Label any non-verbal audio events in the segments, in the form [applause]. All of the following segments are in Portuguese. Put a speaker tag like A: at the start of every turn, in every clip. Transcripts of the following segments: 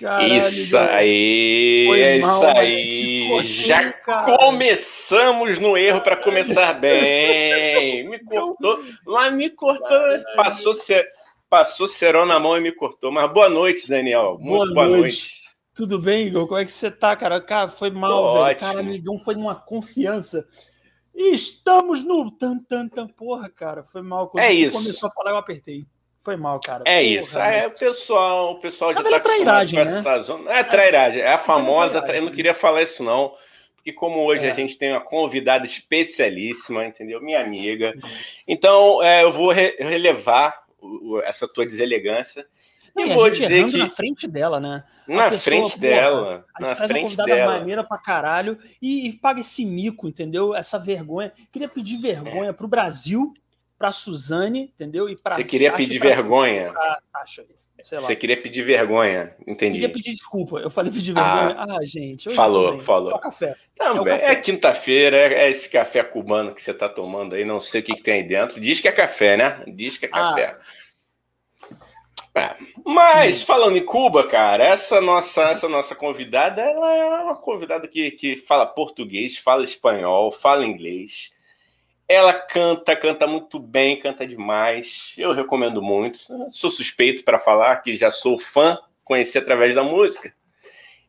A: Caralho, isso aí, é mal, isso aí. Já cara. começamos no erro para começar [laughs] bem. Me cortou, lá me cortou, passou, ser, passou cerol na mão e me cortou. Mas boa noite, Daniel. Muito boa, boa noite. noite.
B: Tudo bem, Igor? Como é que você tá, cara? Cara, foi mal, Tô velho. Ótimo. Cara, amigão, foi uma confiança. E estamos no tan, tan, tan. Porra, cara, foi mal.
A: Quando é isso.
B: começou a falar, eu apertei. Foi mal, cara.
A: É Porra, isso. É, o pessoal, o pessoal
B: já tá é trairagem, né?
A: essa zona. É trairagem. É a famosa. É eu não queria falar isso, não. Porque como hoje é. a gente tem uma convidada especialíssima, entendeu? Minha amiga. Então, é, eu vou re relevar essa tua deselegância.
B: E, vou dizer que. na frente dela, né?
A: na pessoa, frente porra, dela. na frente dela.
B: maneira pra caralho e, e paga esse mico, entendeu? Essa vergonha. Queria pedir vergonha é. pro Brasil para Suzane, entendeu? E
A: para Você queria pedir vergonha? Sasha, Você queria pedir vergonha, entendi.
B: Queria pedir desculpa. Eu falei pedir vergonha. Ah, ah gente.
A: Falou, falou. É o
B: café.
A: Também. É, é quinta-feira, é, é, esse café cubano que você está tomando aí, não sei o que, que, tem aí dentro. Diz que é café, né? Diz que é café. Ah. É. Mas, falando em Cuba, cara, essa nossa, essa nossa convidada, ela é uma convidada que, que fala português, fala espanhol, fala inglês. Ela canta, canta muito bem, canta demais. Eu recomendo muito. Sou suspeito para falar que já sou fã, conheci através da música.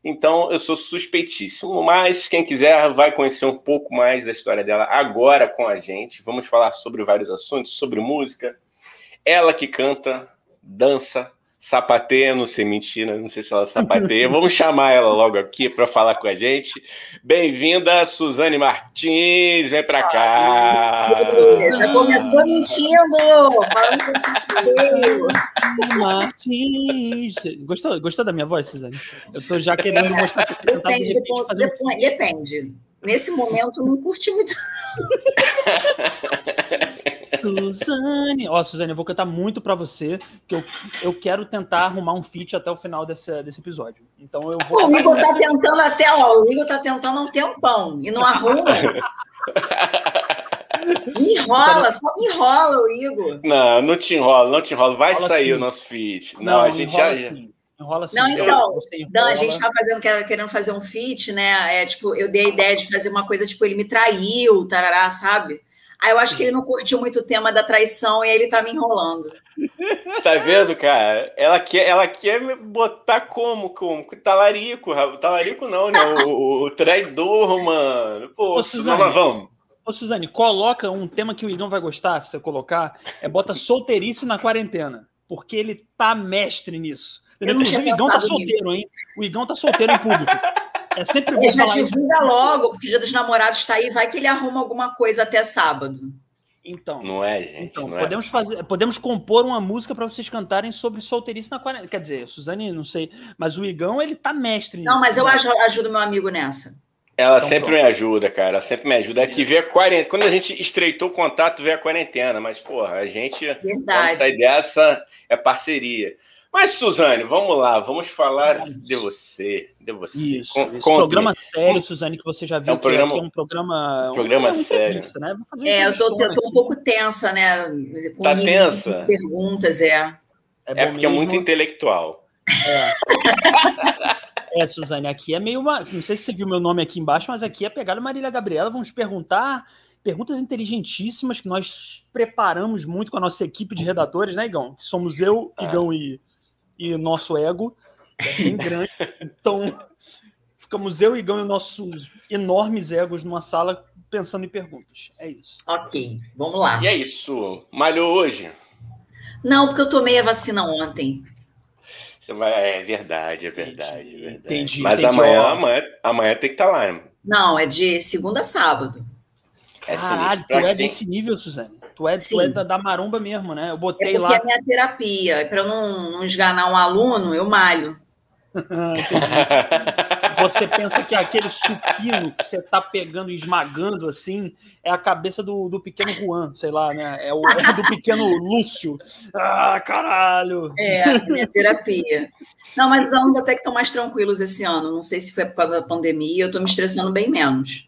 A: Então eu sou suspeitíssimo. Mas quem quiser vai conhecer um pouco mais da história dela agora com a gente. Vamos falar sobre vários assuntos, sobre música. Ela que canta, dança, sapateia, não sei mentira, não sei se ela sapateia. Vamos chamar ela logo aqui para falar com a gente. Bem-vinda, Suzane Martins, vem para cá.
C: Já começou mentindo,
B: Martins. Gostou, gostou da minha voz, Suzane? Eu estou já querendo mostrar que
C: depende, de fazer um... depende. Nesse momento, não curti muito. [laughs]
B: Suzane. Ó, Suzane, eu vou cantar muito para você, que eu, eu quero tentar arrumar um feat até o final desse, desse episódio. Então eu vou.
C: O Igor tá tentando até, ó, o Igor tá tentando há um tempão e não arruma. [laughs] Me enrola, só me enrola o Igor.
A: Não, não te enrola, não te enrola. Vai enrola sair assim. o nosso feat. Não, não a gente já.
B: Assim. Enrola assim.
C: Não, então, não, a gente tá fazendo, querendo fazer um feat, né? É, tipo, eu dei a ideia de fazer uma coisa, tipo, ele me traiu, tarará, sabe? Aí eu acho que ele não curtiu muito o tema da traição e aí ele tá me enrolando.
A: Tá vendo, cara? Ela quer, ela quer me botar como? Como? Talarico, talarico não, né? O, o traidor, mano. Pô,
B: Ô, Suzane, nós vamos. Ô, Suzane, coloca um tema que o Igão vai gostar, se você colocar, é bota solteirice na quarentena. Porque ele tá mestre nisso. Inclusive, o Igão tá solteiro, hein? O Igão tá solteiro em público. [laughs] É sempre bom
C: já divulga logo, porque o Dia dos Namorados está aí, vai que ele arruma alguma coisa até sábado.
B: Então,
A: não é, gente. Então,
B: é. podemos é. fazer, podemos compor uma música para vocês cantarem sobre solteirice na quarentena. Quer dizer, Suzane, não sei, mas o Igão ele tá mestre
C: nisso. Não, mas eu né? ajudo meu amigo nessa.
A: Ela então, sempre pronto. me ajuda, cara. Ela sempre me ajuda. É que vê a quarentena. Quando a gente estreitou o contato, vê a quarentena. Mas, porra, a gente.
C: Verdade.
A: Sair dessa é parceria. Mas, Suzane, vamos lá, vamos falar de você. De você.
B: Isso, Com, esse programa sério, Suzane, que você já viu é um programa, que é um programa.
A: Um programa sério.
C: Né? É, eu tô, tô, um pouco tensa, né?
A: Com tá tensa?
C: Perguntas, é.
A: É, é porque mesmo. é muito intelectual.
B: É. [laughs] é, Suzane, aqui é meio uma. Não sei se você viu meu nome aqui embaixo, mas aqui é pegada Marília Gabriela. Vamos perguntar perguntas inteligentíssimas que nós preparamos muito com a nossa equipe de redatores, né, Igão? Que somos eu, ah. Igão e e o nosso ego é bem [laughs] grande. Então, ficamos eu e Igão e nossos enormes egos numa sala pensando em perguntas. É isso.
C: Ok, vamos lá.
A: E é isso. Malhou hoje?
C: Não, porque eu tomei a vacina ontem.
A: É verdade, é verdade, é verdade.
B: Entendi,
A: Mas
B: entendi.
A: Amanhã, amanhã, amanhã tem que estar tá lá. Né?
C: Não, é de segunda a sábado.
B: Caralho, é tu é desse nível, Suzane. Tu é, tu é da, da, maromba mesmo, né? Eu botei é lá.
C: É a minha terapia. Para eu não, não esganar um aluno, eu malho. [laughs]
B: você pensa que aquele supino que você tá pegando e esmagando assim é a cabeça do, do pequeno Juan, sei lá, né? É o é do pequeno Lúcio. Ah, caralho!
C: É, minha terapia. Não, mas os alunos até que estão mais tranquilos esse ano. Não sei se foi por causa da pandemia, eu tô me estressando bem menos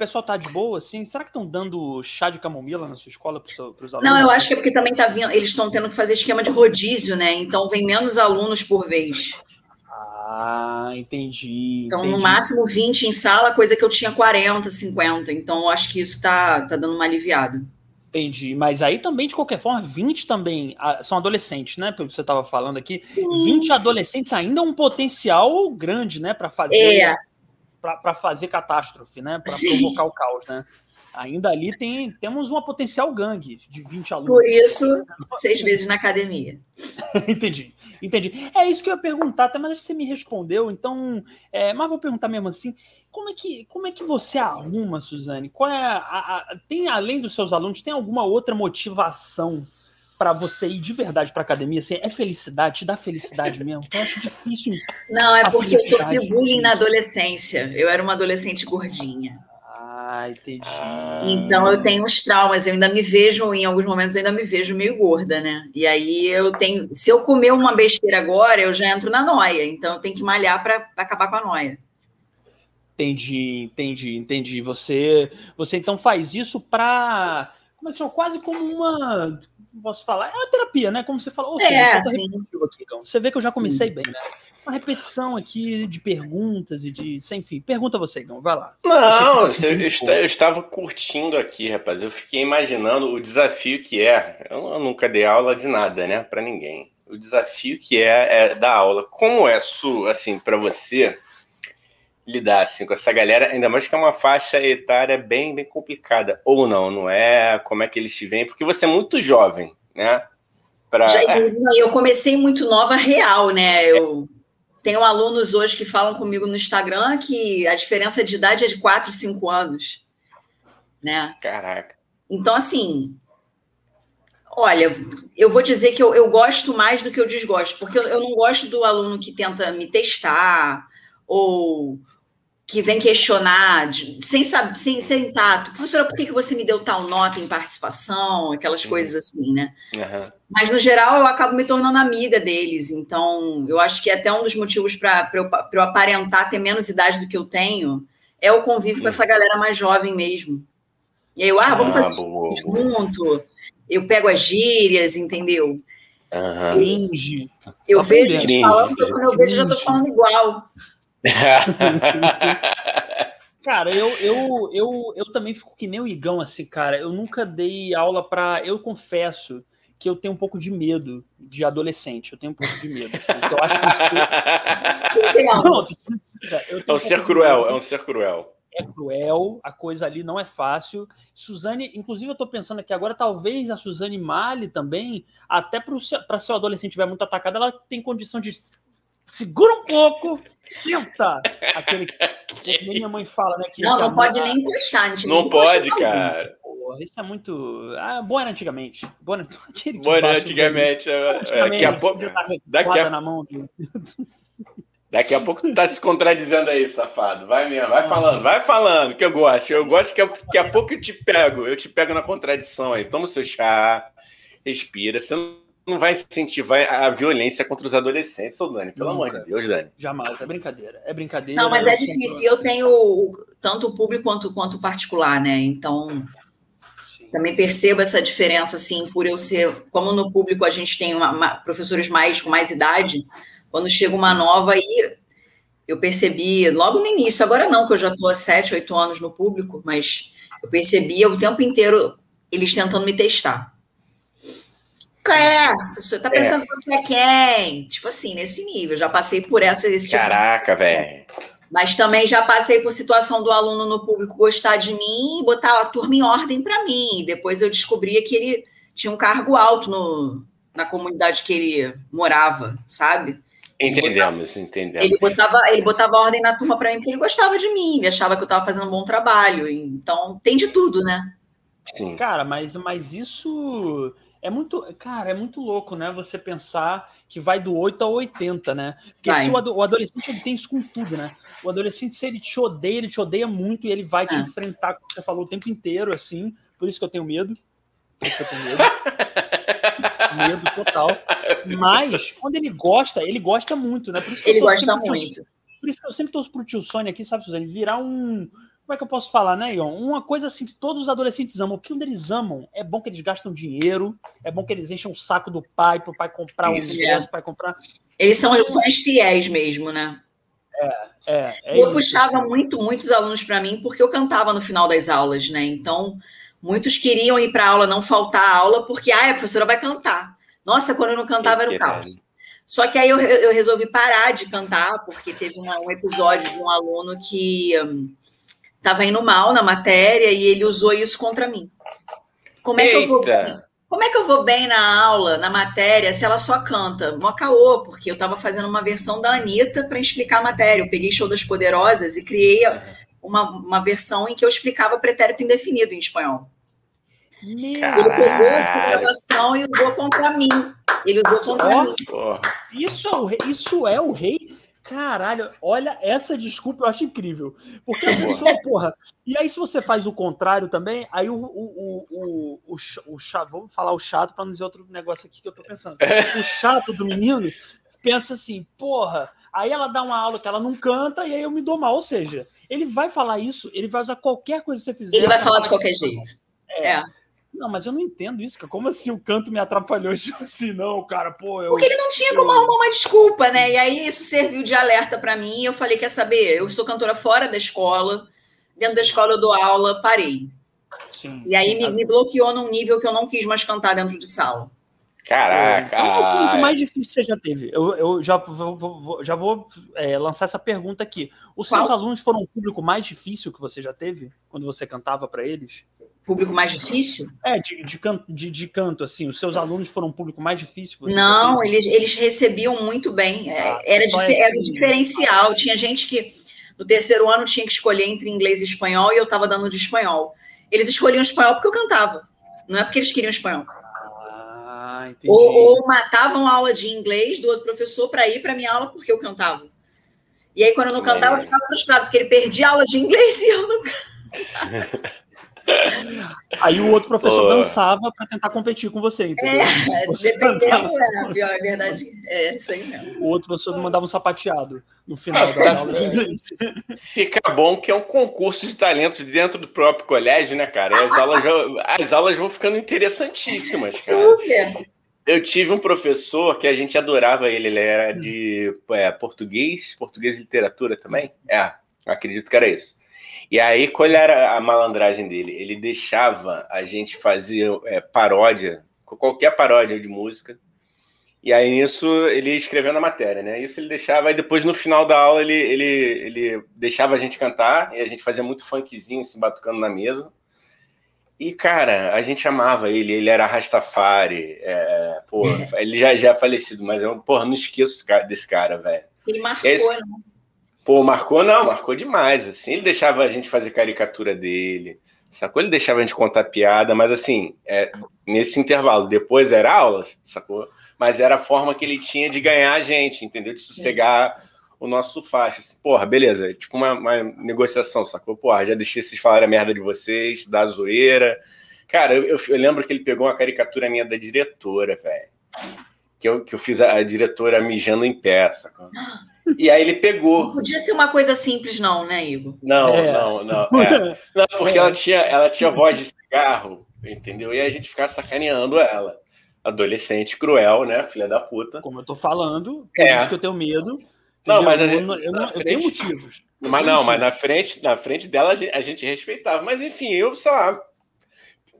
B: pessoal tá de boa, assim? Será que estão dando chá de camomila na sua escola para os alunos?
C: Não, eu acho que é porque também tá vindo, eles estão tendo que fazer esquema de rodízio, né? Então vem menos alunos por vez.
B: Ah, entendi.
C: Então,
B: entendi.
C: no máximo 20 em sala, coisa que eu tinha 40, 50. Então, eu acho que isso tá, tá dando uma aliviada.
B: Entendi. Mas aí também, de qualquer forma, 20 também ah, são adolescentes, né? Pelo que você estava falando aqui. Sim. 20 adolescentes ainda é um potencial grande, né? Para fazer. É. Para fazer catástrofe, né? Para provocar o caos, né? Ainda ali tem, temos uma potencial gangue de 20 alunos.
C: Por isso, seis vezes na academia. [laughs]
B: entendi, entendi. É isso que eu ia perguntar, até mas você me respondeu, então. É, mas vou perguntar mesmo assim: como é que, como é que você arruma, Suzane? Qual é a, a, tem, além dos seus alunos, tem alguma outra motivação para você ir de verdade para academia? Assim, é felicidade? Te dá felicidade mesmo? Eu acho difícil. [laughs]
C: Não, é porque eu sofri bullying na adolescência. Eu era uma adolescente gordinha.
B: Ah, entendi.
C: Então eu tenho uns traumas, eu ainda me vejo, em alguns momentos, eu ainda me vejo meio gorda, né? E aí eu tenho. Se eu comer uma besteira agora, eu já entro na noia. Então eu tenho que malhar para acabar com a noia.
B: Entendi, entendi, entendi. Você, você então faz isso para. Como é? Quase como uma. Posso falar? É uma terapia, né? Como você falou.
C: É, sim.
B: Aqui, então. Você vê que eu já comecei sim. bem, né? Uma repetição aqui de perguntas e de. Enfim, pergunta você, Igão, vai lá.
A: Não, eu, eu, eu, estava curtindo aqui, rapaz. Eu fiquei imaginando o desafio que é. Eu nunca dei aula de nada, né? Para ninguém. O desafio que é, é dar aula. Como é, Su, assim, para você lidar assim, com essa galera, ainda mais que é uma faixa etária bem, bem complicada. Ou não, não é? Como é que eles te veem? Porque você é muito jovem, né?
C: Pra... Já, eu comecei muito nova real, né? Eu tenho alunos hoje que falam comigo no Instagram que a diferença de idade é de 4, 5 anos. Né?
A: Caraca.
C: Então, assim, olha, eu vou dizer que eu, eu gosto mais do que eu desgosto, porque eu, eu não gosto do aluno que tenta me testar ou que vem questionar, de, sem, saber, sem, sem tato, professora, por que, que você me deu tal nota em participação, aquelas uhum. coisas assim, né? Uhum. Mas, no geral, eu acabo me tornando amiga deles, então eu acho que é até um dos motivos para eu, eu aparentar ter menos idade do que eu tenho é o convívio uhum. com essa galera mais jovem mesmo. E aí eu, ah, vamos ah, junto, eu pego as gírias, entendeu?
B: Uhum. Cringe.
C: Eu tá vejo eles falando, quando eu vejo, já tô falando igual. [laughs]
B: cara, eu, eu, eu, eu também fico que nem o Igão, assim, cara. Eu nunca dei aula para. Eu confesso que eu tenho um pouco de medo de adolescente. Eu tenho um pouco de medo. Assim, então eu acho que. [laughs]
A: Não, é um ser cruel, é um ser cruel.
B: É cruel, a coisa ali não é fácil. Suzane, inclusive, eu estou pensando aqui agora, talvez a Suzane Mali também, até para se o adolescente estiver muito atacado, ela tem condição de segura um pouco, senta. Aquele que, [laughs] que minha mãe fala, né? Que,
C: não,
B: que
C: não pode nem encostar. A gente
A: não pode, cara.
B: Porra, isso é muito. Ah, boa era antigamente. Boa,
A: boa era [laughs] antigamente. É, daqui a pouco. Daqui a...
B: Na mão. [laughs]
A: Daqui a pouco tu tá se contradizendo aí, safado. Vai mesmo, vai falando, vai falando, que eu gosto. Eu gosto que daqui a pouco eu te pego, eu te pego na contradição aí. Toma o seu chá, respira. Você não não vai incentivar a violência contra os adolescentes, ô Dani. Pelo Nunca. amor de Deus, Dani.
B: Jamais, é brincadeira. É brincadeira.
C: Não, mas é difícil. Eu tenho tanto o público quanto, quanto o particular, né? Então, Sim. também percebo essa diferença, assim, por eu ser. Como no público a gente tem uma, uma, professores mais com mais idade, quando chega uma nova aí. Eu percebi logo no início, agora não, que eu já estou há sete, oito anos no público, mas eu percebia o tempo inteiro eles tentando me testar é, você tá pensando é. que você é quem? Tipo assim, nesse nível. Já passei por essa, esse
A: tipo Caraca, velho.
C: Mas também já passei por situação do aluno no público gostar de mim e botar a turma em ordem para mim. Depois eu descobria que ele tinha um cargo alto no, na comunidade que ele morava, sabe?
A: Entendemos, entendemos.
C: Ele botava, ele botava ordem na turma para mim porque ele gostava de mim, ele achava que eu estava fazendo um bom trabalho. Então, tem de tudo, né?
B: Sim. Cara, mas, mas isso é muito, cara, é muito louco, né? Você pensar que vai do 8 ao 80, né? Porque se o, o, adolescente ele tem isso com tudo, né? O adolescente, se ele te odeia, ele te odeia muito e ele vai te é. enfrentar, como você falou, o tempo inteiro, assim. Por isso que eu tenho medo. Por isso que eu tenho medo. [laughs] medo total. Mas, quando ele gosta, ele gosta muito, né? Por isso que
C: ele gosta muito.
B: Por isso que eu sempre torço pro tio Sônia aqui, sabe, Suzane? Virar um como é que eu posso falar, né, Ion? Uma coisa assim que todos os adolescentes amam. O que eles amam é bom que eles gastam dinheiro, é bom que eles enchem o saco do pai, pro pai comprar Isso, um negócio, é. pai comprar.
C: Eles são fãs fiéis mesmo, né?
B: É, é, é
C: eu
B: isso,
C: puxava muito, muitos alunos para mim, porque eu cantava no final das aulas, né? Então, muitos queriam ir para aula, não faltar a aula, porque ah, a professora vai cantar. Nossa, quando eu não cantava era o caos. Só que aí eu, eu resolvi parar de cantar, porque teve uma, um episódio de um aluno que estava indo mal na matéria e ele usou isso contra mim. Como é que eu vou bem? Como é que eu vou bem na aula, na matéria, se ela só canta? Mó caô, porque eu estava fazendo uma versão da Anitta para explicar a matéria. Eu peguei Show das Poderosas e criei uma, uma versão em que eu explicava pretérito indefinido em espanhol. Ele pegou essa gravação e usou contra mim. Ele usou contra oh, mim.
B: Isso é, o rei, isso é o rei. Caralho, olha, essa desculpa eu acho incrível. Porque a pessoa, porra. E aí, se você faz o contrário também, aí o, o, o, o, o, o chato, vamos falar o chato para não dizer outro negócio aqui que eu tô pensando. O chato do menino pensa assim, porra. Aí ela dá uma aula que ela não canta e aí eu me dou mal. Ou seja, ele vai falar isso, ele vai usar qualquer coisa que você fizer.
C: Ele vai falar de qualquer jeito.
B: É. é. Não, mas eu não entendo isso, cara. Como assim o canto me atrapalhou [laughs] assim? Não, cara, pô. Eu,
C: Porque ele não tinha como eu... arrumar uma desculpa, né? E aí isso serviu de alerta para mim. Eu falei: quer saber? Eu sou cantora fora da escola. Dentro da escola eu dou aula, parei. Sim, e aí me, me, bloqueou num nível que eu não quis mais cantar dentro de sala.
A: Caraca! Qual
B: é o público mais difícil você já teve? Eu, eu já vou, vou já vou é, lançar essa pergunta aqui. Os Qual? seus alunos foram o público mais difícil que você já teve quando você cantava para eles?
C: Público mais difícil?
B: É, de, de, canto, de, de canto, assim. Os seus alunos foram um público mais difícil?
C: Não, eles, eles recebiam muito bem. É, ah, era, dif era diferencial. Tinha gente que no terceiro ano tinha que escolher entre inglês e espanhol e eu estava dando de espanhol. Eles escolhiam espanhol porque eu cantava. Não é porque eles queriam espanhol.
B: Ah,
C: ou, ou, matavam a aula de inglês do outro professor para ir para minha aula porque eu cantava. E aí, quando eu não cantava, eu ficava frustrado, porque ele perdia a aula de inglês [laughs] e eu não cantava. [laughs]
B: Aí o outro professor dançava para tentar competir com você, entendeu?
C: É, você [laughs] dependendo, é, a verdade é isso aí mesmo.
B: O outro professor mandava um sapateado no final da aula de inglês. [laughs]
A: Fica bom que é um concurso de talentos dentro do próprio colégio, né, cara? As aulas, vão, as aulas vão ficando interessantíssimas, cara. Eu tive um professor que a gente adorava ele, ele era de é, português, português e literatura também. É, acredito que era isso. E aí, qual era a malandragem dele? Ele deixava a gente fazer é, paródia, qualquer paródia de música. E aí, nisso, ele escrevendo a matéria, né? Isso ele deixava, aí depois, no final da aula, ele, ele, ele deixava a gente cantar, e a gente fazia muito funkzinho, se batucando na mesa. E, cara, a gente amava ele, ele era Rastafari, é, pô, [laughs] ele já, já é falecido, mas eu, porra, não esqueço desse cara, velho.
C: Ele marcou, esse, né?
A: Pô, marcou não, marcou demais, assim, ele deixava a gente fazer caricatura dele, sacou? Ele deixava a gente contar piada, mas assim, é, nesse intervalo, depois era aulas, sacou? Mas era a forma que ele tinha de ganhar a gente, entendeu? De sossegar o nosso faixa. Assim, porra, beleza, é tipo uma, uma, negociação, sacou? Porra, já deixei vocês falarem a merda de vocês, da zoeira. Cara, eu, eu, eu lembro que ele pegou uma caricatura minha da diretora, velho. Que eu, que eu fiz a, a diretora mijando em pé, sacou? [gasps] E aí ele pegou.
C: Não podia ser uma coisa simples, não, né, Igor?
A: Não, é. não, não. [laughs] É. Não, porque é. ela, tinha, ela tinha voz de cigarro, entendeu? E a gente ficava sacaneando ela. Adolescente cruel, né? Filha da puta.
B: Como eu tô falando, por é. isso que eu tenho medo.
A: Não, mas
B: eu, eu, eu, eu tenho motivos.
A: Mas não, mas na frente, na frente dela a gente, a gente respeitava. Mas enfim, eu, sei lá,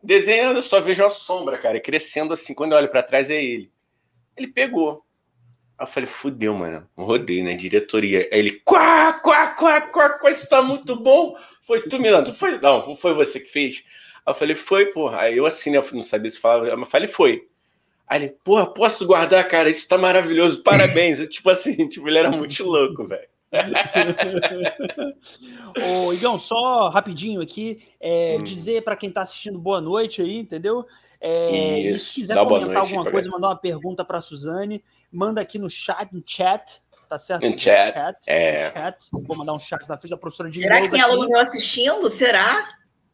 A: desenhando, só vejo a sombra, cara, crescendo assim. Quando eu olho para trás, é ele. Ele pegou Aí eu falei, fudeu, mano. Rodei, né? Diretoria. Aí ele, quá, quá, quá, quá, quá, isso tá muito bom. Foi tu, Milano. Foi, não, foi você que fez. Aí eu falei, foi, porra. Aí eu assim, né? Eu não sabia se falava, mas falei, foi. Aí ele, porra, posso guardar, cara? Isso tá maravilhoso, parabéns. tipo assim, [laughs] tipo, ele era muito louco, velho. [laughs]
B: Ô, Igão, só rapidinho aqui, é, hum. dizer para quem tá assistindo boa noite aí, entendeu? É, Isso, se quiser comentar noite, alguma coisa, mandar uma pergunta para Suzane, manda aqui no chat, no chat, tá certo?
A: No chat. chat,
B: é. chat. Vou mandar um chat na frente da professora de
C: Será que tem aluno meu assistindo? Será?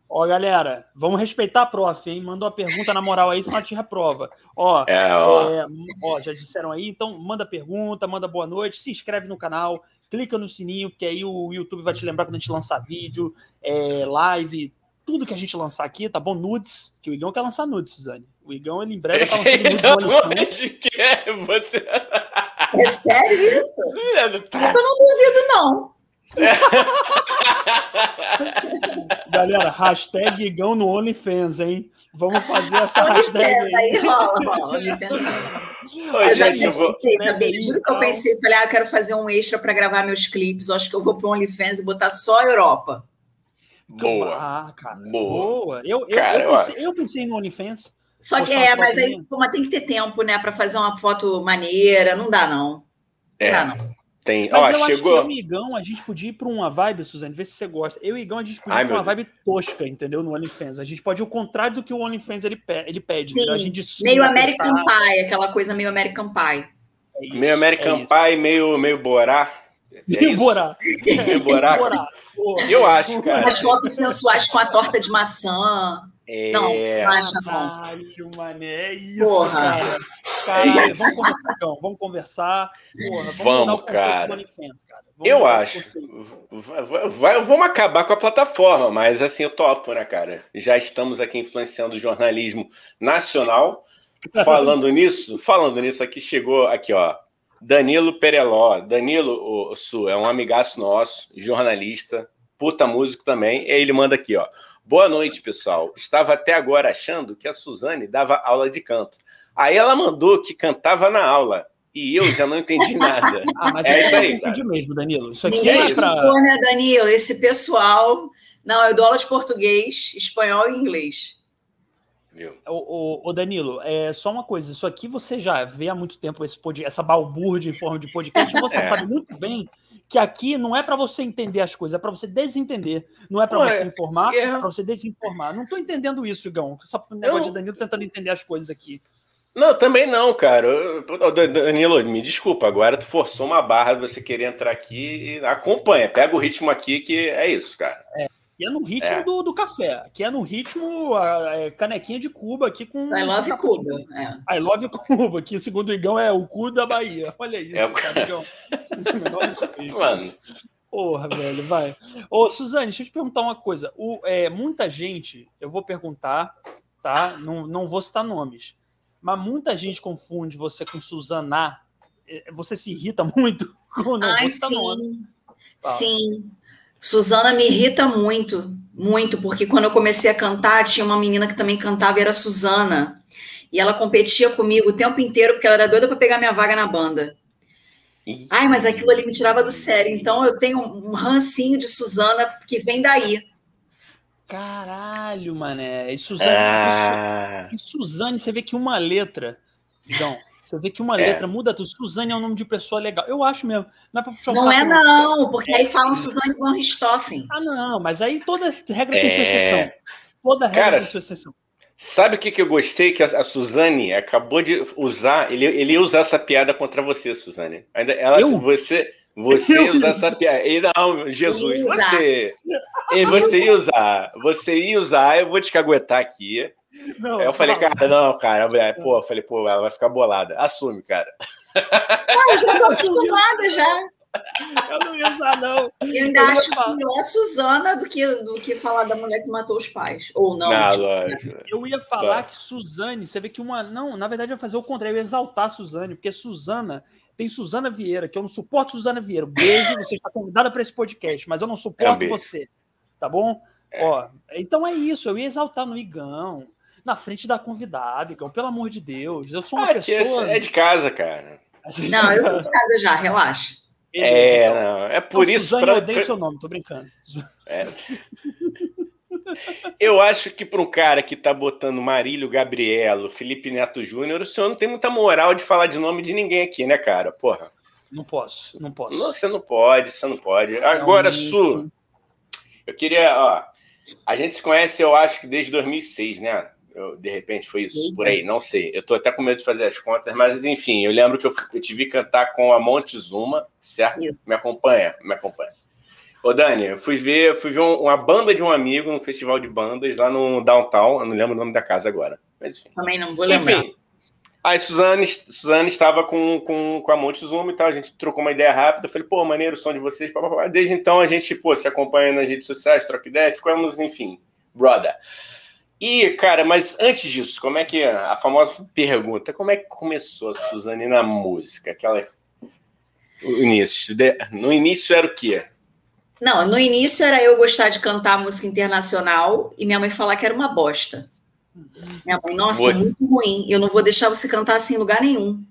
B: Ó, galera, vamos respeitar a prof, hein? Mandou uma pergunta na moral aí, senão a tia reprova. Ó,
A: é, ó.
B: É, ó, já disseram aí, então manda pergunta, manda boa noite, se inscreve no canal, clica no sininho, porque aí o YouTube vai te lembrar quando a gente lançar vídeo, é, live, tudo que a gente lançar aqui, tá bom? Nudes, que o Igão quer lançar nudes, Suzane. O Igão, ele em breve tá lançando nudes
A: no OnlyFans. quer, você...
C: É sério isso? É, tá. Eu não duvido, não. [laughs]
B: Galera, hashtag Igão no OnlyFans, hein? Vamos fazer essa [laughs] hashtag aí. aí rola, rola. [laughs]
C: Oi, eu já gente, vou... saber. Juro que eu pensei, falei, ah, eu quero fazer um extra para gravar meus clipes. Eu acho que eu vou para o OnlyFans e botar só a Europa.
A: Boa.
B: Ah, cara. Boa. Boa. Eu, eu, cara, eu, pensei, eu pensei no OnlyFans.
C: Só que é, mas aí mas tem que ter tempo, né, para fazer uma foto maneira. Não dá, não.
A: É. Não dá, não. Tem, Mas ó, eu chegou... acho que
B: eu e o Igão, a gente podia ir para uma vibe, Suzane, vê se você gosta. Eu e o Igão, a gente podia Ai, ir para uma vibe tosca, entendeu? No OnlyFans. A gente pode ir o contrário do que o OnlyFans ele, ele pede.
C: Sim, a gente meio American Pie, aquela coisa meio American Pie.
A: É isso, meio American é Pie, meio, meio Borá.
B: É meio Borá.
A: meio Borá. Eu acho, cara.
C: As fotos sensuais com a torta de maçã.
A: É... Não,
B: acha não. Caralho, mané, é isso, Porra. cara. Caralho, vamos conversar, então, vamos conversar. Porra,
A: vamos, vamos cara. Vamos eu acho. Vai, vai, vamos acabar com a plataforma, mas assim, eu topo, né, cara? Já estamos aqui influenciando o jornalismo nacional. [laughs] Falando nisso, falando nisso, aqui chegou aqui, ó. Danilo Pereló. Danilo, o Su, é um amigaço nosso, jornalista, puta músico também. E ele manda aqui, ó. Boa noite, pessoal. Estava até agora achando que a Suzane dava aula de canto. Aí ela mandou que cantava na aula. E eu já não entendi [laughs] nada.
B: ah, mas é isso aí. Entendi mesmo, Danilo. Isso aqui Ninguém é
C: pra... né, Danilo? Esse pessoal. Não, eu dou aula de português, espanhol e inglês.
B: O, o, Danilo, é só uma coisa. Isso aqui você já vê há muito tempo esse pod, essa balbúrdia em forma de podcast. Você [laughs] é. sabe muito bem que aqui não é para você entender as coisas, é para você desentender. Não é para você é, informar, é, é para você desinformar. Não estou entendendo isso, Igão. Esse negócio de Danilo tentando entender as coisas aqui.
A: Não, também não, cara. Danilo, me desculpa, agora tu forçou uma barra de você querer entrar aqui e acompanha, pega o ritmo aqui que é isso, cara.
B: É. Que é no ritmo é. Do, do café, que é no ritmo é, canequinha de Cuba aqui com.
C: I love Cuba.
B: É. I love Cuba, que segundo o Igão é o cu da Bahia. [laughs] Olha isso, é. cara, Igão. [laughs] Mano. Porra, velho, vai. Ô, Suzane, deixa eu te perguntar uma coisa. O, é, muita gente, eu vou perguntar, tá? Não, não vou citar nomes, mas muita gente confunde você com Suzana. É, você se irrita [laughs] muito
C: com não Ai, sim. Sim. Suzana me irrita muito, muito, porque quando eu comecei a cantar, tinha uma menina que também cantava e era Suzana. E ela competia comigo o tempo inteiro, porque ela era doida para pegar minha vaga na banda. Ai, mas aquilo ali me tirava do sério. Então eu tenho um rancinho de Suzana que vem daí.
B: Caralho, mané. E Suzane, ah. e Suzane, você vê que uma letra. Então, você vê que uma é. letra muda tudo. Suzane é um nome de pessoa legal. Eu acho mesmo.
C: Não é para puxar Não é, não, porque aí falam Suzane von Richthofen.
B: Ah, não, mas aí toda regra é... tem sua é. exceção. Toda regra
A: Cara, tem sua exceção. Sabe o que, que eu gostei? Que a, a Suzane acabou de usar. Ele, ele ia usar essa piada contra você, Suzane. Ainda, ela, eu? você. Você ia usar essa piada. E não, Jesus, você. Você ia usar. Você ia usar, eu vou te caguetar aqui. Não, eu falei, cara, não, cara, pô, eu falei, pô, ela vai ficar bolada. Assume, cara.
C: Ah, já tô acostumada já.
B: Eu não ia usar, não. Eu
C: ainda eu acho melhor a Suzana do que, do que falar da mulher que matou os pais. Ou não. não
B: tipo, eu ia falar que Suzane, você vê que uma. Não, na verdade, eu ia fazer o contrário, eu ia exaltar a Suzane, porque Suzana. Tem Suzana Vieira, que eu não suporto Suzana Vieira. Beijo, você está convidada para esse podcast, mas eu não suporto é você. Tá bom? É. Ó, então é isso, eu ia exaltar no Igão, na frente da convidada, Igão, pelo amor de Deus. Eu sou uma ah, pessoa.
A: É de casa, cara.
C: Não, eu sou de casa já, relaxa.
A: É, então. não, é por então, isso.
B: Suzane, pra... eu odeio seu nome, tô brincando. É.
A: Eu acho que para um cara que tá botando Marílio Gabrielo, Felipe Neto Júnior, o senhor não tem muita moral de falar de nome de ninguém aqui, né, cara? Porra.
B: Não posso, não posso.
A: Não, você não pode, você não pode. Agora, Su, eu queria, ó, a gente se conhece, eu acho que desde 2006, né? Eu, de repente foi isso, por aí, não sei. Eu tô até com medo de fazer as contas, mas enfim, eu lembro que eu, eu te vi cantar com a Montezuma, certo? Isso. Me acompanha, me acompanha. Ô, Dani, eu fui ver, fui ver uma banda de um amigo no festival de bandas lá no Downtown, eu não lembro o nome da casa agora. Mas enfim.
C: Também não vou lembrar. Enfim,
A: aí Suzane, Suzane estava com, com, com a Montezuma e tal, a gente trocou uma ideia rápida. Eu falei, pô, maneiro o som de vocês. Desde então a gente, pô, se acompanha nas redes sociais, troca ideia, ficamos, enfim, brother. E, cara, mas antes disso, como é que a famosa pergunta, como é que começou a Suzane na música? Aquela O início. No início era o quê?
C: Não, no início era eu gostar de cantar música internacional e minha mãe falar que era uma bosta. Minha mãe, nossa, é muito ruim. Eu não vou deixar você cantar assim em lugar nenhum.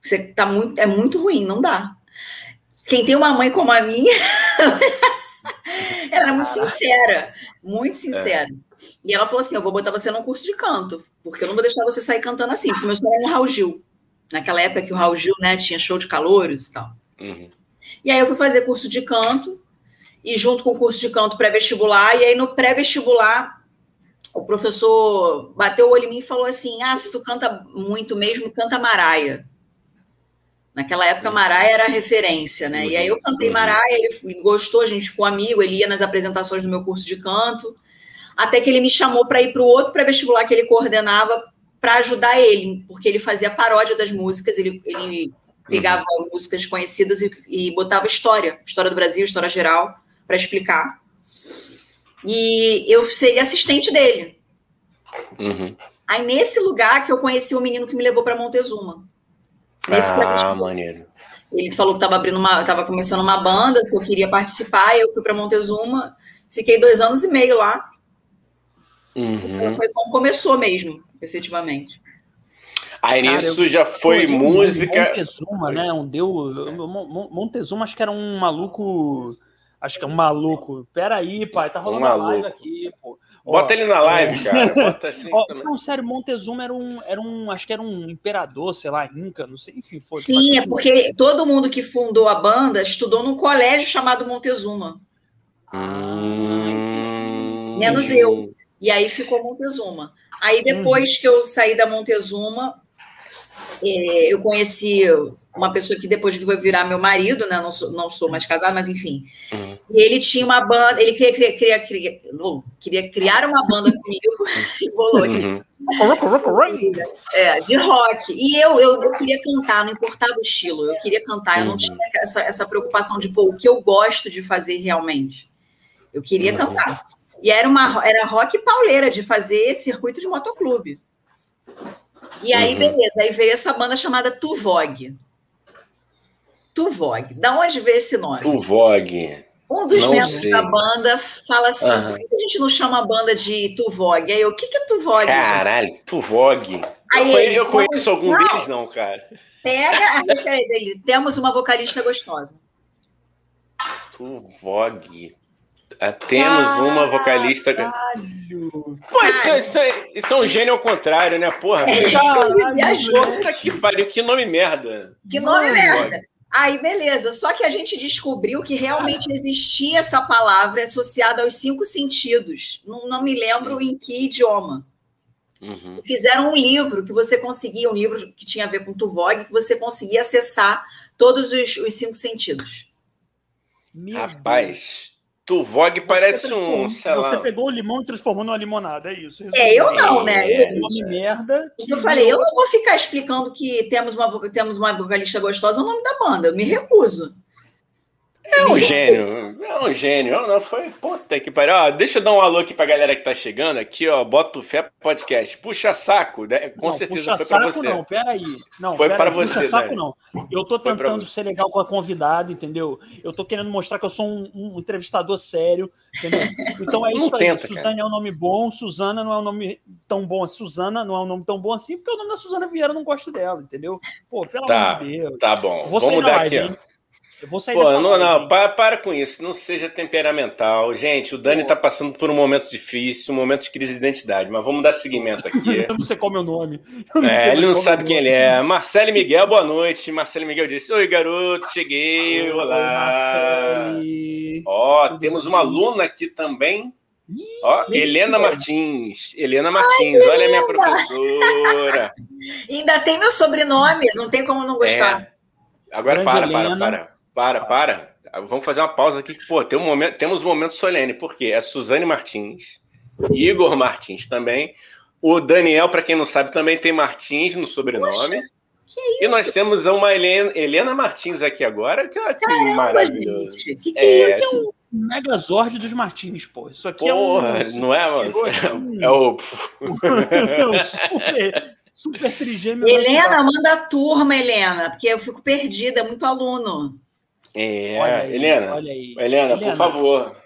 C: Você tá muito, é muito ruim, não dá. Quem tem uma mãe como a minha, [laughs] ela é muito sincera, muito sincera. É. E ela falou assim: Eu vou botar você num curso de canto, porque eu não vou deixar você sair cantando assim, porque meu sonho era no Raul Gil. Naquela época que o Raul Gil né, tinha show de calouros e tal. Uhum. E aí eu fui fazer curso de canto, e junto com o curso de canto pré-vestibular, e aí no pré-vestibular o professor bateu o olho em mim e falou assim: Ah, se tu canta muito mesmo, canta Maraia. Naquela época, Maraia era a referência, né? E aí eu cantei Maraia, ele gostou, a gente ficou amigo, ele ia nas apresentações do meu curso de canto, até que ele me chamou para ir para o outro pré-vestibular que ele coordenava para ajudar ele, porque ele fazia paródia das músicas, ele, ele pegava uhum. músicas conhecidas e, e botava história, história do Brasil, história geral, para explicar. E eu seria assistente dele. Uhum. Aí, nesse lugar que eu conheci o menino que me levou para Montezuma.
A: Nesse ah, maneiro.
C: Ele falou que estava abrindo uma, estava começando uma banda, se eu queria participar, eu fui para Montezuma, fiquei dois anos e meio lá. Uhum. Foi como começou mesmo, efetivamente.
A: Aí nisso já foi música.
B: Montezuma, né? Um deu. Montezuma, acho que era um maluco. Acho que é um maluco. Pera aí, pai, tá rolando um live aqui, pô.
A: Bota ele na live, é... cara. Bota assim Ó,
B: não, sério, Montezuma era um, era um. Acho que era um imperador, sei lá, Inca, não sei, enfim. Foi,
C: Sim, é porque todo mundo que fundou a banda estudou num colégio chamado Montezuma. Hum... Menos eu. E aí ficou Montezuma. Aí depois que eu saí da Montezuma, é, eu conheci uma pessoa que depois foi virar meu marido, né? Não sou, não sou mais casada, mas enfim. Uhum. Ele tinha uma banda, ele queria, queria, queria, queria criar uma banda comigo [laughs] uhum. é, de rock. E eu, eu, eu, queria cantar, não importava o estilo, eu queria cantar, eu não uhum. tinha essa, essa preocupação de pô, o que eu gosto de fazer realmente. Eu queria uhum. cantar. E era uma era rock pauleira de fazer circuito de motoclube. E aí, uhum. beleza, aí veio essa banda chamada Tuvog. Tuvog. Da onde veio esse nome?
A: Tuvog.
C: Um dos não membros sei. da banda fala assim: uhum. por que a gente não chama a banda de Tuvog? Aí eu, o que, que é Tuvog?
A: Caralho, Tuvog. Aí eu, ele, eu conheço algum não, deles, não, cara.
C: Pega a referência. Ele, temos uma vocalista gostosa.
A: Tuvog. Ah, temos Caralho. uma vocalista. Pô, isso, isso, isso, é um gênio ao contrário, né? Porra.
C: Caralho, viajou.
A: Puta que pariu, que nome merda.
C: Que nome Mano. merda. Aí, beleza. Só que a gente descobriu que realmente existia essa palavra associada aos cinco sentidos. Não, não me lembro em que idioma. Uhum. Fizeram um livro que você conseguia, um livro que tinha a ver com Tuvog, que você conseguia acessar todos os, os cinco sentidos.
A: Meu Rapaz, Tuvog parece um,
B: sei Você pegou o limão e transformou numa limonada, é isso.
C: É, eu não, né?
B: É, eu, merda.
C: Eu falei, eu não vou ficar explicando que temos uma, temos uma vocalista gostosa o nome da banda, eu me recuso.
A: É um gênio, é um gênio. Não, foi. Puta que pariu. Ó, deixa eu dar um alô aqui pra galera que tá chegando aqui, ó. Bota o Fé Podcast. Puxa saco, né? Com não, certeza
B: puxa
A: foi
B: para
A: você.
B: Não, peraí. Não,
A: foi para você.
B: Puxa saco, né? não. Eu tô tentando ser legal com a convidada, entendeu? Eu tô querendo mostrar que eu sou um, um entrevistador sério, entendeu? Então é [laughs] isso não aí. Tenta, Suzane é um nome bom, Suzana não é um nome tão bom. Suzana não é um nome tão bom assim, porque o nome da Suzana Vieira eu não gosto dela, entendeu? Pô, pelo
A: tá,
B: amor de Deus.
A: Tá bom. Vou Vamos mudar aqui, ó.
B: Eu vou sair
A: Pô, não, não, para, para, com isso, não seja temperamental. Gente, o Dani está passando por um momento difícil, um momento de crise de identidade, mas vamos dar seguimento aqui. [laughs]
B: eu não sei qual é o meu nome.
A: É, ele não sabe quem ele é. Marcelo Miguel, boa noite. Marcelo Miguel disse: Oi, garoto, cheguei. Oi, olá. Ó, Tudo temos bem? uma aluna aqui também. Ó, Helena Martins. Helena Martins, Ai, olha a minha professora.
C: Ainda tem meu sobrenome, não tem como não gostar. É.
A: Agora para, para, para. Para, para. Vamos fazer uma pausa aqui. Pô, tem um momento, temos um momento solene, porque é Suzane Martins, Igor Martins também. O Daniel, para quem não sabe, também tem Martins no sobrenome. Poxa, e nós temos uma Helena, Helena Martins aqui agora, que, que Caramba,
B: maravilhoso. Gente, que, que é, é, é um Megazord dos Martins, pô. Isso aqui Porra,
A: é um. Não é, mano? É, é o.
B: é o super, super trigêmeo.
C: Helena, manda a turma, Helena, porque eu fico perdida, é muito aluno.
A: É, aí, Helena, Helena, Helena, por favor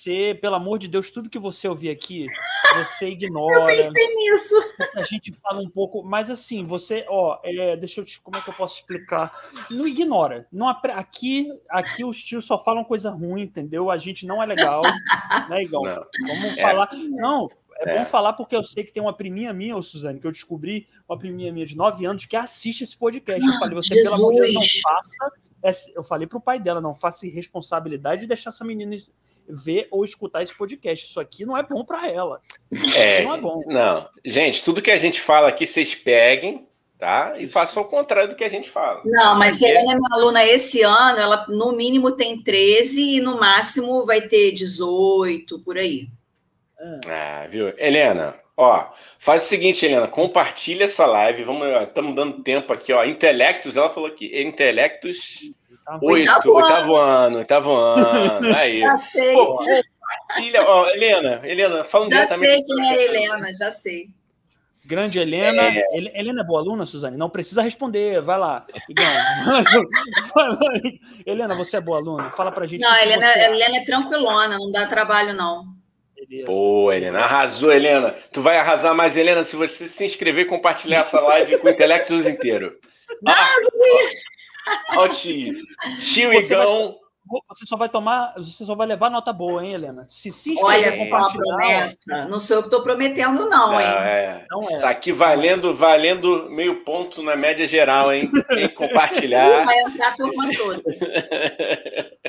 B: você, pelo amor de Deus, tudo que você ouvir aqui, você ignora.
C: eu pensei nisso.
B: A gente fala um pouco, mas assim, você, ó, é, deixa eu te, como é que eu posso explicar? Não ignora. Não aqui, aqui os tios só falam coisa ruim, entendeu? A gente não é legal, né, Igão? Não. Vamos é. falar. Não, é, é, bom falar porque eu sei que tem uma priminha minha, ô Suzane, que eu descobri, uma priminha minha de 9 anos que assiste esse podcast. Eu falei, você, Jesus. pelo amor de Deus, não faça. Eu falei pro pai dela, não faça irresponsabilidade de deixar essa menina ver ou escutar esse podcast. Isso aqui não é bom para ela.
A: É, não é bom. Não, gente, tudo que a gente fala aqui, vocês peguem, tá? E façam o contrário do que a gente fala.
C: Não, mas se ela é minha aluna esse ano, ela no mínimo tem 13 e no máximo vai ter 18, por aí.
A: Ah, viu? Helena, ó, faz o seguinte, Helena, compartilha essa live. Vamos, estamos dando tempo aqui, ó. Intelectos, ela falou aqui, intelectos Oito, oitavo ano, oitavo ano. Aí. [laughs]
C: Já sei. Pô,
A: filha, ó, Helena, Helena, fala
C: Já sei quem é Helena, já sei.
B: Grande Helena. É. Helena é boa aluna, Suzane? Não precisa responder, [laughs] vai lá. Helena, você é boa aluna? Fala pra gente.
C: Não, Helena, Helena é tranquilona, não dá trabalho, não.
A: Beleza. Pô, Helena, arrasou, Helena. Tu vai arrasar mais, Helena, se você se inscrever e compartilhar essa live com o Intelectus inteiro.
C: Não, ah,
A: Ó, tio. Tio Igão.
B: Você só vai tomar, você só vai levar nota boa, hein, Helena? Se se inscrever,
C: Olha só a promessa. Não sou eu que estou prometendo, não, hein?
A: É. Não é. Isso aqui valendo, valendo meio ponto na média geral, hein? Em compartilhar.
C: Vai entrar a turma toda. [laughs]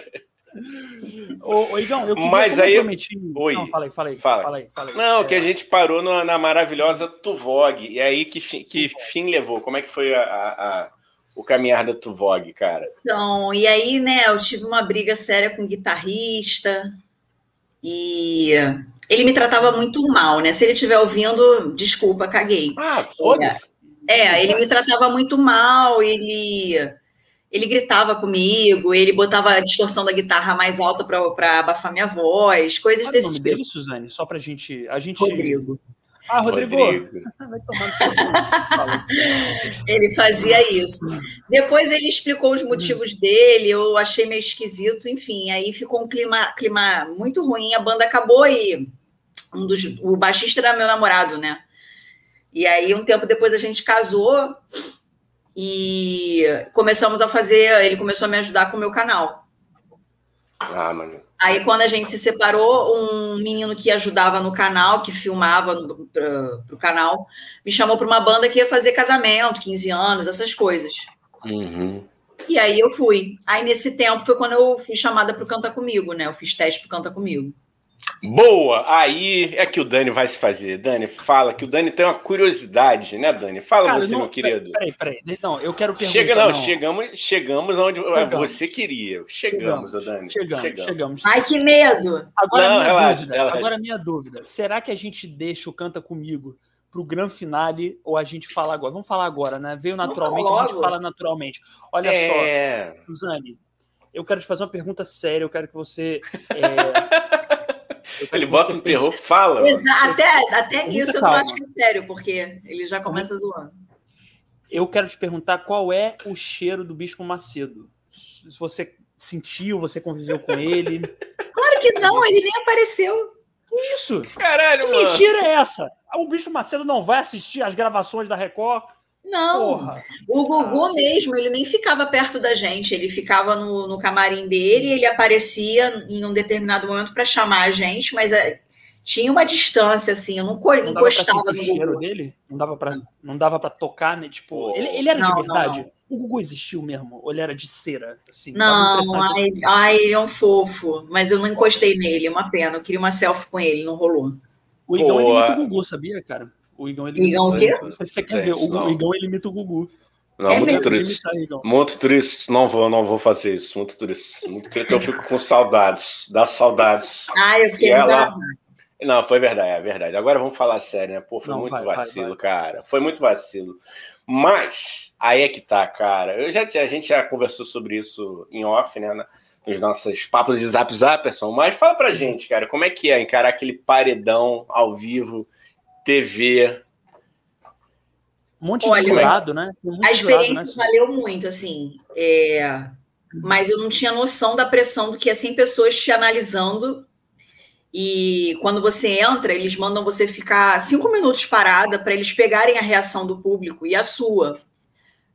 B: Ô, ô, Igão, eu
A: Mas aí,
B: eu
A: prometi... Oi.
B: Não, falei, falei,
A: Fala.
B: falei, falei.
A: Não, é... que a gente parou na, na maravilhosa Tuvog. E aí, que fim, que fim levou? Como é que foi a, a o caminhar da Tuvog, cara?
C: Então, e aí, né, eu tive uma briga séria com o guitarrista e ele me tratava muito mal, né? Se ele estiver ouvindo, desculpa, caguei.
A: Ah, foda-se.
C: É, é, ele me tratava muito mal, ele ele gritava comigo, ele botava a distorção da guitarra mais alta para abafar minha voz, coisas Qual desse
B: é o
C: nome
B: tipo. dele, Suzane? Só pra gente, a gente
C: Rodrigo.
B: Ah, Rodrigo. Rodrigo. [laughs] [laughs]
C: ele fazia isso. Depois ele explicou os motivos dele, eu achei meio esquisito, enfim, aí ficou um clima, clima muito ruim, a banda acabou e um dos, o baixista era meu namorado, né? E aí, um tempo depois, a gente casou e começamos a fazer. Ele começou a me ajudar com o meu canal.
A: Ah, mano.
C: Aí, quando a gente se separou, um menino que ajudava no canal, que filmava para o canal, me chamou para uma banda que ia fazer casamento, 15 anos, essas coisas.
A: Uhum.
C: E aí eu fui. Aí, nesse tempo, foi quando eu fui chamada para o Canta Comigo, né? Eu fiz teste para o Canta Comigo.
A: Boa! Aí é que o Dani vai se fazer. Dani, fala que o Dani tem uma curiosidade, né, Dani? Fala Cara, você, não, meu querido.
B: Peraí, peraí. Não, eu quero perguntar.
A: Chega, não, não. chegamos, chegamos onde chegamos. você queria. Chegamos, chegamos Dani.
B: Chegamos, chegamos, chegamos.
C: Ai, que medo!
B: Agora, não, minha relaxa, dúvida, relaxa. agora minha dúvida. Será que a gente deixa o Canta Comigo pro grande finale ou a gente fala agora? Vamos falar agora, né? Veio naturalmente, a gente fala naturalmente. Olha é... só, Suzane, eu quero te fazer uma pergunta séria, eu quero que você... É... [laughs]
A: Ele bota um terror, fala.
C: Até, até nisso eu não acho que é sério, porque ele já começa zoando.
B: Eu quero te perguntar qual é o cheiro do Bispo Macedo. Se você sentiu, você conviveu com ele. [laughs]
C: Claro que não, ele nem apareceu.
B: Que isso?
A: Caralho,
B: que
A: mano.
B: mentira é essa? O Bispo Macedo não vai assistir as gravações da Record?
C: Não, Porra. o Gugu ah, mesmo, ele nem ficava perto da gente, ele ficava no, no camarim dele, ele aparecia em um determinado momento para chamar a gente, mas é, tinha uma distância, assim, eu não, não encostava no
B: Gugu. dele? Não dava para não dava para tocar, né? Tipo, ele, ele era não, de verdade? Não, não. O Gugu existiu mesmo? Ou ele era de cera? Assim,
C: não, ai, ai, ele é um fofo, mas eu não encostei nele, é uma pena, eu queria uma selfie com ele, não rolou.
B: O Igão, ele é muito Gugu, sabia, cara? O Igão ele
C: Igão o quê?
B: Não sei se você quer ver. O, Igão ele imita o Gugu.
A: Não, é muito triste. muito triste. Não vou, não vou fazer isso. Muito triste. Muito triste. Eu fico com saudades. Dá saudades.
C: Ah, eu fiquei ela...
A: Não, foi verdade, é verdade. Agora vamos falar sério, né? Pô, foi não, muito vai, vacilo, vai, vai. cara. Foi muito vacilo. Mas, aí é que tá, cara. Eu já, a gente já conversou sobre isso em off, né? Nos nossos papos de zap zapperson. Mas fala pra gente, cara, como é que é encarar aquele paredão ao vivo TV.
B: Um monte Olha, de jurado, né?
C: a experiência jurado, né? valeu muito, assim. É... mas eu não tinha noção da pressão do que é 100 pessoas te analisando. E quando você entra, eles mandam você ficar cinco minutos parada para eles pegarem a reação do público e a sua.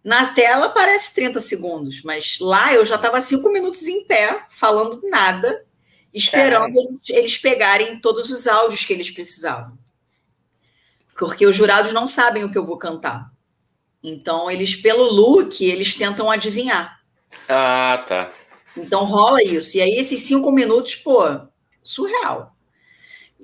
C: Na tela parece 30 segundos, mas lá eu já estava cinco minutos em pé, falando nada, esperando eles, eles pegarem todos os áudios que eles precisavam. Porque os jurados não sabem o que eu vou cantar. Então, eles, pelo look, eles tentam adivinhar.
A: Ah, tá.
C: Então rola isso. E aí, esses cinco minutos, pô, surreal.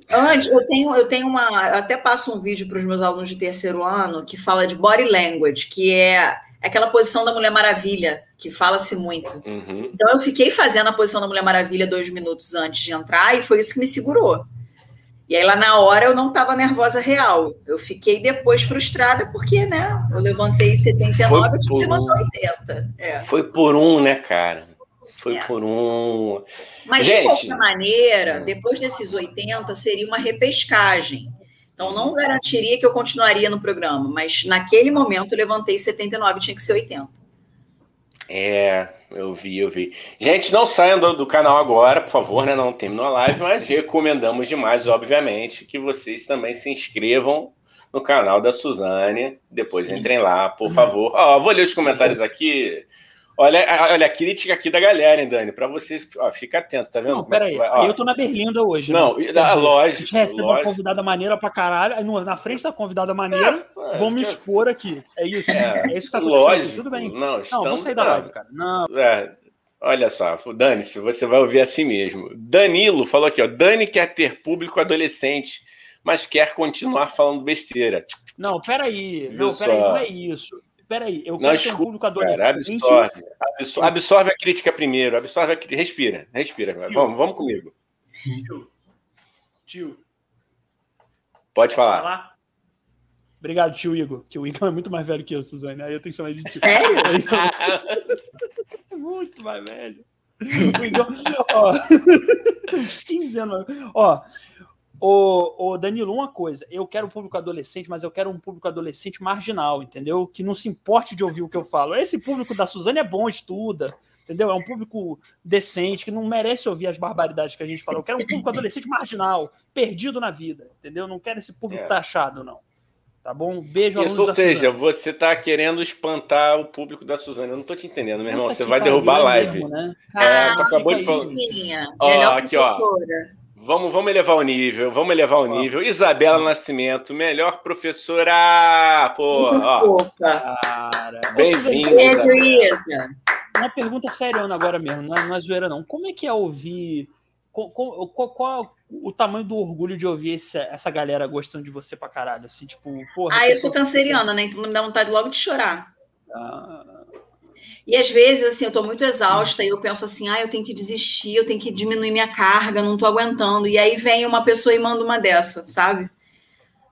C: Antes, eu tenho, eu tenho uma. Eu até passo um vídeo para os meus alunos de terceiro ano que fala de body language, que é aquela posição da Mulher Maravilha, que fala-se muito. Uhum. Então eu fiquei fazendo a posição da Mulher Maravilha dois minutos antes de entrar, e foi isso que me segurou. E aí lá na hora eu não estava nervosa real. Eu fiquei depois frustrada porque, né? Eu levantei 79 e levantou 80. É.
A: Foi por um, né, cara? Foi é. por um.
C: Mas Gente, de qualquer maneira, depois desses 80 seria uma repescagem. Então não garantiria que eu continuaria no programa, mas naquele momento eu levantei 79, tinha que ser 80.
A: É, eu vi, eu vi. Gente, não saiam do, do, canal agora, por favor, né? Não terminou a live, mas recomendamos demais, obviamente, que vocês também se inscrevam no canal da Suzane. Depois entrem lá, por favor. Ó, vou ler os comentários aqui. Olha, olha a crítica aqui da galera, hein, Dani? Para você, ó, fica atento, tá vendo? Não,
B: é peraí, é eu tô na Berlinda hoje.
A: Né? Não, né? da, lógico. A gente
B: recebe lógico. uma convidada maneira pra caralho, na frente da convidada maneira, é, vão me expor aqui. É isso. É, é isso que tá
A: acontecendo. Lógico. Tudo bem. Não, estamos, não vou sair da live, cara. Não. É, olha só, Dani, se você vai ouvir assim mesmo. Danilo falou aqui, ó. Dani quer ter público adolescente, mas quer continuar falando besteira.
B: Não, peraí. Não, peraí, não é isso peraí, eu
A: quero ter um público adolescente. Cara, absorve, absorve, absorve, a crítica primeiro, absorve a crítica. Respira, respira. Vamos, vamos comigo. Tio. Tio. Pode falar. falar.
B: Obrigado, tio Igor, que o Igor é muito mais velho que eu, Suzane. Aí eu tenho que chamar de tio.
C: Sério? [laughs] [laughs]
B: muito mais velho. O Igor, ó, [laughs] uns 15 anos. Ó, Ô, ô, Danilo, uma coisa, eu quero um público adolescente, mas eu quero um público adolescente marginal, entendeu? Que não se importe de ouvir o que eu falo. Esse público da Suzane é bom, estuda, entendeu? É um público decente, que não merece ouvir as barbaridades que a gente fala. Eu quero um público adolescente marginal, perdido na vida, entendeu? Não quero esse público é. taxado, não. Tá bom? Beijo,
A: Isso, ou seja, Suzane. você está querendo espantar o público da Suzane. Eu não estou te entendendo, meu irmão. Você vai derrubar a live. Mesmo, né?
C: É, ah, acabou de falar. Ó,
A: aqui, ó. Vamos, vamos elevar o nível, vamos elevar o nível. Isabela Nascimento, melhor professora. Pô,
C: Desculpa.
A: Bem-vinda.
C: Beijo, Isa.
B: Uma pergunta séria agora mesmo, não é, não é zoeira, não. Como é que é ouvir. Qual, qual, qual o tamanho do orgulho de ouvir esse, essa galera gostando de você pra caralho? Assim, tipo, porra.
C: Ah, eu sou canceriana, né? Então me dá vontade logo de chorar. Ah, e às vezes, assim, eu estou muito exausta e eu penso assim, ah, eu tenho que desistir, eu tenho que diminuir minha carga, não estou aguentando. E aí vem uma pessoa e manda uma dessa, sabe?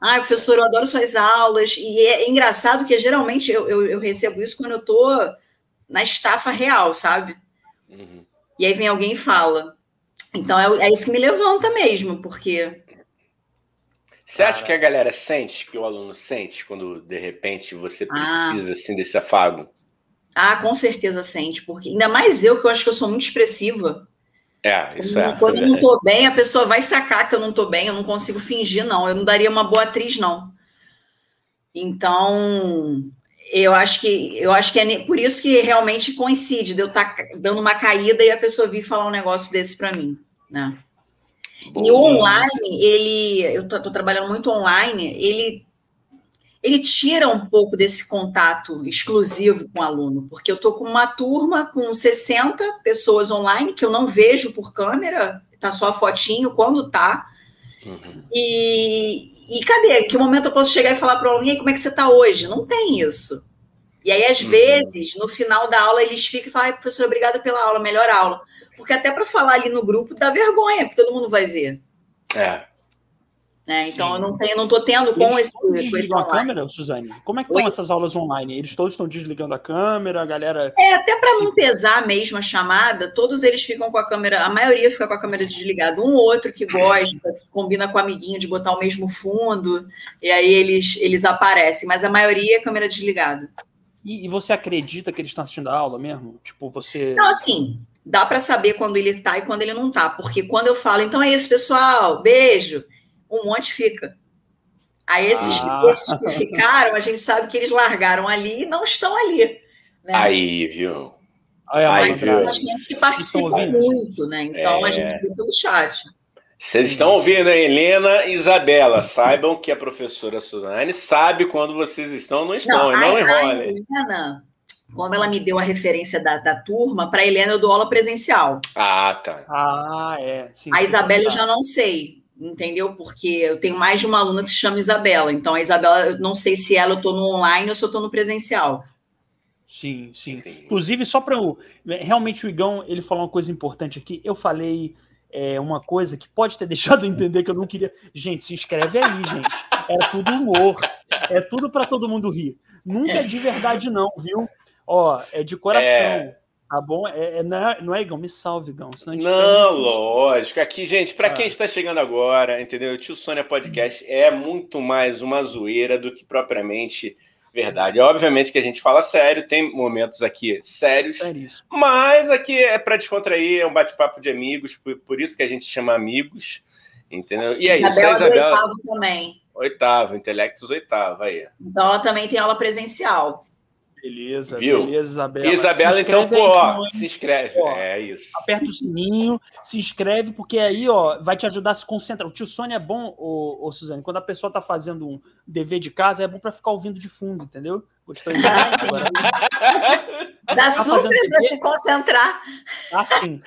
C: Ah, professor, eu adoro suas aulas. E é engraçado que geralmente eu, eu, eu recebo isso quando eu estou na estafa real, sabe? Uhum. E aí vem alguém e fala. Então é, é isso que me levanta mesmo, porque
A: você acha que a galera sente, que o aluno sente, quando de repente você ah. precisa ah. assim, desse afago?
C: Ah, com certeza sente, porque ainda mais eu, que eu acho que eu sou muito expressiva.
A: É, isso é.
C: Quando eu não tô bem, a pessoa vai sacar que eu não tô bem, eu não consigo fingir, não. Eu não daria uma boa atriz, não. Então, eu acho que eu acho que é por isso que realmente coincide de eu estar tá dando uma caída e a pessoa vir falar um negócio desse para mim, né? Bom, e o online, ele, eu tô, tô, trabalhando muito online, ele ele tira um pouco desse contato exclusivo com o aluno, porque eu estou com uma turma com 60 pessoas online que eu não vejo por câmera, tá só a fotinho quando tá. Uhum. E, e cadê? Que momento eu posso chegar e falar para o aluno, e aí, como é que você está hoje? Não tem isso. E aí, às uhum. vezes, no final da aula, eles ficam e falam, professor, obrigada pela aula, melhor aula. Porque até para falar ali no grupo dá vergonha, porque todo mundo vai ver.
A: É.
C: Né? Então Sim. eu não tenho, não estou tendo com
B: Eles
C: esse, com esse
B: a câmera, Suzane? Como é que estão essas aulas online? Eles todos estão desligando a câmera, a galera.
C: É, até para não pesar mesmo a chamada, todos eles ficam com a câmera, a maioria fica com a câmera desligada, um ou outro que gosta, que combina com o amiguinho de botar o mesmo fundo, e aí eles, eles aparecem, mas a maioria é câmera desligada.
B: E, e, você acredita que eles estão assistindo a aula mesmo? Tipo, você.
C: Não, assim, dá para saber quando ele tá e quando ele não tá. Porque quando eu falo, então é isso, pessoal, beijo, um monte fica. Aí esses, ah. esses que ficaram, a gente sabe que eles largaram ali e não estão ali. Né?
A: Aí, viu?
C: Aí, Aí viu? A gente participa muito, né? Então é... a gente vê pelo chat.
A: Vocês estão ouvindo a Helena e Isabela. Saibam que a professora Suzane sabe quando vocês estão ou não estão, não, e não enrolem.
C: Helena, como ela me deu a referência da, da turma, para Helena eu dou aula presencial.
A: Ah, tá.
B: Ah, é.
C: Sim, a Isabela tá. eu já não sei, entendeu? Porque eu tenho mais de uma aluna que se chama Isabela. Então a Isabela, eu não sei se ela eu estou no online ou se eu estou no presencial.
B: Sim, sim. Inclusive, só para o. Realmente, o Igão, ele falou uma coisa importante aqui. Eu falei é uma coisa que pode ter [laughs] deixado de entender que eu não queria. Gente, se inscreve aí, gente. É tudo humor. É tudo para todo mundo rir. Nunca é de verdade, não, viu? Ó, é de coração. É... Tá bom? É, é, não, é, não é, Igão? Me salve, Igão.
A: Não, lógico. Aqui, gente, para ah. quem está chegando agora, entendeu? O Tio Sônia Podcast é muito mais uma zoeira do que propriamente Verdade. Obviamente que a gente fala sério, tem momentos aqui sérios, Sério. mas aqui é para descontrair, é um bate-papo de amigos, por, por, isso que a gente chama amigos, entendeu? E é isso, a Isabela. Oitavo
C: também.
A: Oitavo, Intelectus oitavo, aí.
C: Então ela também tem aula presencial.
B: Beleza, Viu? beleza, Isabela.
A: Isabela, então, pô, ó, se inscreve. Ó, é isso.
B: Aperta o sininho, se inscreve, porque aí, ó, vai te ajudar a se concentrar. O tio Sônia é bom, ô, ô Suzane, quando a pessoa tá fazendo um dever de casa, é bom para ficar ouvindo de fundo, entendeu? Gostou de [laughs] agora.
C: Dá tá super para se concentrar.
B: Dá sim.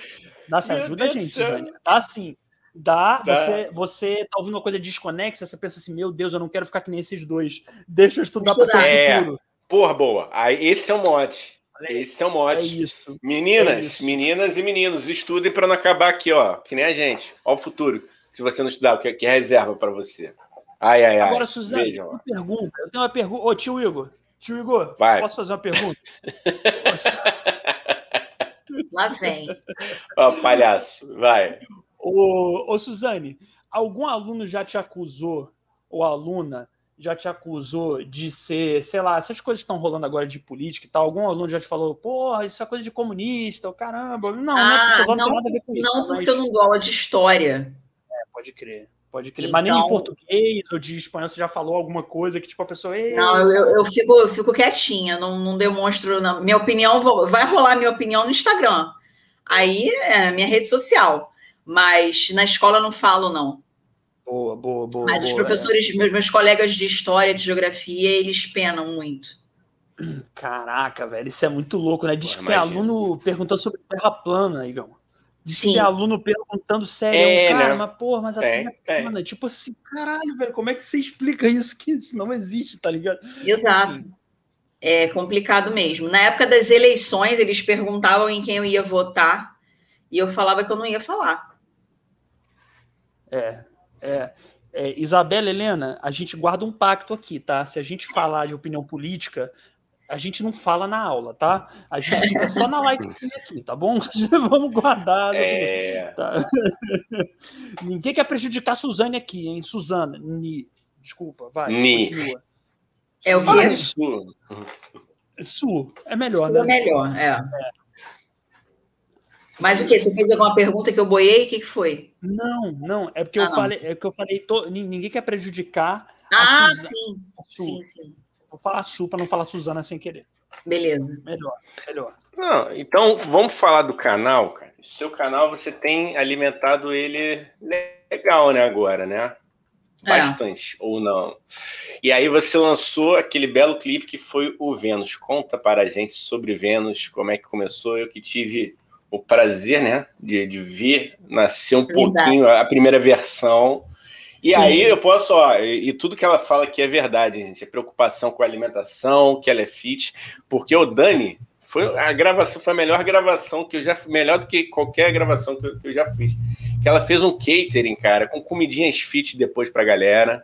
B: Dá sim. Ajuda a gente, Suzane. Dá sim. Dá, Dá, Você, você tá ouvindo uma coisa desconexa, você pensa assim, meu Deus, eu não quero ficar que nem esses dois. Deixa eu estudar para o
A: é. futuro. Porra, boa. Aí, esse é o mote. Esse é o mote. É
B: isso.
A: Meninas,
B: é isso.
A: meninas e meninos, estudem para não acabar aqui, ó. Que nem a gente. Ó o futuro. Se você não estudar, o que, que é reserva para você. Ai, ai, ai.
B: Agora, Suzane, Vejam, uma pergunta. Eu tenho uma pergunta. Ô, tio Igor. Tio Igor,
A: Vai.
B: posso fazer uma pergunta? [laughs]
C: Lá vem.
A: Ó, palhaço. Vai.
B: Ô, ô, Suzane, algum aluno já te acusou, ou aluna, já te acusou de ser, sei lá, essas coisas que estão rolando agora de política e tal, algum aluno já te falou, porra, isso é coisa de comunista, ou caramba. Não,
C: ah, não, não, não, isso, não porque mas... eu não aula de história.
B: É, pode crer. Pode crer. Então... Mas nem em então português ou de espanhol você já falou alguma coisa que, tipo, a pessoa.
C: Não, eu, eu, fico, eu fico quietinha, não, não demonstro. Não. Minha opinião, vai rolar minha opinião no Instagram. Aí é minha rede social. Mas na escola eu não falo, não.
B: Boa, boa, boa.
C: Mas
B: boa,
C: os professores, é. meus colegas de história, de geografia, eles penam muito.
B: Caraca, velho, isso é muito louco, né? Diz Pô, que tem aluno perguntando sobre terra plana, Igão. Diz Sim. que tem aluno perguntando sério, é, cara, né? mas porra, mas a é, terra é plana. É. Tipo assim, caralho, velho, como é que você explica isso? Que isso não existe, tá ligado?
C: Exato. Assim. É complicado mesmo. Na época das eleições, eles perguntavam em quem eu ia votar e eu falava que eu não ia falar.
B: É, é, é, Isabela Helena, a gente guarda um pacto aqui, tá? Se a gente falar de opinião política, a gente não fala na aula, tá? A gente fica só na live aqui, tá bom? [laughs] Vamos guardar. É... Tá? [laughs] Ninguém quer prejudicar a Suzane aqui, hein? Suzana, Ni. Desculpa, vai.
A: Ni.
C: Continua. É o que?
B: Su. Su. É melhor,
C: Su
B: né?
C: É melhor, é. é. Mas o que? Você fez alguma pergunta que eu boiei? O que, que foi?
B: Não, não. É porque ah, eu não. falei, é que eu falei, to... ninguém quer prejudicar.
C: Ah, sim. Sim, sim.
B: Vou falar Su para não falar Suzana sem querer.
C: Beleza.
B: Melhor, melhor.
A: Não, então vamos falar do canal, cara. Seu canal você tem alimentado ele legal, né, agora, né? É. Bastante, é. ou não. E aí você lançou aquele belo clipe que foi o Vênus. Conta para a gente sobre Vênus, como é que começou. Eu que tive o prazer, né, de, de ver nascer um verdade. pouquinho a primeira versão. E Sim. aí eu posso, ó, e, e, tudo que ela fala aqui é verdade, gente. A preocupação com a alimentação, que ela é fit, porque o Dani foi a gravação foi a melhor gravação que eu já melhor do que qualquer gravação que eu, que eu já fiz. Que ela fez um catering, cara, com comidinhas fit depois pra galera.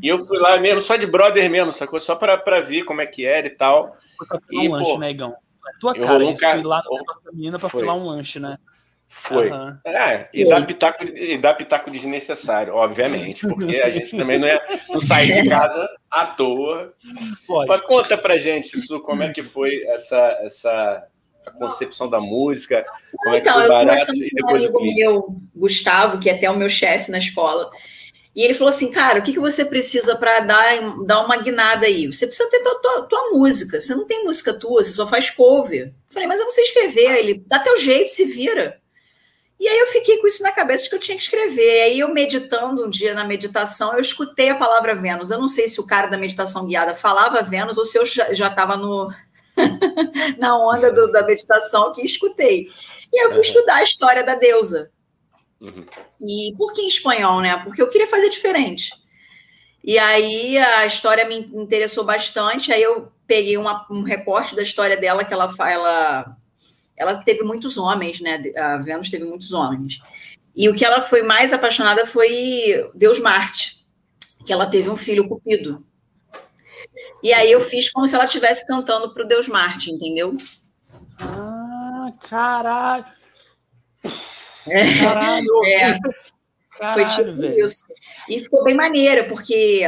A: E eu fui lá mesmo, só de brother mesmo, sacou? Só para ver como é que era e tal.
B: Foi pra e, um lanche, né, Igão? Tua eu cara, nunca... ir lá na menina pra falar um lanche, né?
A: Foi. Uhum. É, e dá, pitaco, e dá pitaco desnecessário, obviamente, porque a gente também não, é, não sai de casa à toa. Pode. Mas conta pra gente, Su, como é que foi essa, essa a concepção da música, como
C: então, é que então, foi barato e depois um amigo meu, Gustavo, que é até o meu chefe na escola, e ele falou assim, cara, o que, que você precisa para dar, dar uma guinada aí? Você precisa ter tua, tua, tua, música. Você não tem música tua, você só faz cover. Falei, mas eu não sei escrever. Ele, dá teu jeito, se vira. E aí eu fiquei com isso na cabeça de que eu tinha que escrever. Aí eu meditando um dia na meditação, eu escutei a palavra Vênus. Eu não sei se o cara da meditação guiada falava Vênus ou se eu já estava no [laughs] na onda do, da meditação que escutei. E eu fui estudar a história da deusa. Uhum. E por que em espanhol, né? Porque eu queria fazer diferente. E aí a história me interessou bastante. Aí eu peguei uma, um recorte da história dela que ela ela ela teve muitos homens, né? A Vênus teve muitos homens. E o que ela foi mais apaixonada foi Deus Marte, que ela teve um filho Cupido. E aí eu fiz como se ela estivesse cantando para o Deus Marte, entendeu?
B: Ah, caralho!
C: Caralho! [laughs] É. Caralho, Foi tipo velho. isso. E ficou bem maneira, porque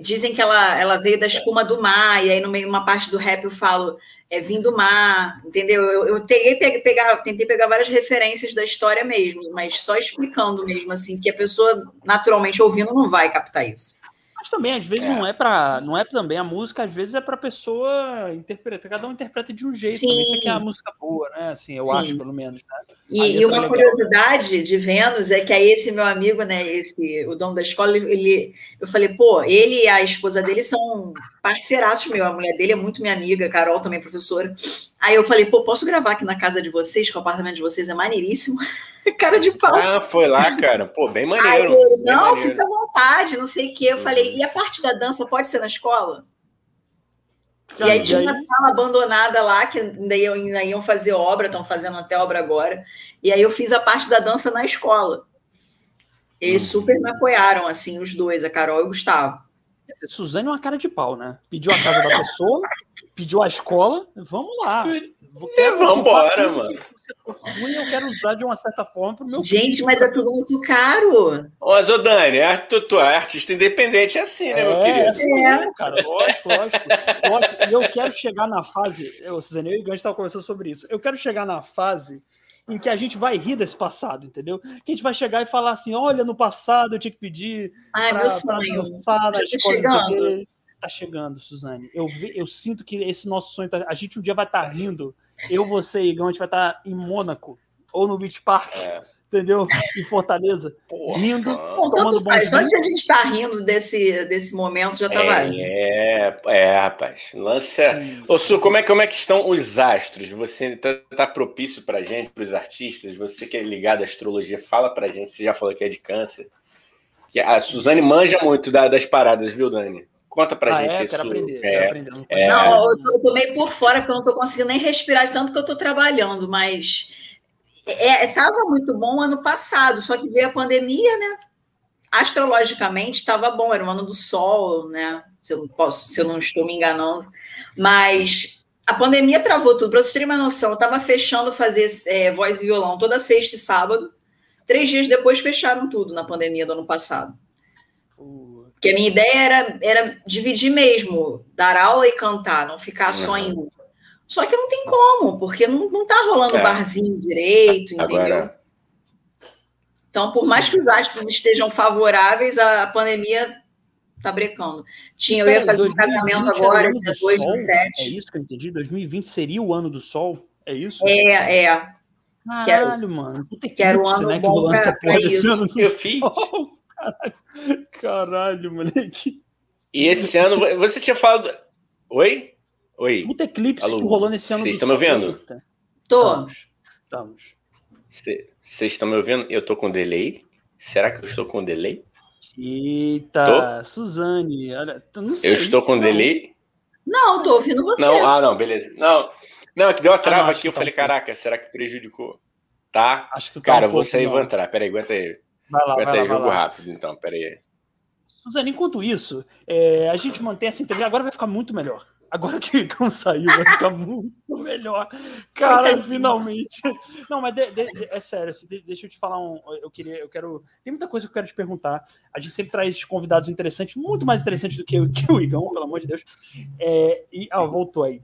C: dizem que ela, ela veio da espuma do mar, e aí no meio uma parte do rap eu falo é vim do mar, entendeu? Eu, eu tentei, pegar, tentei pegar várias referências da história mesmo, mas só explicando mesmo, assim, que a pessoa naturalmente ouvindo não vai captar isso.
B: Mas também, às vezes, é. não é para. Não é também a música, às vezes é para pessoa interpretar. Cada um interpreta de um jeito. Sim. Também, isso aqui é a música boa, né? Assim, eu Sim. acho, pelo menos. Né?
C: E, e uma legal. curiosidade de Vênus é que aí esse meu amigo, né, esse, o dono da escola, ele, eu falei, pô, ele e a esposa dele são parceiraços meu. A mulher dele é muito minha amiga, Carol, também professora. Aí eu falei, pô, posso gravar aqui na casa de vocês, que o apartamento de vocês é maneiríssimo. [laughs] cara de pau.
A: Ah, foi lá, cara. Pô, bem maneiro.
C: Aí ele, não, maneiro. fica à vontade, não sei o quê. Eu uhum. falei, e a parte da dança pode ser na escola? E aí tinha uma sala abandonada lá, que ainda iam, ainda iam fazer obra, estão fazendo até obra agora. E aí eu fiz a parte da dança na escola. Eles hum. super me apoiaram, assim, os dois, a Carol e o Gustavo.
B: Suzane é uma cara de pau, né? Pediu a casa da pessoa, pediu a escola, vamos lá.
A: É, vamos embora, mano.
B: eu quero usar de uma certa forma pro meu
C: Gente, filho. mas é tudo muito caro.
A: Ô, Zô Dani, é, tu, tu é artista independente é assim, né, é, meu querido? É,
B: assim, é. cara, lógico, lógico. lógico. eu quero chegar na fase, eu, Suzane, eu e o Gans estavam conversando sobre isso. Eu quero chegar na fase em que a gente vai rir desse passado, entendeu? Que a gente vai chegar e falar assim: olha, no passado eu tinha que pedir.
C: Ai, pra, meu sonho. Pra
B: tá chegando. Tá chegando, Suzane. Eu, eu sinto que esse nosso sonho. Tá, a gente um dia vai estar tá rindo. Eu, você e Igão, a gente vai estar em Mônaco ou no Beach Park. É entendeu? Em Fortaleza, Porra. rindo.
C: Bom, tanto faz. De a gente estar tá rindo desse, desse momento já tá
A: é, É, é, rapaz. Lança. Ô, Su, como é, como é que estão os astros? Você tá, tá propício pra gente, pros artistas? Você que é ligado à astrologia, fala pra gente. Você já falou que é de câncer. Que a Suzane manja muito da, das paradas, viu, Dani? Conta pra ah, gente
B: é?
A: isso.
B: Quero aprender, é, quero aprender. Não, é...
C: não eu, tô, eu tô meio por fora, porque eu não tô conseguindo nem respirar de tanto que eu tô trabalhando, mas estava é, muito bom ano passado, só que veio a pandemia, né? Astrologicamente estava bom, era o ano do Sol, né? Se eu, não posso, se eu não estou me enganando. Mas a pandemia travou tudo. Para vocês terem uma noção, eu estava fechando fazer é, voz e violão toda sexta e sábado. Três dias depois fecharam tudo na pandemia do ano passado. Porque a minha ideia era, era dividir mesmo, dar aula e cantar, não ficar só em um. Só que não tem como, porque não, não tá rolando é. barzinho direito, entendeu? Agora... Então, por mais que os astros estejam favoráveis, a pandemia tá brecando. Tinha, eu ia fazer um casamento agora, dia 2 do 7.
B: É isso que eu entendi? 2020 seria o ano do sol? É isso?
C: É, é.
B: Caralho, quero, mano.
C: Puta que quero um ano né, bom que pra, pra isso. Ano
A: eu fiz.
B: Caralho, caralho, moleque.
A: E esse ano, você tinha falado... Oi? Oi.
B: Muito eclipse Alô. que rolou nesse ano.
A: Vocês estão me ouvindo?
C: Tô.
B: Estamos.
A: Vocês estão me ouvindo? Eu tô com delay? Será que eu estou com delay?
B: Eita, tô? Suzane, olha, não sei.
A: Eu estou com delay?
C: Não, tô ouvindo você.
A: Não, ah, não, beleza. Não, não, é que deu a trava ah, aqui, eu tá falei, um caraca, será que prejudicou? Tá? Acho que tá Cara, um vou sair e vou entrar. Peraí, aguenta aí. Vai lá, aguenta vai aí, lá, jogo vai rápido, então, peraí.
B: Suzane, enquanto isso, é, a gente mantém essa entrevista, agora vai ficar muito melhor Agora que [laughs] o Igão saiu, vai ficar muito melhor. Cara, finalmente. Não, mas de, de, é sério, assim, deixa eu te falar um. Eu queria, eu quero. Tem muita coisa que eu quero te perguntar. A gente sempre traz convidados interessantes, muito mais interessantes do que, [laughs] que o Igão, pelo amor de Deus. É, e, ah, voltou aí.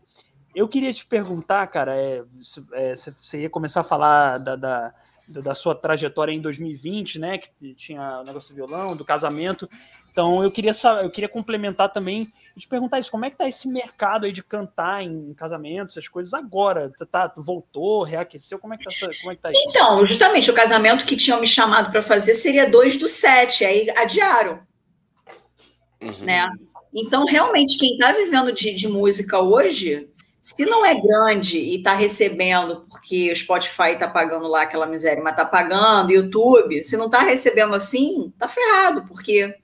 B: Eu queria te perguntar, cara, é, é, você ia começar a falar da, da, da sua trajetória em 2020, né? Que tinha o negócio do violão, do casamento. Então eu queria saber, eu queria complementar também e te perguntar isso, como é que tá esse mercado aí de cantar em casamentos, essas coisas agora? Tá, tá voltou, reaqueceu, como é que tá, como é que tá isso?
C: Então, justamente o casamento que tinham me chamado para fazer seria 2 do 7, aí adiaram. Uhum. Né? Então, realmente, quem está vivendo de, de, música hoje, se não é grande e está recebendo, porque o Spotify está pagando lá aquela miséria, mas está pagando, YouTube, se não está recebendo assim, tá ferrado, porque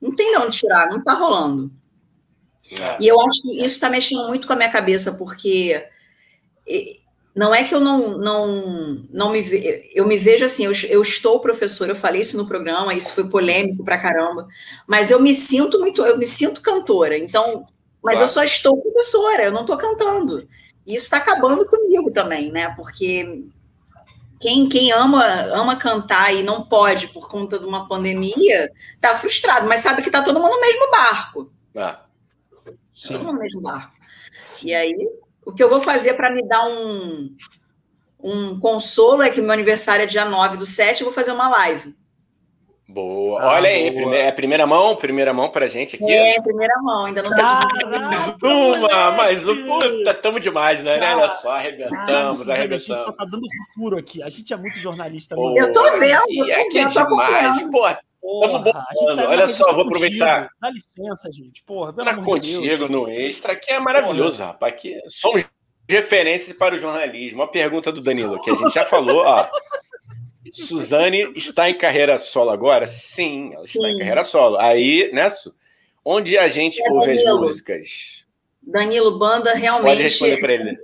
C: não tem de onde tirar, não está rolando. É. E eu acho que isso está mexendo muito com a minha cabeça, porque não é que eu não não não me ve... eu me vejo assim, eu, eu estou professor, eu falei isso no programa, isso foi polêmico pra caramba, mas eu me sinto muito, eu me sinto cantora, então, mas claro. eu só estou professora, eu não estou cantando. E isso está acabando comigo também, né? Porque quem, quem ama ama cantar e não pode por conta de uma pandemia, tá frustrado, mas sabe que tá todo mundo no mesmo barco. Ah. Todo mundo no mesmo barco. E aí, o que eu vou fazer para me dar um, um consolo é que meu aniversário é dia 9 do 7, eu vou fazer uma live.
A: Boa. Ah, Olha aí, boa. Primeira, é primeira mão, primeira mão pra gente aqui.
C: É, primeira mão, ainda não tá
A: Uma, mais um. Puta, tamo demais, né? Olha só, arrebentamos, ah, arrebentamos. A gente só
B: tá dando furo aqui. A gente é muito jornalista.
C: Pô, eu tô vendo.
A: É que é demais. Pô, Porra, Olha só, vou aproveitar.
B: Contigo. Dá licença, gente. Porra,
A: pelo tá contigo de no Extra, que é maravilhoso, Porra. rapaz. Aqui somos referências para o jornalismo. Uma pergunta do Danilo, que a gente já falou, ó. Suzane está em carreira solo agora? Sim, ela está Sim. em carreira solo. Aí, né, onde a gente é, ouve Danilo, as músicas?
C: Danilo, banda realmente. Pode
A: responder para ele.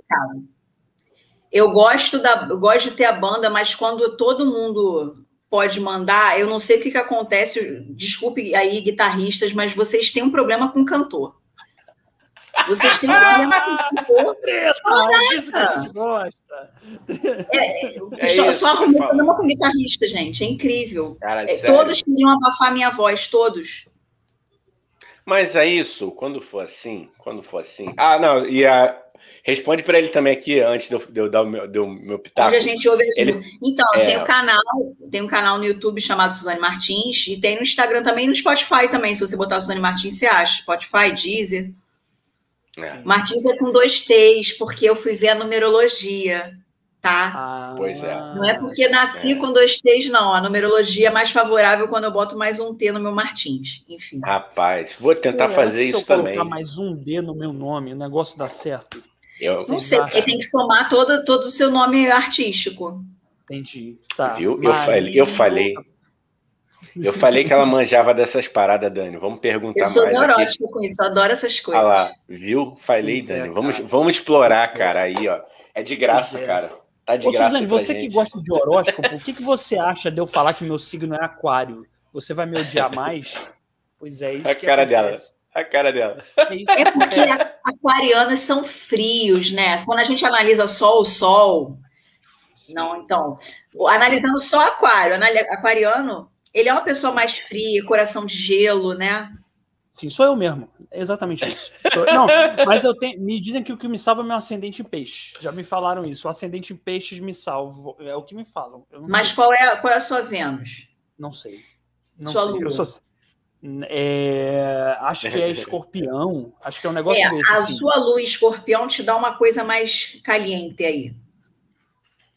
C: Eu gosto, da, eu gosto de ter a banda, mas quando todo mundo pode mandar, eu não sei o que, que acontece, desculpe aí, guitarristas, mas vocês têm um problema com cantor. Vocês têm
B: que a gente gosta.
C: É, é só, problema com guitarrista, gente. É incrível. Cara, é, todos queriam abafar minha voz, todos.
A: Mas é isso, quando for assim, quando for assim. Ah, não, e a. Responde para ele também aqui, antes de eu, de eu dar o meu, de meu pitaco.
C: Onde a gente ouve ele... Então, é... tem um canal, tem um canal no YouTube chamado Suzane Martins, e tem no Instagram também e no Spotify também. Se você botar Suzane Martins, você acha. Spotify, Deezer. É. Martins é com dois T's, porque eu fui ver a numerologia, tá?
A: Ah, pois é.
C: Não é porque nasci é. com dois T's, não. A numerologia é mais favorável quando eu boto mais um T no meu Martins. Enfim.
A: Rapaz, vou tentar fazer isso também. Se eu
B: colocar mais um D no meu nome, o negócio dá certo.
C: Eu... Não sei, porque tem que somar todo, todo o seu nome artístico.
B: Entendi. Tá.
A: Viu? Eu falei, eu falei. Eu falei que ela manjava dessas paradas, Dani. Vamos perguntar mais.
C: Eu sou neurótico com isso, eu adoro essas coisas. Olha lá,
A: viu? Falei, pois é, Dani. É, vamos, vamos explorar, cara. Aí, ó. É de graça, é. cara. Tá de Ô, graça. Suzane,
B: você
A: gente.
B: que gosta de horóscopo, o que, que você acha de eu falar que meu signo é aquário? Você vai me odiar mais? Pois é, isso.
A: A cara dela. A cara dela.
C: É, é porque aquarianos são frios, né? Quando a gente analisa só o sol. Não, então. Analisando só aquário, aquariano ele é uma pessoa mais fria, coração de gelo, né?
B: Sim, sou eu mesmo. É exatamente isso. Sou... Não, mas eu tenho. Me dizem que o que me salva é meu ascendente em peixe. Já me falaram isso. O ascendente em peixes me salva. É o que me falam.
C: Mas qual é, qual é a sua Vênus?
B: Não sei.
C: Não sua sei. Lua. Eu sou...
B: É... Acho que é [laughs] escorpião. Acho que é um negócio é, desse.
C: A assim. sua lua escorpião te dá uma coisa mais caliente aí.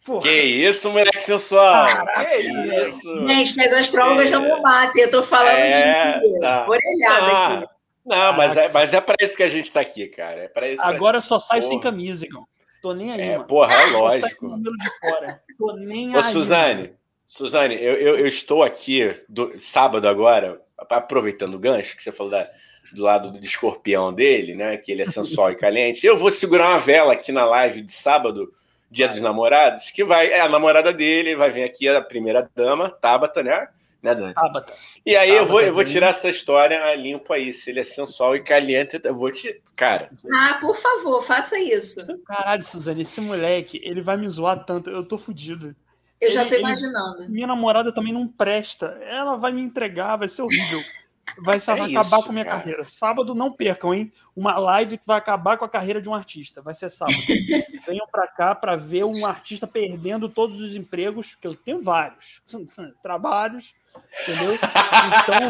A: Porra. Que isso, moleque sensual! que isso!
C: Gente, as astrólogas não me batem, eu tô falando é, de tá. orelhada ah, aqui.
A: Não, mas é, mas é pra isso que a gente tá aqui, cara. É pra isso
B: Agora eu só saio porra. sem camisa, Igão. Tô nem aí, é, mano.
A: Porra, é lógico.
B: de fora. Tô nem
A: Ô, aí. Suzane, mano. Suzane, eu, eu, eu, estou aqui do, sábado agora, aproveitando o gancho que você falou da, do lado do escorpião dele, né? Que ele é sensual e [laughs] caliente. Eu vou segurar uma vela aqui na live de sábado Dia vai. dos Namorados, que vai, é a namorada dele, vai vir aqui a primeira dama, Tabata, né? Né, Dani? Tabata. E aí Tabata, eu vou, eu vou tirar essa história limpo aí. Se ele é sensual e caliente, eu vou te. Cara.
C: Ah, por favor, faça isso.
B: Caralho, Suzane, esse moleque, ele vai me zoar tanto. Eu tô fudido.
C: Eu ele, já tô imaginando.
B: Ele, minha namorada também não presta. Ela vai me entregar, vai ser horrível. [laughs] Vai, é vai acabar isso, com a minha cara. carreira. Sábado não percam, hein? Uma live que vai acabar com a carreira de um artista. Vai ser sábado. [laughs] Venham para cá para ver um artista perdendo todos os empregos, que eu tenho vários [laughs] trabalhos, entendeu? Então,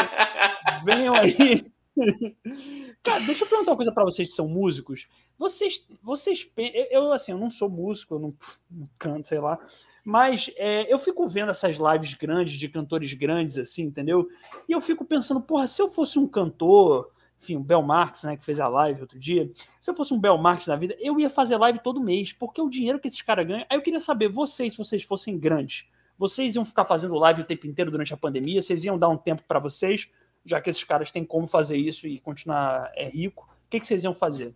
B: [laughs] venham aí. [laughs] Cara, deixa eu perguntar uma coisa para vocês que são músicos. Vocês, vocês, eu assim, eu não sou músico, eu não, não canto, sei lá. Mas é, eu fico vendo essas lives grandes, de cantores grandes, assim, entendeu? E eu fico pensando, porra, se eu fosse um cantor, enfim, o Bel Marx, né, que fez a live outro dia, se eu fosse um Bel Marx na vida, eu ia fazer live todo mês, porque o dinheiro que esses caras ganham. Aí eu queria saber, vocês, se vocês fossem grandes, vocês iam ficar fazendo live o tempo inteiro durante a pandemia? Vocês iam dar um tempo para vocês, já que esses caras têm como fazer isso e continuar é, rico? O que, que vocês iam fazer?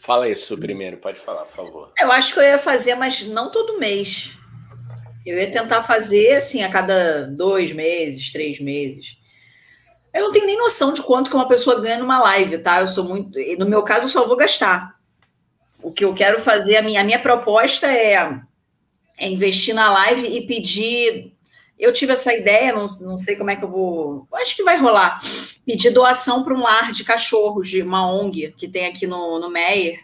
A: Fala isso primeiro, pode falar, por favor.
C: Eu acho que eu ia fazer, mas não todo mês. Eu ia tentar fazer assim a cada dois meses, três meses. Eu não tenho nem noção de quanto que uma pessoa ganha numa live, tá? Eu sou muito. No meu caso, eu só vou gastar. O que eu quero fazer, a minha, a minha proposta é, é investir na live e pedir. Eu tive essa ideia, não, não sei como é que eu vou. Acho que vai rolar. Pedir doação para um lar de cachorros, de uma ONG que tem aqui no, no Meyer.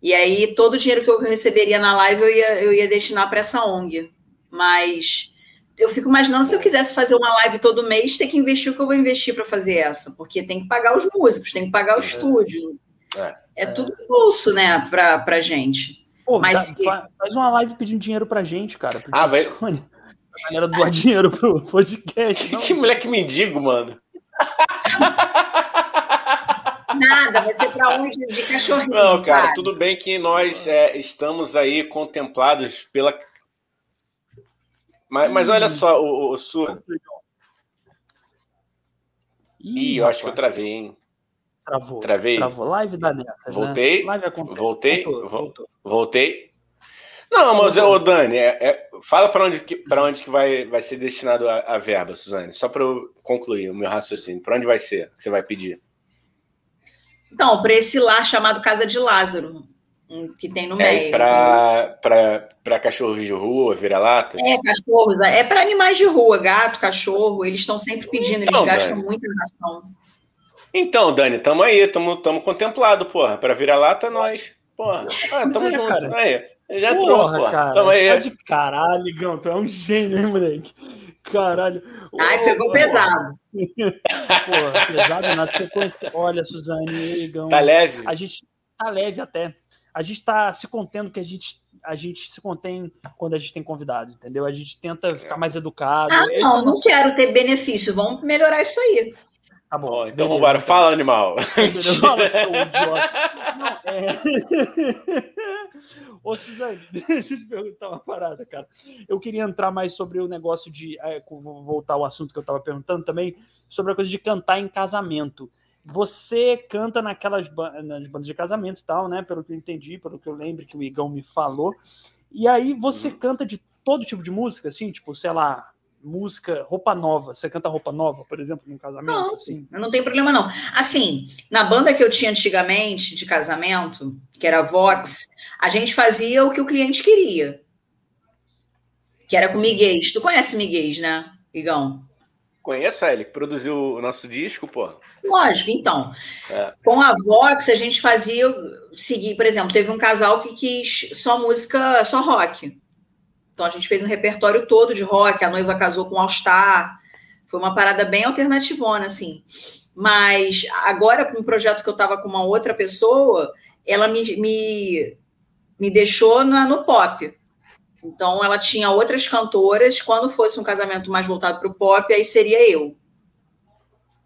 C: E aí, todo o dinheiro que eu receberia na live, eu ia, eu ia destinar para essa ONG. Mas eu fico imaginando se eu quisesse fazer uma live todo mês, ter que investir o que eu vou investir para fazer essa, porque tem que pagar os músicos, tem que pagar o é. estúdio. É, é tudo bolso, né, pra, pra gente.
B: Pô, Mas dá, faz uma live pedindo dinheiro pra gente, cara. Ah, vai. A galera doar dinheiro pro podcast.
A: Não. [laughs] Que moleque mendigo, mano.
C: Nada, vai ser para onde de cachorrinho.
A: Não, cara, cara, tudo bem que nós é, estamos aí contemplados pela mas, mas olha só, o, o Sur. Ih, eu acho que eu travei, hein?
B: Travou.
A: Travei.
B: Travou. Live da nessas,
A: né? Voltei. Né? Live acontece. Voltei. Voltou, voltou. Voltei. Não, mas, ô, Dani, é, é, fala para onde, que, onde que vai, vai ser destinado a, a verba, Suzane, só para eu concluir o meu raciocínio. Para onde vai ser que você vai pedir?
C: Então, para esse lar chamado Casa de Lázaro que tem no é, meio.
A: Para cachorros de rua, vira-lata?
C: É, cachorros. É para animais de rua, gato, cachorro. Eles estão sempre pedindo, então, eles gastam Dani. muita ração.
A: Então, Dani, tamo aí, tamo, tamo contemplado, porra. Para virar-lata, nós. Porra, [laughs] ah, tamo é, junto. Cara. Aí. Já porra. Cara, tamo aí.
B: de caralho, Gão. Tu é um gênio, hein, moleque? Caralho.
C: Ai, pegou pesado. [laughs]
B: Porra, pesado na sequência. Olha, Suzane, Gão.
A: Tá leve?
B: A gente tá leve até a gente está se contendo que a gente a gente se contém quando a gente tem convidado, entendeu? A gente tenta ficar mais educado.
C: Ah, não, é não quero ter benefício. Vamos melhorar isso aí.
A: Tá bom, então vamos embora. Fala, animal. Fala,
B: seu [laughs] idiota. Não, é... [laughs] Ô, Suzane, [laughs] deixa eu te perguntar uma parada, cara. Eu queria entrar mais sobre o negócio de. É, vou voltar ao assunto que eu estava perguntando também, sobre a coisa de cantar em casamento. Você canta naquelas nas bandas de casamento e tal, né? Pelo que eu entendi, pelo que eu lembro que o Igão me falou. E aí você uhum. canta de todo tipo de música, assim, tipo, sei lá, música, roupa nova. Você canta roupa nova, por exemplo, num casamento?
C: Não,
B: assim?
C: não tem problema não. Assim, na banda que eu tinha antigamente de casamento, que era Vox, a gente fazia o que o cliente queria. Que era com Miguel. Tu conhece Miguel, né, Igão?
A: Conheço ele, que produziu o nosso disco, pô.
C: Lógico, então. É. Com a Vox, a gente fazia seguir, por exemplo, teve um casal que quis só música, só rock. Então a gente fez um repertório todo de rock, a noiva casou com All Star. Foi uma parada bem alternativona, assim. Mas agora, com um projeto que eu estava com uma outra pessoa, ela me, me, me deixou na, no pop. Então ela tinha outras cantoras. Quando fosse um casamento mais voltado para o pop, aí seria eu.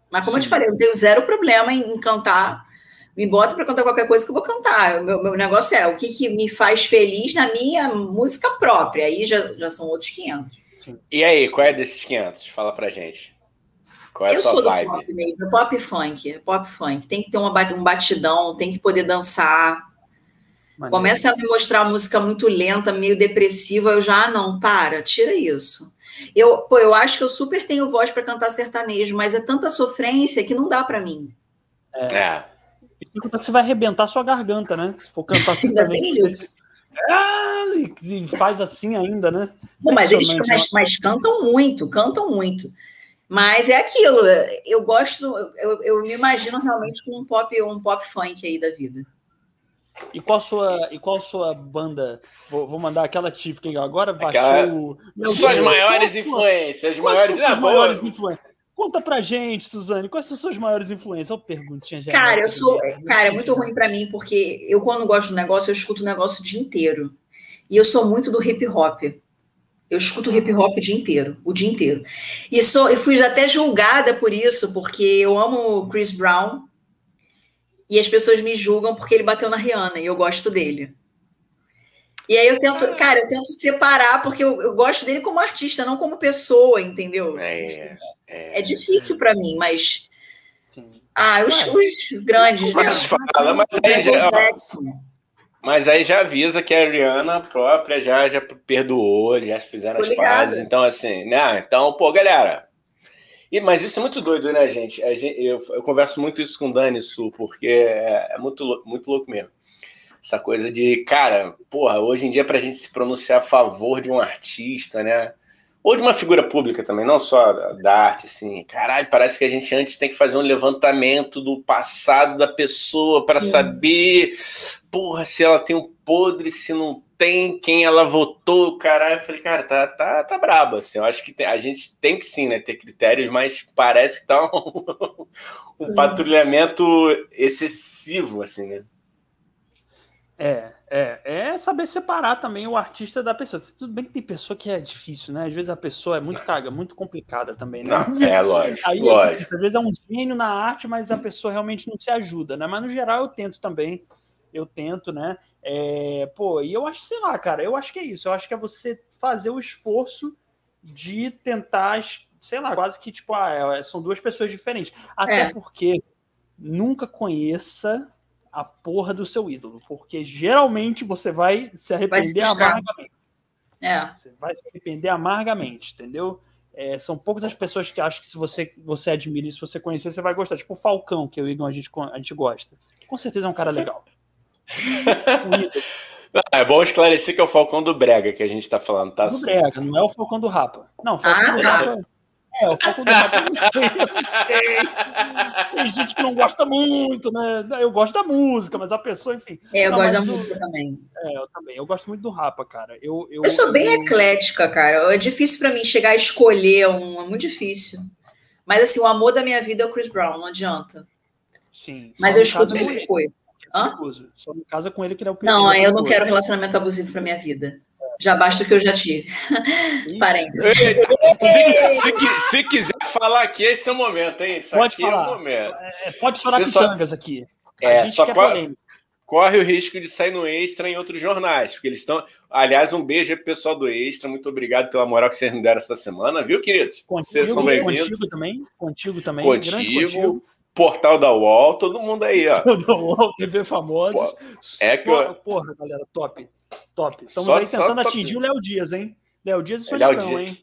C: Mas como Sim. eu te falei, eu tenho zero problema em, em cantar. Me bota para cantar qualquer coisa que eu vou cantar. O meu, meu negócio é o que, que, me faz feliz na minha música própria. Aí já, já são outros 500.
A: E aí, qual é desses 500? Fala pra gente. Qual é eu a sou vibe?
C: do pop mesmo, pop funk, pop funk. Tem que ter uma, um batidão, tem que poder dançar. Maneiro. Começa a me mostrar música muito lenta, meio depressiva, eu já, ah, não, para, tira isso. Eu, pô, eu acho que eu super tenho voz para cantar sertanejo, mas é tanta sofrência que não dá para mim.
B: É. é. Sem contar que você vai arrebentar sua garganta, né? Se for cantar sertanejo. isso. Ah, e faz assim ainda, né?
C: Bom, mas eles mas, mas cantam muito, cantam muito. Mas é aquilo, eu gosto, eu, eu me imagino realmente com um pop, um pop funk aí da vida.
B: E qual sua, e qual sua banda? Vou, vou mandar aquela típica agora baixou. Aquela...
A: Suas maiores influências, as maiores, maiores
B: influências. Conta pra gente, Suzane, quais são suas maiores influências? Olha perguntinha
C: já. Cara, eu sou. Cara, é muito ruim para mim, porque eu, quando gosto do negócio, eu escuto o negócio o dia inteiro. E eu sou muito do hip hop. Eu escuto hip hop o dia inteiro, o dia inteiro. E sou, eu fui até julgada por isso, porque eu amo Chris Brown, e as pessoas me julgam porque ele bateu na Rihanna e eu gosto dele. E aí eu tento, ah. cara, eu tento separar porque eu, eu gosto dele como artista, não como pessoa, entendeu? É, é, é difícil para mim, mas Sim. ah, os, os grandes.
A: Mas já, fala, mas aí, já, mas aí já avisa que a Rihanna própria já, já perdoou, já fizeram as pazes. Então, assim, né? Então, pô, galera, e, mas isso é muito doido, né, gente? gente eu, eu, converso muito isso com o Dani Su, porque é, é, muito, muito louco mesmo. Essa coisa de, cara, porra, hoje em dia, para a gente se pronunciar a favor de um artista, né? Ou de uma figura pública também, não só da arte, assim. Caralho, parece que a gente antes tem que fazer um levantamento do passado da pessoa para saber, porra, se ela tem um podre, se não tem quem ela votou, caralho. Eu falei, cara, tá, tá, tá brabo, assim. Eu acho que tem, a gente tem que sim, né, ter critérios, mas parece que tá um, [laughs] um patrulhamento excessivo, assim, né?
B: É, é, é saber separar também o artista da pessoa. Tudo bem que tem pessoa que é difícil, né? Às vezes a pessoa é muito caga, muito complicada também, né?
A: Não, é, lógico,
B: Aí,
A: lógico.
B: Às vezes é um gênio na arte, mas a pessoa realmente não se ajuda, né? Mas no geral eu tento também eu tento, né? É, pô, e eu acho, sei lá, cara, eu acho que é isso. Eu acho que é você fazer o esforço de tentar, sei lá, quase que, tipo, ah, é, são duas pessoas diferentes. Até é. porque nunca conheça a porra do seu ídolo, porque geralmente você vai se arrepender vai se amargamente. É. Você vai se arrepender amargamente, entendeu? É, são poucas as pessoas que acham que se você, você admira e se você conhecer, você vai gostar. Tipo o Falcão, que eu e o Igor a gente, a gente gosta. Com certeza é um cara legal. [laughs]
A: É bom esclarecer que é o Falcão do Brega que a gente está falando, tá?
B: Do Brega, não é o Falcão do Rapa. Não, o Falcão ah, do Rapa. É, o Falcão do Rapa, eu não sei. Tem, tem gente que não gosta muito, né? Eu gosto da música, mas a pessoa, enfim.
C: É, eu
B: não,
C: gosto da música também.
B: É, eu também. Eu gosto muito do Rapa, cara. Eu,
C: eu, eu sou bem eu... eclética, cara. É difícil para mim chegar a escolher um, é muito difícil. Mas assim, o amor da minha vida é o Chris Brown, não adianta.
B: Sim.
C: Mas eu escuto muita coisa.
B: Hã? Só não casa com ele que ele é o
C: Não, eu não quero relacionamento abusivo para minha vida. Já basta o que eu já tive. [laughs] Parênteses.
A: Se, se, se, quiser falar aqui, esse é o momento, hein? Isso
B: pode
A: falar.
B: É o momento. É, pode chorar Você pitangas só... aqui.
A: A é, só corre, corre o risco de sair no Extra em outros jornais, porque eles estão... Aliás, um beijo aí pro pessoal do Extra, muito obrigado pela moral que vocês me deram essa semana, viu, queridos?
B: Contigo, vocês são bem-vindos. Contigo também, contigo também.
A: Contigo. contigo portal da UOL, todo mundo aí, ó.
B: da UOL, TV famosa.
A: É que eu...
B: Porra, galera, top. Top. Estamos só, aí tentando atingir o Léo Dias, hein? Léo Dias e Solidão, hein?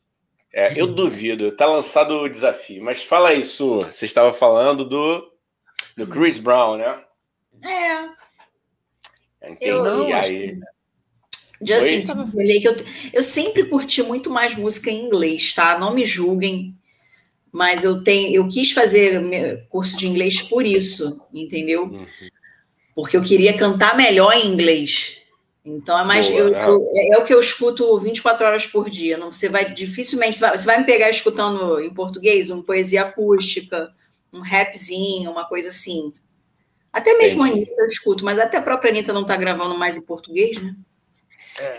A: É, eu duvido. Tá lançado o desafio. Mas fala isso. Você estava falando do, do Chris Brown, né?
C: É. Entendi. Eu, aí. Justin Timberlake, eu, eu sempre curti muito mais música em inglês, tá? Não me julguem mas eu tenho, eu quis fazer curso de inglês por isso, entendeu? Uhum. Porque eu queria cantar melhor em inglês. Então é mais Boa, eu, né? eu, é, é, o que eu escuto 24 horas por dia. Não, você vai dificilmente você vai, você vai me pegar escutando em português uma poesia acústica, um rapzinho, uma coisa assim. Até mesmo Entendi. a Anitta eu escuto, mas até a própria Anitta não está gravando mais em português, né?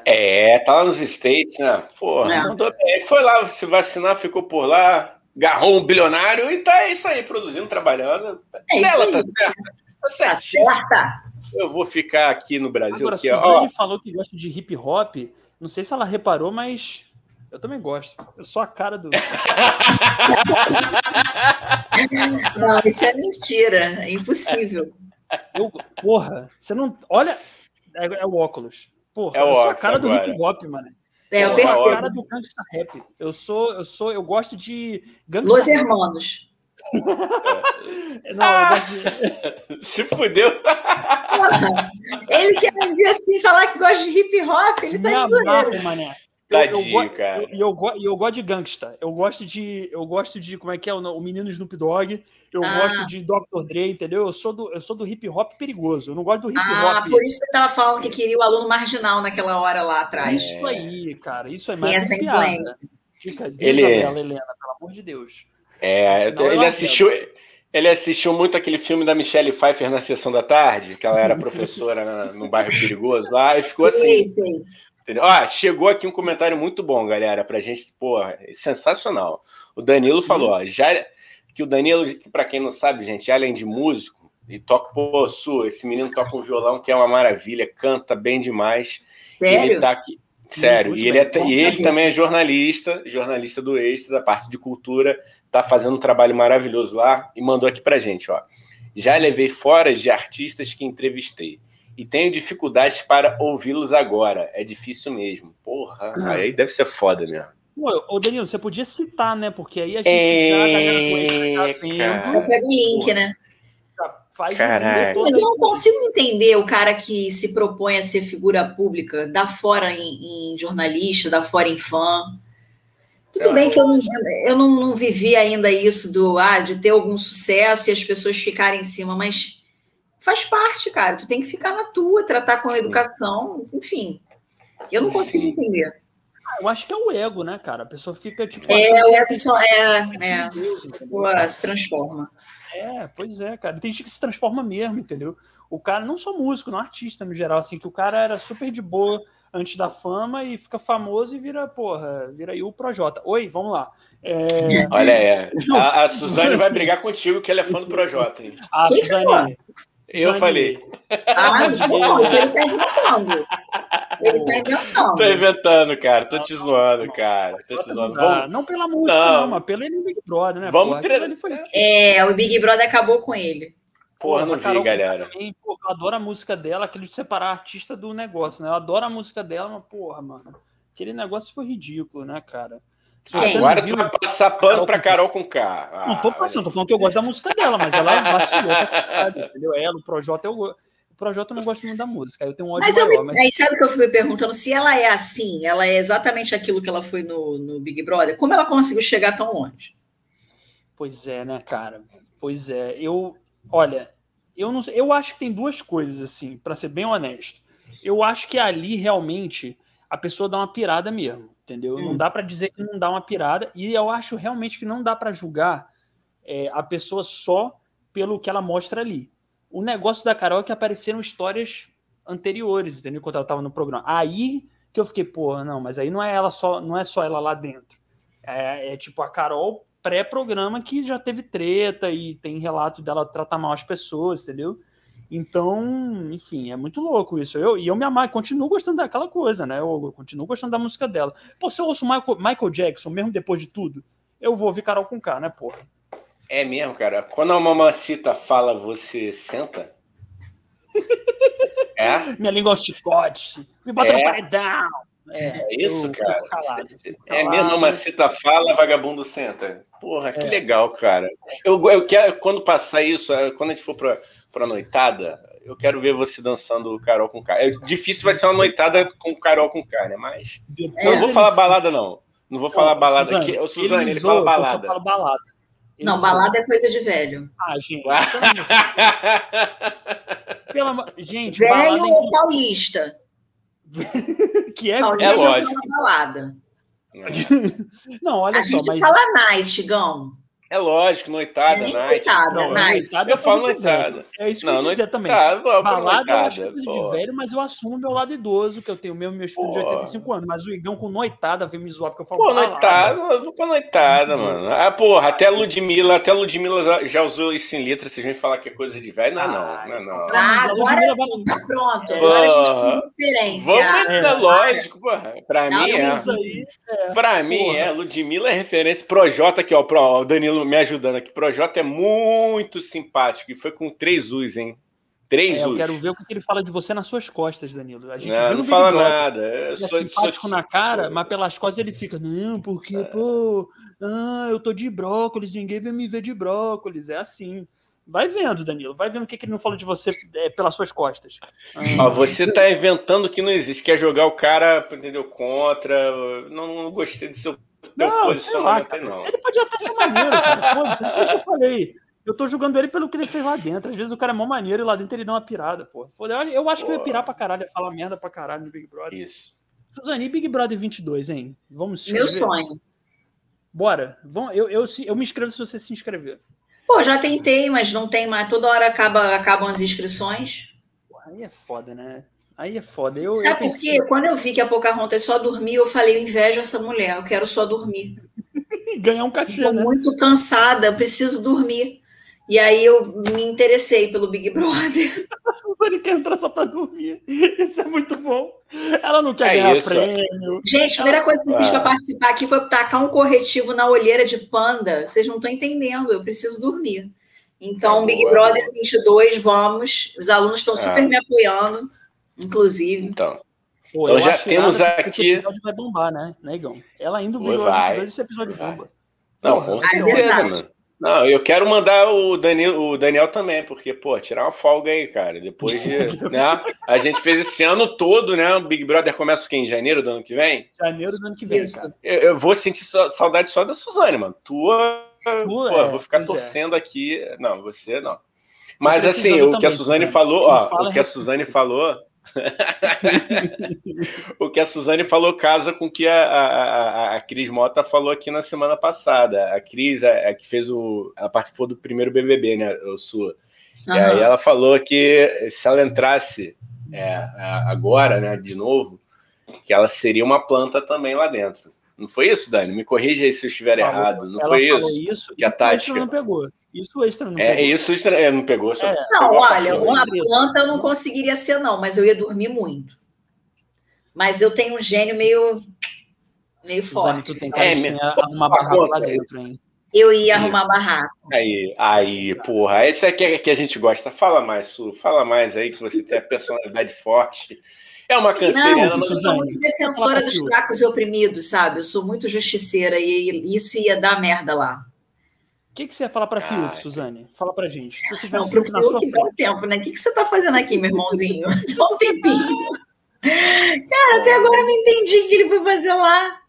A: É, tá lá nos States, né? Pô, é. foi lá se vacinar, ficou por lá, garrou um bilionário e tá isso aí, produzindo, trabalhando.
C: É isso Ela, tá aí. Tá certa. Tá certa.
A: Eu vou ficar aqui no Brasil.
B: Agora,
A: aqui,
B: Suzane ó. falou que gosta de hip hop. Não sei se ela reparou, mas eu também gosto. Eu sou a cara do. [laughs]
C: não, isso é mentira. É impossível.
B: Eu, porra, você não. Olha, É, é o óculos. Porra,
A: É o
B: eu sou a cara do
A: agora.
B: hip hop, mano.
C: É, eu
B: Eu sou a cara do gangsta rap. Eu sou, eu sou, eu gosto de gangsta
C: Los
B: rap.
C: Hermanos.
B: Não, eu gosto de... [laughs]
A: Se fudeu. [laughs]
C: Ele quer me ver assim falar que gosta de hip hop, ele tá
B: Me
C: de zoeira.
B: mané. Eu- eu
A: Tadinho,
B: go-
A: cara.
B: E eu, eu, eu gosto de gangsta. Eu gosto de. Eu gosto de. Como é que é? O, o menino Snoop Dogg. Eu
C: Ah.
B: gosto de Dr. Dre, entendeu? Eu sou do, eu sou do hip hop perigoso. Eu não gosto do hip
C: Ah,
B: hop.
C: por isso que você tava falando que queria o aluno marginal naquela hora lá atrás.
B: Isso aí, cara. Isso
C: essa
B: é piada.
C: influência.
B: Fica,
A: Ele-
B: ela, Helena, pelo amor de Deus.
A: É,
B: Afinal, eu
A: ele assistiu, ele assistiu muito aquele filme da Michelle Pfeiffer na sessão da tarde, que ela era professora na- no bairro [laughs] perigoso lá, e ficou assim.
C: Sei.
A: Entendeu? Ó, chegou aqui um comentário muito bom, galera, pra gente, porra, é sensacional. O Danilo falou, ó, já que o Danilo, pra quem não sabe, gente, além de músico, e toca, pô, Su, esse menino toca um violão que é uma maravilha, canta bem demais.
C: Sério?
A: ele tá aqui. Sério,
B: Muito
A: e ele, é, e ele também é jornalista, jornalista do Extra, da parte de cultura, tá fazendo um trabalho maravilhoso lá e mandou aqui pra gente, ó. Já levei fora de artistas que entrevistei e tenho dificuldades para ouvi-los agora. É difícil mesmo. Porra,
B: Ah.
A: aí deve ser foda mesmo.
B: Pô, ô Danilo, você podia citar, né? Porque aí a gente
A: É,
B: já, a galera conhece, tá vendo.
C: Eu pego o link,
A: Pô.
C: né?
B: Faz
A: Caralho.
B: todo
C: Mas eu não consigo entender o cara que se propõe a ser figura pública, dá fora em, em jornalista, dá fora em fã. Tudo bem que eu, não, eu não, não vivi ainda isso do ah, de ter algum sucesso e as pessoas ficarem em cima, mas faz parte, cara. Tu tem que ficar na tua, tratar com a educação, enfim. Eu não consigo
A: Sim.
C: entender.
B: Eu acho que é o ego, né, cara? A pessoa fica tipo.
C: É, o
B: que
C: ego só é, é, pô, se transforma.
B: É, pois é, cara. Tem gente que se transforma mesmo, entendeu? O cara, não só músico, não artista no geral, assim, que o cara era super de boa antes da fama e fica famoso e vira, porra, vira aí o Projota. Oi, vamos lá. É,
A: Olha, é. [laughs] A, a Suzane vai brigar contigo que ela é fã do Projota, hein?
B: a Suzane.
A: Eu falei.
C: Ah, [laughs] isso ele tá inventando. Ele tá inventando.
A: Tô inventando, cara. Tô te zoando, cara. Tô te
B: Não,
A: zoando.
B: dá.
A: Vamos,
B: não pela música,
A: Não.
B: não, mas pelo ele Big Brother, né?
A: Vamos treinar.
B: Ali foi-
C: É, o Big Brother acabou com ele.
A: Porra, não
B: a
A: vi,
B: Carol
A: galera.
B: também, eu adoro a música dela, aquele de separar artista do negócio, né? Eu adoro a música dela, mas, porra, mano, aquele negócio foi ridículo, né, cara? Se você
A: Agora tu vai passar pano pra Carol com K. Ah,
B: não tô passando, tô falando que eu gosto da música dela, mas ela [laughs] vacilou pra caralho, entendeu? Ela, o Projota, eu O Projota eu não gosto muito da música, aí eu tenho um ódio
C: Mas eu
B: maior,
C: me,
B: mas
C: aí sabe o que eu me perguntando? Se ela é assim, ela é exatamente aquilo que ela foi no, no Big Brother, como ela conseguiu chegar tão longe?
B: Pois é, né, cara? Pois é. Eu, olha, eu não sei, eu acho que tem duas coisas assim, para ser bem honesto. Eu acho que ali realmente a pessoa dá uma pirada mesmo, entendeu? Não dá para dizer que não dá uma pirada e eu acho realmente que não dá para julgar é, a pessoa só pelo que ela mostra ali. O negócio da Carol é que apareceram histórias anteriores, entendeu? Quando ela tava no programa. Aí que eu fiquei, porra, não, mas aí não é ela só, não é só ela lá dentro. É, é tipo a Carol pré-programa que já teve treta e tem relato dela tratar mal as pessoas, entendeu? Então, enfim, é muito louco isso. Eu, e eu me amar, continuo gostando daquela coisa, né? Eu, eu continuo gostando da música dela. Pô, se eu ouço Michael, Michael Jackson, mesmo depois de tudo, eu vou ouvir Carol com K, né, porra?
A: É mesmo, cara. Quando a mamacita fala, você senta? [laughs] É?
B: Minha língua é um chicote, me bota
A: É?
B: no paredão. É,
A: É isso,
B: eu-
A: cara.
B: eu calado.
A: É mesmo, mamacita fala, vagabundo senta. Porra, que legal, cara. Eu, eu quero, quando passar isso, é, quando a gente for pra, pra noitada, eu quero ver você dançando Carol com K. É difícil vai ser uma noitada com Carol com K, né? Mas.
C: É.
A: Eu não vou falar balada, não. Não vou falar balada
B: Suzane,
A: aqui. Ô, Suzane, ele,
B: zoa
A: fala
B: porque eu
A: balada.
B: falo balada. Ele
C: Não,
B: zoa.
C: balada é coisa de velho.
B: Ah, gente. [laughs] Pelo amor... Gente,
C: Velho
B: balada
C: ou paulista?
B: em- [laughs] que é.
C: Paulista
A: É
C: fala
A: lógico.
C: balada. [laughs]
B: Não, olha
C: A
B: só,
C: gente
B: mas.
C: fala night, Gão.
A: É lógico, noitada,
C: Nem
A: night.
C: noitada,
B: Não,
C: night.
B: noitada
A: Eu
B: é
A: falo
B: coisa de
A: noitada.
B: É isso que
A: Não,
B: eu ia dizer também.
A: Tá,
B: Balada eu acho é coisa de velho, mas eu assumo meu lado idoso, que eu tenho mesmo meu espírito de
A: Pô.
B: 85 anos. Mas o Igão com noitada veio me zoar porque eu falo
A: Pô,
B: balada.
A: noitada, eu vou pra noitada, mano. Ah, porra, até a Ludmilla, até a Ludmilla já- usou isso em letra, vocês vêm falar que é coisa de velho? Não, é não, não, é não.
B: Ah,
C: agora sim, pronto. Agora a gente tem referência.
A: Vamos, é,
B: É.
A: lógico, porra. Pra
C: Não,
A: mim é. Pra mim é. Ludmilla é referência. Projota aqui, ó. Pro, ó, me ajudando aqui. Projota é muito simpático e foi com três U's, hein? Três
B: é,
A: us.
B: Eu quero ver o que ele fala de você nas suas costas, Danilo. A gente
A: não, não fala Brother, nada.
B: Sou, é simpático sou... na cara, mas pelas costas ele fica, não, porque, é. pô, ah, eu tô de brócolis, ninguém vai me ver de brócolis. É assim. Vai vendo, Danilo. Vai vendo o que, que ele não falou de você é, pelas suas costas.
A: Ah, você tá inventando que não existe. Quer jogar o cara, entendeu? Contra. Não, não gostei do seu
B: não, posicionamento lá, não. Ele pode até ser maneiro, cara. Foda-se. É eu falei. Eu tô julgando ele pelo que ele fez lá dentro. Às vezes o cara é mó maneiro e lá dentro ele dá uma pirada, pô. Eu acho pô. que eu ia pirar pra caralho, ia falar merda pra caralho no Big Brother.
A: Isso.
B: Suzane, Big Brother 22, hein? Vamos
C: Meu sonho.
B: Bora. Vamos, eu, eu, eu me inscrevo se você se inscrever.
C: Pô, já tentei, mas não tem mais. Toda hora acaba, acabam as inscrições.
B: Aí é foda, né? Aí é foda. Eu,
C: Sabe
B: eu
C: por quê? Quando eu vi que a Pocahontas só dormia, eu falei, eu invejo essa mulher, eu quero só dormir. [laughs]
B: Ganhar um cachê,
C: Tô
B: né?
C: muito cansada, eu preciso dormir. E aí eu me interessei pelo Big Brother. [laughs]
B: A Suzane quer entrar só para dormir. Isso é muito bom. Ela não quer é ganhar isso. prêmio.
C: Gente, a primeira Ela... coisa que eu fiz para participar aqui foi tacar um corretivo na olheira de panda. Vocês não estão entendendo, eu preciso dormir. Então, é Big boa, Brother 22, vamos. Os alunos estão super é. me apoiando, inclusive.
A: Então, Pô, então já temos aqui.
B: Esse episódio vai bombar, né, Negão? Ela indo 22, esse episódio bomba.
A: Não, com certeza, mano. Não, eu quero mandar o Daniel, o Daniel também, porque, pô, tirar uma folga aí, cara. Depois de. [laughs] né, a gente fez esse ano todo, né? O Big Brother começa o quê? Em janeiro do ano que vem?
B: Janeiro do ano que vem, Isso. cara.
A: Eu, eu vou sentir saudade só da Suzane, mano. Tua. Tua pô, é, vou ficar é. torcendo é. aqui. Não, você não. Mas assim, o que a Suzane falou, ó, o que a Suzane falou [laughs] o que a Suzane falou casa com o que a, a, a Cris Mota falou aqui na semana passada. A Cris, a, a que fez o. Ela participou do primeiro BBB, né? O Sua. Uhum. E aí ela falou que se ela entrasse é, agora, né, de novo, que ela seria uma planta também lá dentro. Não foi isso, Dani? Me corrija aí se eu estiver falou. errado. Não ela foi isso?
B: isso que a tática. não pegou. Isso o extra não
A: é, pegou. Isso extra é, não pegou.
C: É. Não, olha, uma planta eu não conseguiria ser, não, mas eu ia dormir muito. Mas eu tenho um gênio meio, meio forte.
B: Tu tem cara é, tem arrumar barraco lá dentro, hein?
C: Eu ia Isso. arrumar barraco.
A: Aí, aí, porra, esse aqui é que a gente gosta. Fala mais, Su, fala mais aí que você tem a personalidade forte. É uma canceriana.
C: Não, eu sou muito defensora dos fracos e oprimidos, sabe? Eu sou muito justiceira e isso ia dar merda lá.
B: O que, que você ia falar para a Fiuk, Suzane? Fala para gente. Se
C: você tivesse Fiuk na sua frente. Dá um tempo, né? O que, que você está fazendo aqui, meu irmãozinho? [laughs] Dá um tempinho. Cara, até agora eu não entendi o que ele foi fazer lá.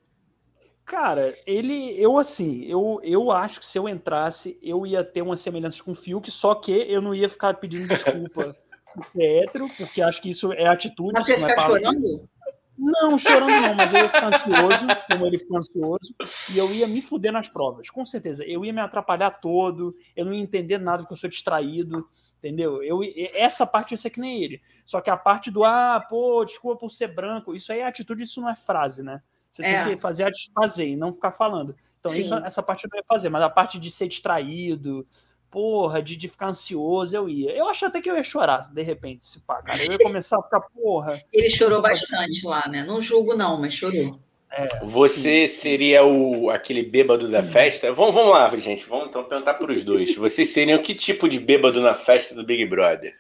B: Cara, ele, eu assim, eu, eu acho que se eu entrasse, eu ia ter uma semelhança com o Fiuk, só que eu não ia ficar pedindo desculpa [laughs] por ser hétero, porque acho que isso é atitude.
C: Mas você
B: não
C: é chorando?
B: Não, chorando não, mas eu ia ficar ansioso, como ele ficou ansioso, e eu ia me fuder nas provas, com certeza. Eu ia me atrapalhar todo, eu não ia entender nada porque eu sou distraído, entendeu? Eu, essa parte ia ser que nem ele. Só que a parte do, ah, pô, desculpa por ser branco, isso aí é atitude, isso não é frase, né? Você é. tem que fazer, fazer e não ficar falando. Então, isso, essa parte eu não ia fazer, mas a parte de ser distraído, porra, de, de ficar ansioso, eu ia. Eu acho até que eu ia chorar, de repente, se pá, cara. Eu ia começar a ficar, porra. [laughs]
C: Ele chorou bastante lá, né? Não julgo, não, mas chorou.
A: É, Você sim. seria o aquele bêbado da festa? Vamos, vamos lá, gente. Vamos então perguntar para os dois. Vocês seriam que tipo de bêbado na festa do Big Brother?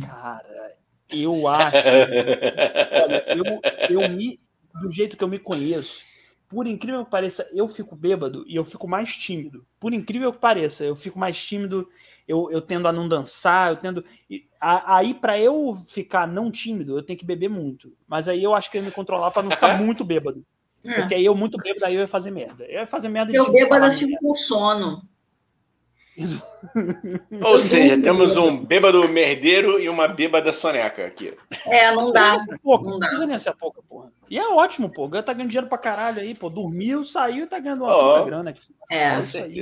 B: Cara, eu acho. [laughs] olha, eu, eu me. Do jeito que eu me conheço, por incrível que pareça, eu fico bêbado e eu fico mais tímido. Por incrível que pareça, eu fico mais tímido, eu, eu tendo a não dançar, eu tendo. aí, para eu ficar não tímido, eu tenho que beber muito. Mas aí eu acho que eu ia me controlar para não ficar [laughs] muito bêbado. É. Porque aí eu muito bêbado, aí eu ia fazer merda. Eu ia fazer merda
C: Eu bêbado, eu fico com sono. [laughs]
A: Ou seja, temos um bêbado merdeiro e uma bêbada soneca aqui.
C: É, não dá.
B: Pouco, não dá. Não ser pouca, porra. E é ótimo, pô. Tá ganhando dinheiro pra caralho aí, pô. Dormiu, saiu e tá ganhando uma oh, puta grana. Aqui.
C: É,
A: é isso aí.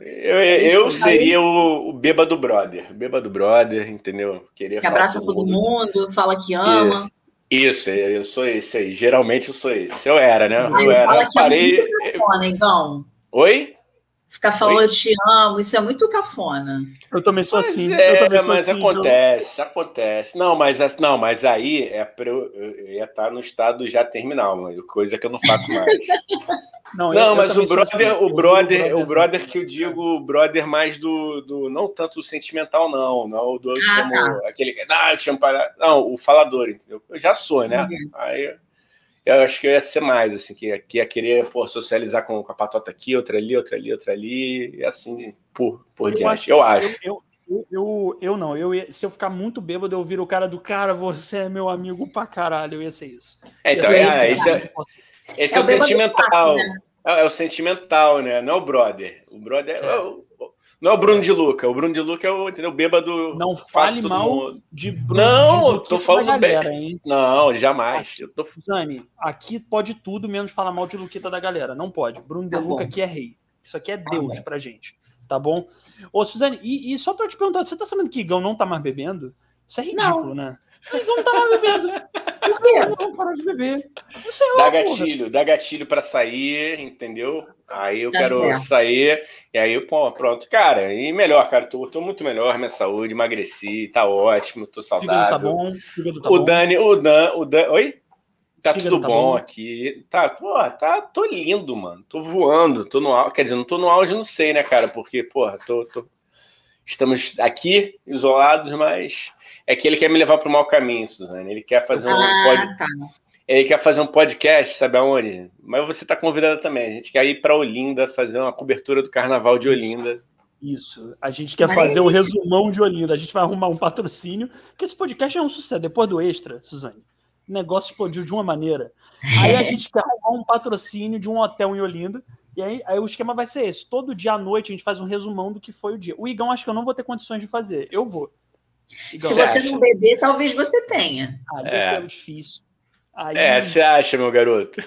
A: Eu, eu seria o, o bêbado brother. Bêbado brother, entendeu?
C: Queria que abraça todo mundo. mundo, fala que ama.
A: Isso. Isso, eu sou esse aí. Geralmente eu sou esse. Eu era, né?
C: Eu
A: era.
C: Fala que parei. É então.
A: Oi?
C: Ficar falando Oi? eu te amo, isso é muito cafona.
B: Eu também sou mas assim.
A: É,
B: também
A: sou mas assim, acontece, eu... acontece. Não, mas não, mas aí é para eu, eu ia estar no estado já terminal, coisa que eu não faço mais. [laughs] Não, não mas o brother, assim, o brother, o brother que eu digo, o brother mais do, do não tanto o sentimental, não, não do ah, chamo, tá. aquele que ah, eu para, não, o falador, entendeu? Eu já sou, né? Uhum. Aí eu acho que eu ia ser mais, assim, que, que ia querer pô, socializar com, com a patota aqui, outra ali, outra ali, outra ali, e assim, por, por eu diante. Acho, eu acho.
B: Eu, eu, eu, eu, não, eu ia, se eu ficar muito bêbado, eu viro o cara do cara, você é meu amigo pra caralho, eu ia ser isso.
A: É, então, é, esse é, esse é, é o sentimental. né? é, é, o sentimental, né? Não é o brother. O brother é, o, não é o Bruno de Luca. O Bruno de Luca é o, entendeu? o bêbado.
B: Não fale mal mundo. de
A: Bruno Não, de tô falando galera, bem. Hein? Não, jamais.
B: Aqui, eu tô... Zani, aqui pode tudo menos falar mal de Luquita da galera. Não pode. Bruno de tá Luca aqui é rei. Isso aqui é tá Deus tá pra gente. Tá bom? Ô, Suzane, e, e só pra te perguntar, você tá sabendo que Igão não tá mais bebendo? Isso é ridículo, não. né? Não tá mais bebendo. Por quê? Não parou de beber.
A: Sei lá, dá gatilho, porra. dá gatilho pra sair, entendeu? Aí eu tá quero certo. sair, e aí, pô, pronto. Cara, e melhor, cara, tô, tô muito melhor, minha saúde, emagreci, tá ótimo, tô saudável. Tá bom, tá o Dani, o Dan, o Dan, oi? Tá tudo tá bom, bom, aqui. Tá, pô, tá, tô lindo, mano. Tô voando, tô no auge. Quer dizer, não tô no auge, não sei, né, cara? Porque, porra, tô, tô... estamos aqui isolados, mas é que ele quer me levar para o mau caminho, Suzane. Ele quer fazer um ah, pod... tá. Ele quer fazer um podcast, sabe aonde? Mas você está convidada também. A gente quer ir para Olinda fazer uma cobertura do Carnaval de Olinda.
B: Isso. A gente quer Mas fazer o um resumão de Olinda. A gente vai arrumar um patrocínio, porque esse podcast é um sucesso. Depois do extra, Suzane, o negócio explodiu de uma maneira. Aí a [laughs] gente quer arrumar um patrocínio de um hotel em Olinda. E aí, aí, o esquema vai ser esse. Todo dia à noite a gente faz um resumão do que foi o dia. O Igão acho que eu não vou ter condições de fazer. Eu vou.
C: Igão, Se você, você não beber, talvez você tenha.
B: Ah, é. é difícil.
A: Aí... É, você acha, meu garoto?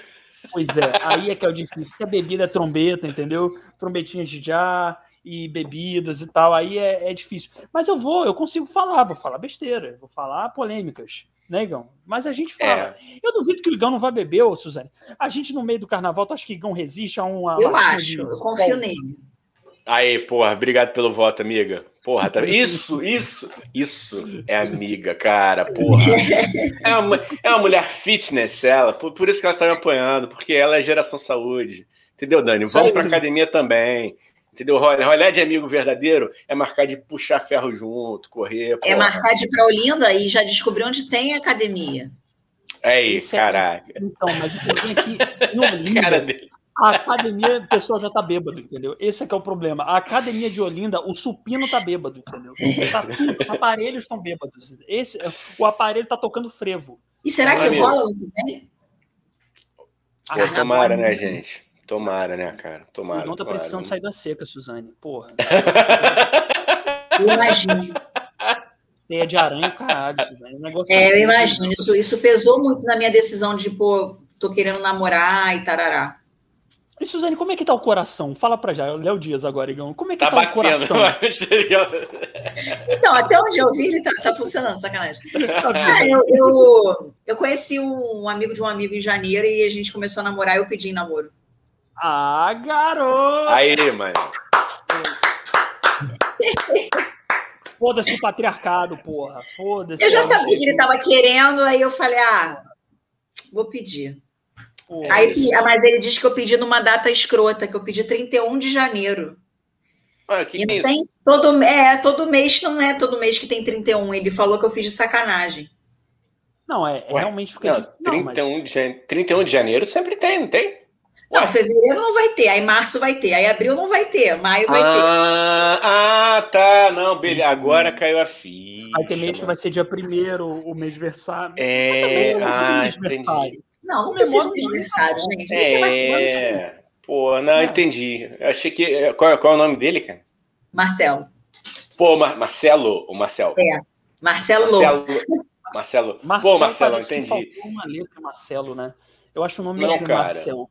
B: Pois é, aí é que é o difícil. Que a bebida é trombeta, entendeu? Trombetinhas de já e bebidas e tal, aí é, é, difícil. Mas eu vou, eu consigo falar, vou falar besteira, vou falar polêmicas, né, Igão? Mas a gente fala. É. Eu duvido que o Igão não vai beber, ô Suzane. A gente, no meio do carnaval, tu acha que o Igão resiste a uma.
C: Eu acho, de... eu confio nele.
A: Aí, porra, obrigado pelo voto, amiga. Porra, tá... [laughs] isso, isso, isso é amiga, cara, porra. É uma, é uma mulher fitness, ela, por, por isso que ela tá me apoiando, porque ela é geração saúde. Entendeu, Dani? Vamos pra academia também. Entendeu? Rolé de amigo verdadeiro é marcar de puxar ferro junto, correr. É
C: porra. É marcar de ir pra Olinda e já descobriu onde tem academia.
A: É isso, caraca.
B: É... Então, mas eu tenho aqui no [laughs] Olinda. Cara dele. A academia, o pessoal já tá bêbado, entendeu? Esse é que é o problema. A academia de Olinda, o supino tá bêbado, entendeu? Tá, os aparelhos estão bêbados. Esse, o aparelho tá tocando frevo.
C: E será que rola
A: também? Ah, tomara, né, gente? Tomara, né, cara? Tomara.
B: Não tá precisando sair da seca, Suzane. Porra. [laughs]
C: eu imagino.
B: Teia de aranha, caralho. Suzane.
C: negócio é, tá eu imagino. Isso, isso pesou muito na minha decisão de, pô, tô querendo namorar e tarará.
B: E Suzane, como é que tá o coração? Fala pra já, Léo Dias agora, Igão. Como é que tá, tá o coração?
C: então, até onde eu vi, ele tá, tá funcionando, sacanagem. Ah, eu, eu, eu, conheci um amigo de um amigo em janeiro e a gente começou a namorar e eu pedi em namoro.
B: Ah, garoto!
A: Aí, mano. [laughs]
B: Foda-se o patriarcado, porra. Foda-se.
C: Eu já sabia que ele tava querendo, aí eu falei, ah, vou pedir. Pô, Aí, isso. mas ele diz que eu pedi numa data escrota, que eu pedi 31 de janeiro.
A: Ah, que e
C: que é tem todo, é, todo mês não é todo mês que tem 31. Ele falou que eu fiz de sacanagem.
B: Não, é, Ué, realmente fica.
A: Não, 31, mas... de, 31 de janeiro sempre tem, não tem?
C: Ué. Não, fevereiro não vai ter, aí março vai ter, aí abril não vai ter, maio vai
A: ah,
C: ter.
A: Ah, tá, não, beleza, agora caiu a ficha.
B: Vai ter mês que vai ser dia primeiro, o mês versário.
A: É, ah, entendi.
C: Não, não precisa de aniversário, gente. É,
A: pô, não, entendi. Eu achei que. É, qual, qual é o nome dele, cara?
C: Marcelo.
A: Pô, Mar Marcelo, o Marcelo.
C: É, Marcelo.
A: Marcelo. Marcelo. Pô, Marcelo, entendi.
B: uma letra Marcelo, né? Eu acho o nome não, cara. Marcelo.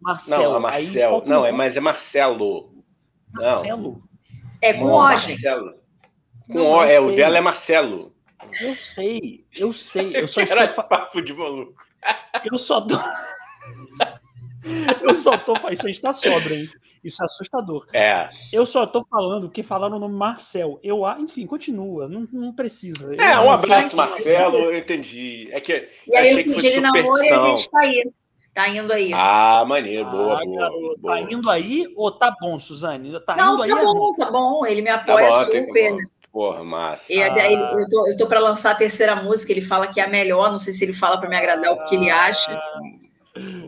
A: Marcelo. Não, é Marcelo. Não, é, mas é Marcelo.
B: Marcelo?
C: É com O, Marcelo.
A: Com O, é, o dela é Marcelo.
B: Eu sei, eu sei. Eu só [laughs]
A: estou... Era papo de maluco.
B: Eu só tô. [laughs] eu só tô. Isso aí está sobra, hein? Isso é assustador.
A: É.
B: Eu só tô falando que falaram o nome Marcel. Eu, enfim, continua. Não, não precisa.
A: É, um abraço, Marcelo. Eu entendi. É que
C: e aí eu pedi ele namoro e a gente tá aí. Tá indo aí.
A: Ah, maneiro, boa, ah, boa, boa,
B: Tá indo aí ou tá bom, Suzane?
C: Tá Não, tá bom, tá bom. Ele me apoia tá bom, super.
A: Porra, massa.
C: E, ah. eu tô, eu tô para lançar a terceira música, ele fala que é a melhor, não sei se ele fala para me agradar o que ele acha.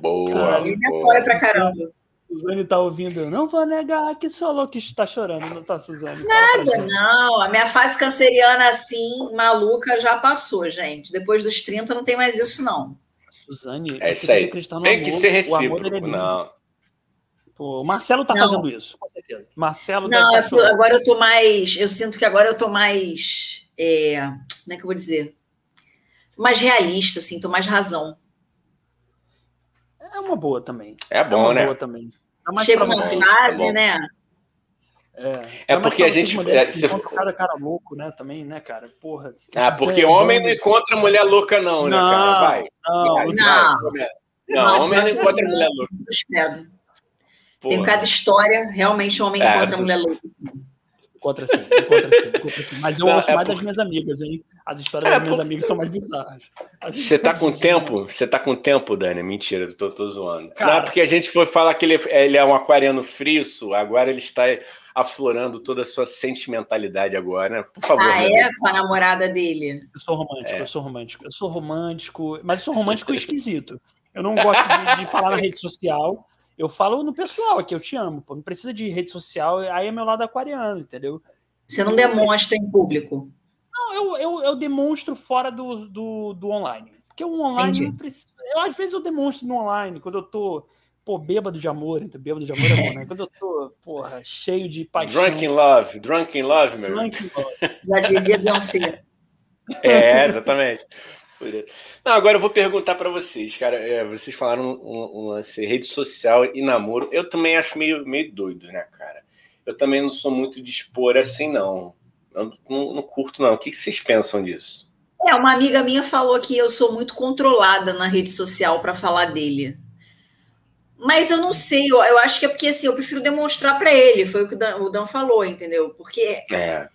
A: Boa.
C: Ele me apoia pra caramba.
B: Suzane tá ouvindo. Não vou negar que sou louco que está chorando, não tá, Suzane?
C: Nada, não. A minha fase canceriana assim, maluca, já passou, gente. Depois dos 30 não tem mais isso, não.
B: Suzane,
A: é isso aí. Tem amor, que ser recíproco, é não.
B: Pô, o Marcelo tá não. fazendo isso, com certeza. Marcelo
C: Não, eu tô, agora eu tô mais. Eu sinto que agora eu tô mais. É, como é que eu vou dizer? Mais realista, assim, tô mais razão.
B: É uma boa também.
A: É bom,
B: é
A: né?
B: Boa também.
C: Chega uma fase, é né?
A: É, é porque a gente.
B: Mulher, você... cada cara louco, né? Também, né, cara? Porra.
A: Ah, porque homem não encontra mulher louca, não, né, cara? Vai.
C: Não,
A: vai,
C: não.
A: Vai. não, não homem não encontra mulher louca.
C: Tem cada história, realmente o homem é, encontra mulher louca.
B: Encontra sim, encontra sim, encontra sim. Mas eu não, ouço é mais por... das minhas amigas, hein? As histórias é das minhas por... amigas são mais bizarras.
A: Você tá com tempo? Você tá com tempo, Dani? Mentira, tô, tô zoando. Cara... Não, é porque a gente foi falar que ele, ele é um aquariano friso, agora ele está aflorando toda a sua sentimentalidade agora, né? Por favor.
C: Ah, é? Com a namorada dele.
B: Eu sou romântico, é. eu sou romântico. Eu sou romântico, mas eu sou romântico [laughs] esquisito. Eu não gosto de, de falar na rede social. Eu falo no pessoal aqui, eu te amo, pô. Não precisa de rede social, aí é meu lado aquariano, entendeu?
C: Você não demonstra em público?
B: Não, eu, eu, eu demonstro fora do, do, do online. Porque o online não precisa. Eu, às vezes eu demonstro no online, quando eu tô, pô, bêbado de amor, então bêbado de amor é bom, né? Quando eu tô, porra, cheio de paixão.
A: Drunk in love, drunk in love, meu
C: Drunk in love. Já dizia Beyoncé.
A: É, exatamente. Não, agora eu vou perguntar para vocês, cara. É, vocês falaram um, um lance rede social e namoro. Eu também acho meio, meio doido, né, cara? Eu também não sou muito de expor assim, não. Eu não, não curto, não. O que vocês pensam disso?
C: É, uma amiga minha falou que eu sou muito controlada na rede social para falar dele. Mas eu não sei, eu, eu, acho que é porque assim, eu prefiro demonstrar para ele, foi o que o Dan, o Dan falou, entendeu? Porque
A: é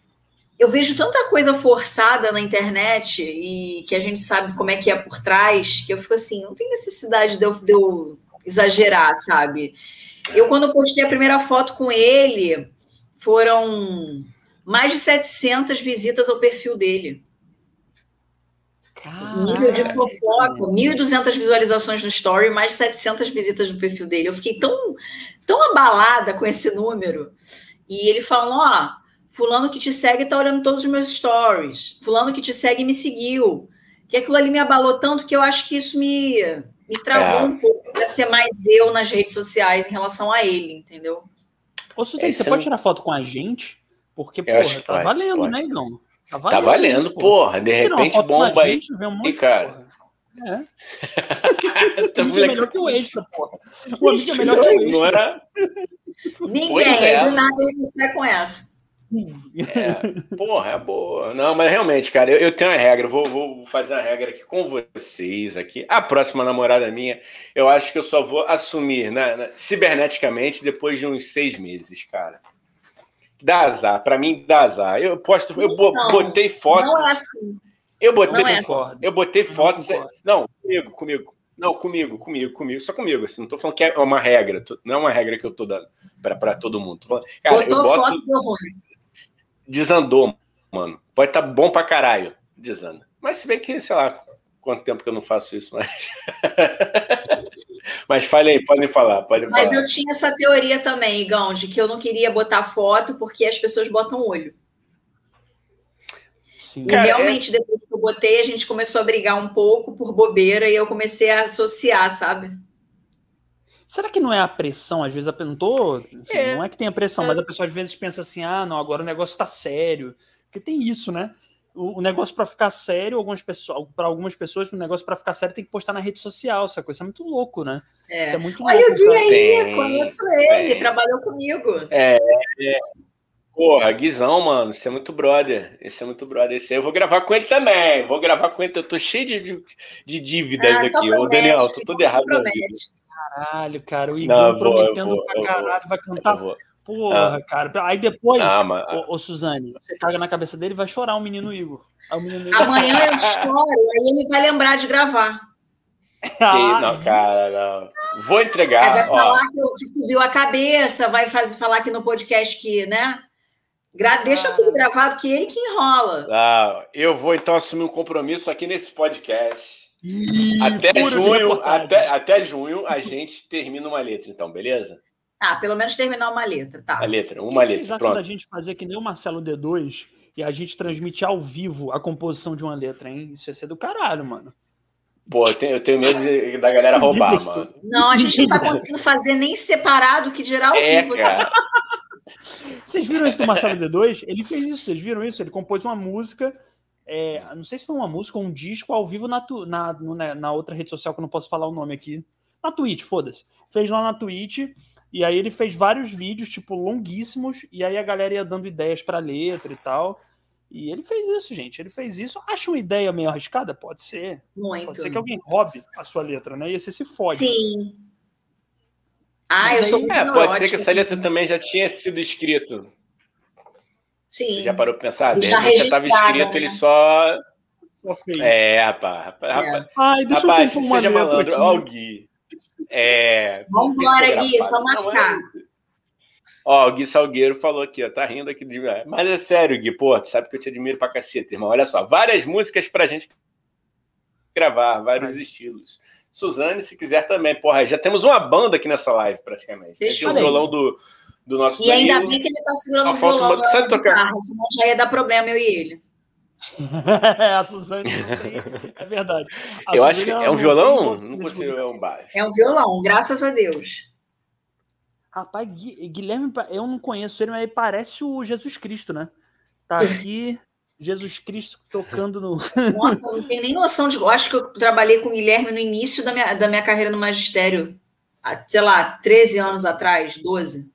C: eu vejo tanta coisa forçada na internet e que a gente sabe como é que é por trás, que eu fico assim, não tem necessidade de eu, de eu exagerar, sabe? Eu, quando postei a primeira foto com ele, foram mais de 700 visitas ao perfil dele. Nível de fofoca, 1.200 visualizações no story, mais de 700 visitas no perfil dele. Eu fiquei tão, tão abalada com esse número. E ele falou, ó, Fulano que te segue está olhando todos os meus stories. Fulano que te segue me seguiu. Que aquilo ali me abalou tanto que eu acho que isso me, me travou é. um pouco para ser mais eu nas redes sociais em relação a ele, entendeu?
B: Ô, Suzane, você pode tirar foto com a gente? Porque, eu porra, tá valendo, pode. né, Igão?
A: Tá valendo, tá valendo porra. De repente bomba aí. Gente, um monte, e, cara. Porra.
B: É. [laughs] o é melhor que o extra, porra. O amigo é melhor que o extra.
C: Ninguém, é. do nada ele me sai com essa.
A: É, porra, é boa. Não, mas realmente, cara, eu, eu tenho uma regra, vou, vou, fazer uma regra aqui com vocês aqui. A próxima namorada minha, eu acho que eu só vou assumir né, né ciberneticamente depois de uns seis meses, cara. Dá azar, pra mim dá azar. Eu posto, eu botei foto. Não é assim. Eu botei, não é. eu botei fotos. Não, comigo, comigo. Não, comigo, comigo, comigo, só comigo. Assim, não tô falando que é uma regra, não é uma regra que eu tô dando para todo mundo. Falando, cara, Botou eu boto. Foto desandou, mano. Pode estar tá bom pra caralho, desanda. Mas se bem que, sei lá, quanto tempo que eu não faço isso mais. [laughs] Mas falei, podem falar, pode
C: Mas eu tinha essa teoria também, Igão, de que eu não queria botar foto porque as pessoas botam olho. Sim. E Cara, realmente, é... depois que eu botei, a gente começou a brigar um pouco por bobeira e eu comecei a associar, sabe?
B: Será que não é a pressão? Às vezes a não tô, enfim, é, não é que tem a pressão, é. mas a pessoa às vezes pensa assim: ah, não, agora o negócio está sério. Porque tem isso, né? O, o negócio para ficar sério, algumas pessoas, para algumas pessoas, o negócio para ficar sério tem que postar na rede social. Essa coisa é muito louco, né?
C: É.
B: Isso é muito
C: Olha
B: louco,
C: o Gui aí, tem, conheço ele, tem. trabalhou comigo.
A: É, é. Porra, Guizão, mano, você é muito brother. Esse é muito brother. Esse aí eu vou gravar com ele também. Vou gravar com ele. Eu tô cheio de, de, de dívidas ah, aqui. Ô, Daniel, tô todo errado. Promete.
B: Caralho, cara, o Igor prometendo vou, pra caralho, vai cantar. Porra, ah. cara. Aí depois, ah, mas... ô, ô, Suzane, você caga na cabeça dele e vai chorar o menino Igor.
C: o menino Igor. Amanhã [laughs] eu choro, aí ele vai lembrar de gravar.
A: Que, não, cara, não. Vou entregar.
C: vai falar que, que subiu a cabeça, vai fazer, falar aqui no podcast que, né? Gra deixa tudo gravado, que ele que enrola.
A: Ah, eu vou então assumir um compromisso aqui nesse podcast. Ih, até junho, até, até junho, a gente termina uma letra, então, beleza?
C: Ah, pelo menos terminar uma letra, tá.
A: A letra, uma
B: que
A: letra.
B: Vocês acham da gente fazer que nem o Marcelo D2 e a gente transmite ao vivo a composição de uma letra, hein? Isso ia ser do caralho, mano.
A: Pô, eu tenho, eu tenho medo da galera [laughs] roubar, mano.
C: Não, a gente não tá conseguindo fazer nem separado, que geral ao
A: é,
C: vivo.
A: Cara. [laughs]
B: Vocês viram isso do Marcelo D2? Ele fez isso, vocês viram isso? Ele compôs uma música, é, não sei se foi uma música ou um disco ao vivo na, na, né, na outra rede social, que eu não posso falar o nome aqui. Na Twitch, foda-se. Fez lá na Twitch, e aí ele fez vários vídeos, tipo, longuíssimos, e aí a galera ia dando ideias pra letra e tal. E ele fez isso, gente. Ele fez isso. Acha uma ideia meio arriscada? Pode ser.
C: Muito.
B: Pode ser que alguém roube a sua letra, né? E você se fode.
C: Sim. Ah, Mas eu sou
A: É, pode ser que essa letra também já tinha sido escrito.
C: Sim.
A: Você já parou pra pensar? De repente já estava escrito, né? ele só.
B: Só fez.
A: É, rapaz. rapaz,
B: é. Ai, deixa
A: rapaz,
B: eu
A: seja malandro. Ó, o Gui. É.
C: Vamos embora, Gui, só marcar.
A: Ó, o Gui Salgueiro falou aqui, ó, tá rindo aqui de Mas é sério, Gui, pô, tu sabe que eu te admiro pra caceta, irmão. Olha só, várias músicas pra gente gravar, vários Ai. estilos. Suzane, se quiser também, porra, já temos uma banda aqui nessa live, praticamente. Deixa Tem o violão do, do nosso
C: E ainda Danilo. bem que ele tá segurando o violão uma... Sabe tocar? Guitarra, senão já ia dar problema, eu e ele. [laughs]
B: a Suzane é verdade. A
A: eu Suzane acho que é um violão? Não consigo, é um baixo.
C: É um violão, graças a Deus.
B: Rapaz, Guilherme, eu não conheço ele, mas ele parece o Jesus Cristo, né? Tá aqui, Jesus Cristo tocando no. [laughs]
C: Nossa, não tenho nem noção de. Eu acho que eu trabalhei com o Guilherme no início da minha, da minha carreira no magistério. Sei lá, 13 anos atrás, 12.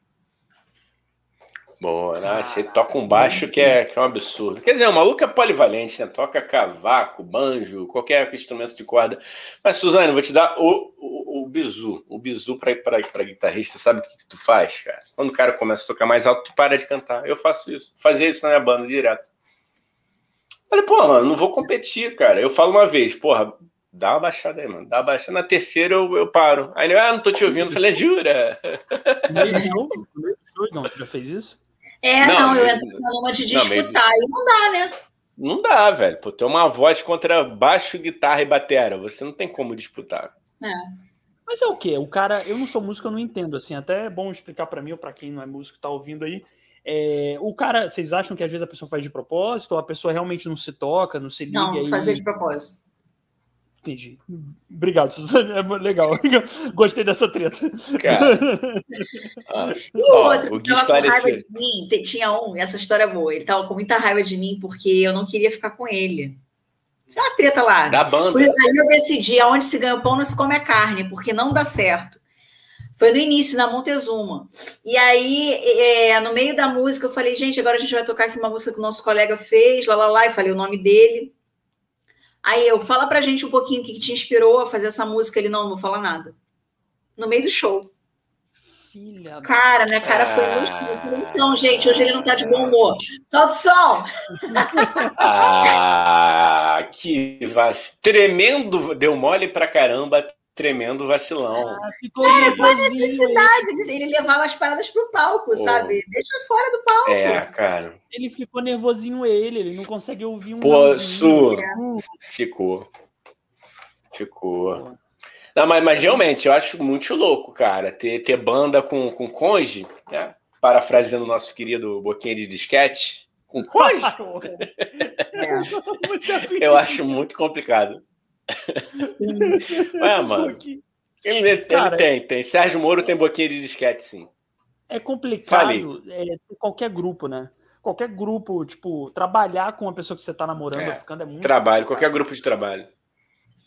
A: Boa, né? Você toca um baixo que é, que é um absurdo. Quer dizer, o maluco é polivalente, né? Toca cavaco, banjo, qualquer instrumento de corda. Mas, Suzane, vou te dar o, o, o bizu. O bizu para guitarrista. Sabe o que, que, tu faz, cara? Quando o cara começa a tocar mais alto, tu para de cantar. Eu faço isso. Fazia isso na minha banda direto. Falei, porra, mano, não vou competir, cara. Eu falo uma vez, porra, dá uma baixada aí, mano. Dá uma baixada. Na terceira eu, eu paro. Aí, ah, não tô te ouvindo. Eu falei, jura?
B: Não, tu já fez isso?
C: É, não, não eu entro numa de disputar não, e não dá, né?
A: Não dá, velho. Pô, ter uma voz contra baixo, guitarra e batera, você não tem como disputar.
C: É.
B: Mas é o quê? O cara, eu não sou músico, eu não entendo, assim, até é bom explicar para mim ou para quem não é músico tá ouvindo aí. É, o cara, vocês acham que às vezes a pessoa faz de propósito ou a pessoa realmente não se toca, não se liga?
C: Não, fazer de propósito.
B: Entendi. Obrigado, Suzane. É legal. [laughs] Gostei dessa treta.
A: Cara. [laughs]
C: Ah, e o ó, outro que tava com raiva de mim, tinha um, essa história é boa. Ele tava com muita raiva de mim porque eu não queria ficar com ele. Tinha uma treta lá.
A: Da banda.
C: Aí eu decidi, aonde se ganha o pão não se come a carne, porque não dá certo. Foi no início, na Montezuma. E aí, é, no meio da música, eu falei, gente, agora a gente vai tocar aqui uma música que o nosso colega fez, lá, lá, lá, e falei o nome dele. Aí eu, fala pra gente um pouquinho o que, te inspirou a fazer essa música. Ele, não, não vou falar nada. No meio do show.
B: Filha
C: cara, minha cara foi muito. Então, gente, hoje ele não tá de bom humor. Solta o som!
A: ah, que vas... tremendo, deu mole pra caramba, tremendo vacilão. Ah,
C: ficou Cara, foi necessidade. Ele, ele levava as paradas pro palco, oh. sabe? Deixa fora do palco.
A: É, cara.
B: Ele ficou nervosinho ele, ele não consegue ouvir um.
A: Pô, Su, ficou. Ficou. Não, mas, mas realmente, eu acho muito louco, cara, ter, ter banda com, com conge, né? Parafraseando o nosso querido Boquinha de Disquete, com conge. [laughs] é. [laughs] Eu acho muito complicado. Ué, [laughs] mano. Ele, ele Cara, tem, tem. Sérgio Moro tem boquinha de disquete, sim.
B: É complicado é, qualquer grupo, né? Qualquer grupo, tipo, trabalhar com uma pessoa que você tá namorando é, ficando é muito.
A: Trabalho, qualquer grupo de trabalho.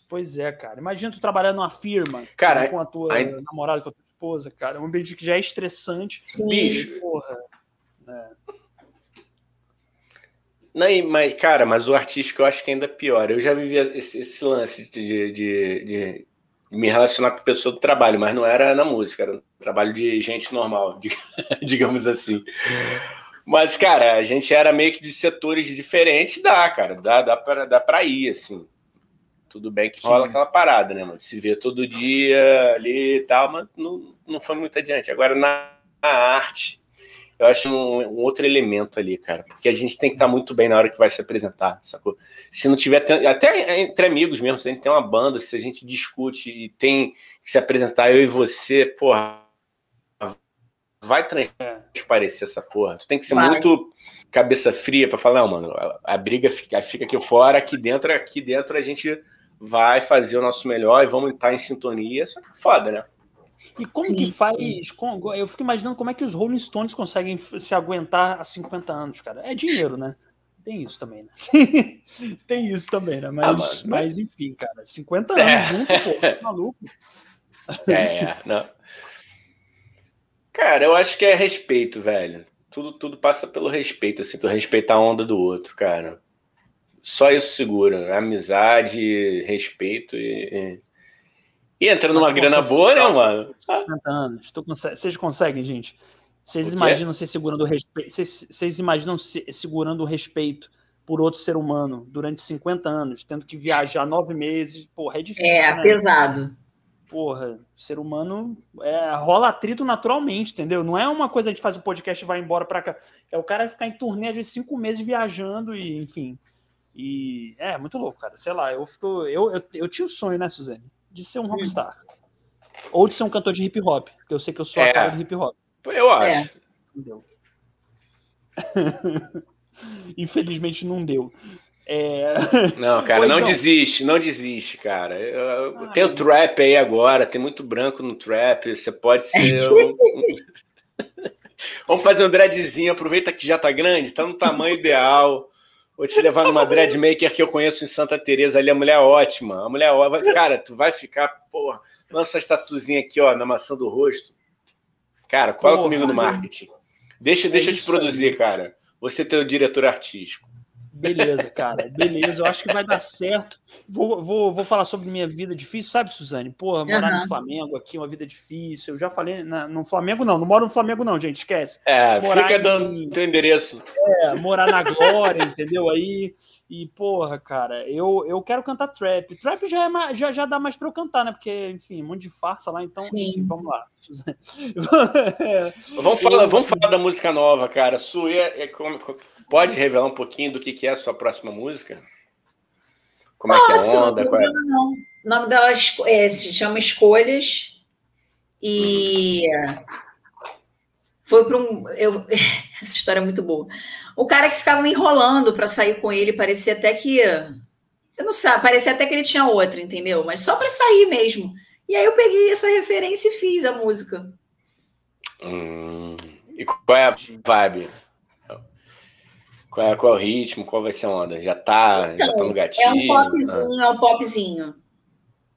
B: Pois é, cara. Imagina tu trabalhando numa firma
A: cara,
B: com a tua a... namorada, com a tua esposa, cara. É um ambiente que já é estressante.
A: Sim. Bicho.
B: Porra. É.
A: Não, mas, cara, mas o artístico eu acho que ainda é pior. Eu já vivi esse, esse lance de, de, de, me relacionar com pessoa do trabalho, mas não era na música, era no trabalho de gente normal, [laughs] digamos assim. Mas, cara, a gente era meio que de setores diferentes, dá, cara, dá, dá, pra, dá pra ir, assim. Tudo bem que rola Sim. aquela parada, né, mano? Se vê todo dia ali e tal, mas não, não foi muito adiante. Agora, na arte, eu acho um, um, outro elemento ali, cara, porque a gente tem que estar muito bem na hora que vai se apresentar, sacou? Se não tiver, até entre amigos mesmo, se a gente tem uma banda, se a gente discute e tem que se apresentar eu e você, porra, vai transparecer essa porra. Tu tem que ser vai. muito cabeça fria para falar, não, mano, a, a, briga fica, fica aqui fora, aqui dentro, aqui dentro a gente vai fazer o nosso melhor e vamos estar em sintonia. Isso é foda, né?
B: E como sim, que faz? Eu fico imaginando como é que os Rolling Stones conseguem se aguentar há 50 anos, cara. É dinheiro, né? Tem isso também, né? [laughs] Tem isso também, né? Mas, ah, mas, mas enfim, cara, 50 anos é. junto, pô, tá [laughs] maluco.
A: É, [laughs] não. Cara, eu acho que é respeito, velho. Tudo, tudo passa pelo respeito, assim, tu respeitar a onda do outro, cara. Só isso segura. Amizade, respeito e. E entra numa grana boa, né, mano?
B: 50 anos. Consegue, vocês conseguem, gente? Vocês imaginam se segurando o respeito. Vocês, vocês imaginam se segurando o respeito por outro ser humano durante 50 anos, tendo que viajar nove meses? Porra, é difícil.
C: É,
B: né?
C: pesado
B: porra, ser humano é, rola atrito naturalmente, entendeu? Não é uma coisa de fazer o podcast e vai embora para cá. É o cara ficar em turnê às vezes cinco meses viajando e, enfim. E é muito louco, cara. Sei lá, eu fico. Eu, eu, eu tinha o sonho, né, Suzane? De ser um rockstar. Ou de ser um cantor de hip hop, porque eu sei que eu sou é. a cara de hip hop.
A: Eu acho. É. Entendeu? [laughs]
B: Infelizmente não deu. É...
A: Não, cara, não desiste, não desiste, cara. Eu, tem o trap aí agora, tem muito branco no trap, você pode ser. [laughs] Um... [laughs] Vamos fazer um dreadzinho, aproveita que já tá grande, tá no tamanho ideal. Vou te levar numa dreadmaker que eu conheço em Santa Teresa ali, a mulher é ótima. A mulher é ótima. Cara, tu vai ficar, porra, lança essa tatuzinha aqui, ó, na maçã do rosto. Cara, cola porra, comigo no marketing. Deixa, é deixa eu te produzir, aí. cara. Você tem o diretor artístico.
B: Beleza, cara. Beleza, eu acho que vai dar certo. Vou, vou, vou falar sobre minha vida difícil, sabe, Suzane? Porra, morar uhum. no Flamengo aqui, uma vida difícil. Eu já falei, na, no Flamengo não, não moro no Flamengo não, gente, esquece.
A: É, morar fica em, dando teu endereço.
B: É, morar na Glória, entendeu? Aí, e porra, cara, eu, eu quero cantar trap. Trap já, é já, já dá mais pra eu cantar, né? Porque, enfim, um monte de farsa lá, então, enfim, vamos lá.
A: é, [laughs] vamos falar, vamos falar da música nova, cara. Sua é, é Pode revelar um pouquinho do que, que é a sua próxima música? Como Posso, é que é a onda? Qual é? Não.
C: O nome dela é, se chama Escolhas. E foi para um. Eu, [laughs] essa história é muito boa. O cara que ficava me enrolando para sair com ele, parecia até que. Eu não sei, parecia até que ele tinha outra, entendeu? Mas só para sair mesmo. E aí eu peguei essa referência e fiz a música.
A: Hum, e qual é a vibe? Qual é, qual é o ritmo? Qual vai ser a onda? Já tá, então, já tá no gatinho?
C: É um popzinho, ah. é um popzinho.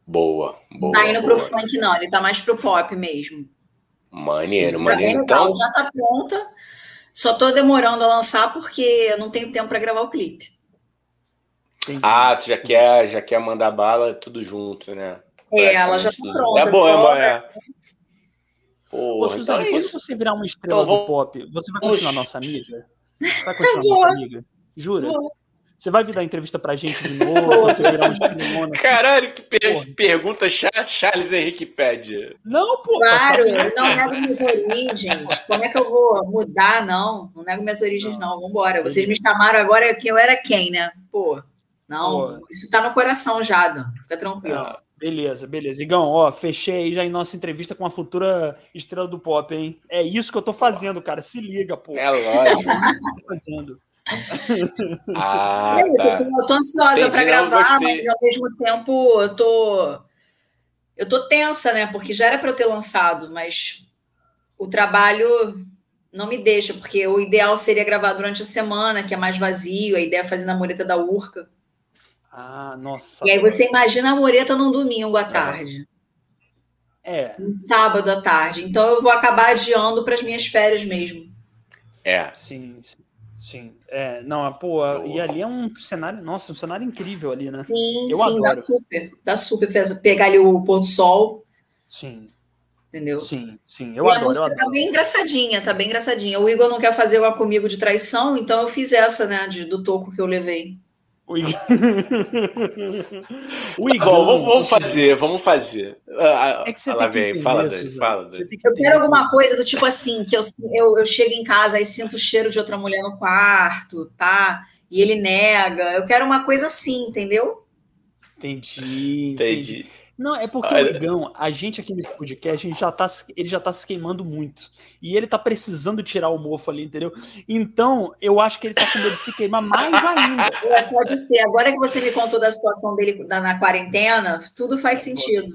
A: Boa, boa.
C: Tá indo boa. pro funk, não, ele tá mais pro pop mesmo.
A: Maneiro, maneiro. Então...
C: Já tá pronta. Só tô demorando a lançar porque eu não tenho tempo para gravar o clipe.
A: Entendi. Ah, tu já quer, já quer mandar bala tudo junto, né?
C: É, ela já tá pronta.
A: É boa, é boa. É.
B: Pô, Suzane, então é quando você virar uma estrela então, do pop, você vai continuar nossa amiga? Vai continuar nossa amiga? Jura? Você vai vir dar entrevista pra gente de novo? Você virar
A: um assim? Caralho, que per pergunta Charles Henrique pede.
C: Não, pô. Claro, eu não nego minhas origens. Como é que eu vou mudar? Não, não nego minhas origens, não. não. Vambora. Vocês me chamaram agora que eu era quem, né? Pô, não, pô. isso tá no coração já, Dan. Fica tranquilo. Ah.
B: Beleza, beleza. Igão, ó, fechei aí já em nossa entrevista com a futura estrela do pop, hein? É isso que eu tô fazendo, cara. Se liga, pô.
A: É lógico. [laughs]
B: tô fazendo. [laughs]
C: Ah, é tá. Eu tô ansiosa para gravar, mas ao mesmo tempo eu tô eu tô tensa, né? Porque já era para eu ter lançado, mas o trabalho não me deixa, porque o ideal seria gravar durante a semana, que é mais vazio, a ideia é fazer na mureta da Urca.
B: Ah, nossa.
C: E aí você imagina a Moreta num domingo à tarde.
B: É.
C: Um sábado à tarde. Então eu vou acabar adiando para as minhas férias mesmo.
B: É. Sim, sim. Sim. É, não, pô, e ali é um cenário, nossa, um cenário incrível ali, né?
C: Sim, eu sim, adoro. dá super. Dá super pegar ali o pôr do sol.
B: Sim.
C: Entendeu?
B: Sim, sim, eu e adoro. A música eu
C: tá adoro. bem engraçadinha, tá bem engraçadinha. O Igor não quer fazer uma comigo de traição, então eu fiz essa, né, de, do toco que eu levei. [laughs]
B: O Igão.
A: o Igão. Vamos, vamos fazer, vamos fazer. Ah, é que você fala tem que fala, Dani, fala, Dani.
C: Eu quero alguma coisa do tipo assim, que eu, eu, eu chego em casa e sinto o cheiro de outra mulher no quarto, tá? E ele nega. Eu quero uma coisa assim, entendeu?
B: Entendi. Entendi. entendi. Não, é porque Olha. o Igão, a gente aqui nesse podcast, a gente já tá, ele já tá se queimando muito. E ele tá precisando tirar o mofo ali, entendeu? Então, eu acho que ele tá com medo de se queimar mais ainda. [laughs]
C: É, pode ser. Agora que você me contou da situação dele na quarentena, tudo faz sentido.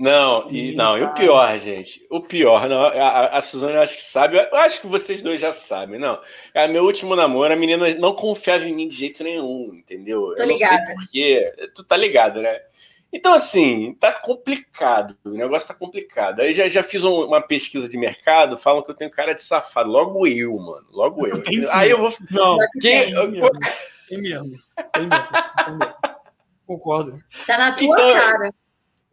A: Não, e, não, e o pior, gente, o pior, não, a, a Suzana eu acho que sabe, eu acho que vocês dois já sabem, não. É meu último namoro, a menina não confiava em mim de jeito nenhum, entendeu?
C: Tô ligada.
A: Porque tu tá ligado, né? Então, assim, tá complicado. O negócio tá complicado. Aí já, já fiz um, uma pesquisa de mercado, falam que eu tenho cara de safado. Logo eu, mano. Logo eu. Aí eu vou.
B: Não, quem... tem, mesmo. tem mesmo. Tem mesmo. Tem [laughs] mesmo. Concordo.
C: Tá na tua então, cara.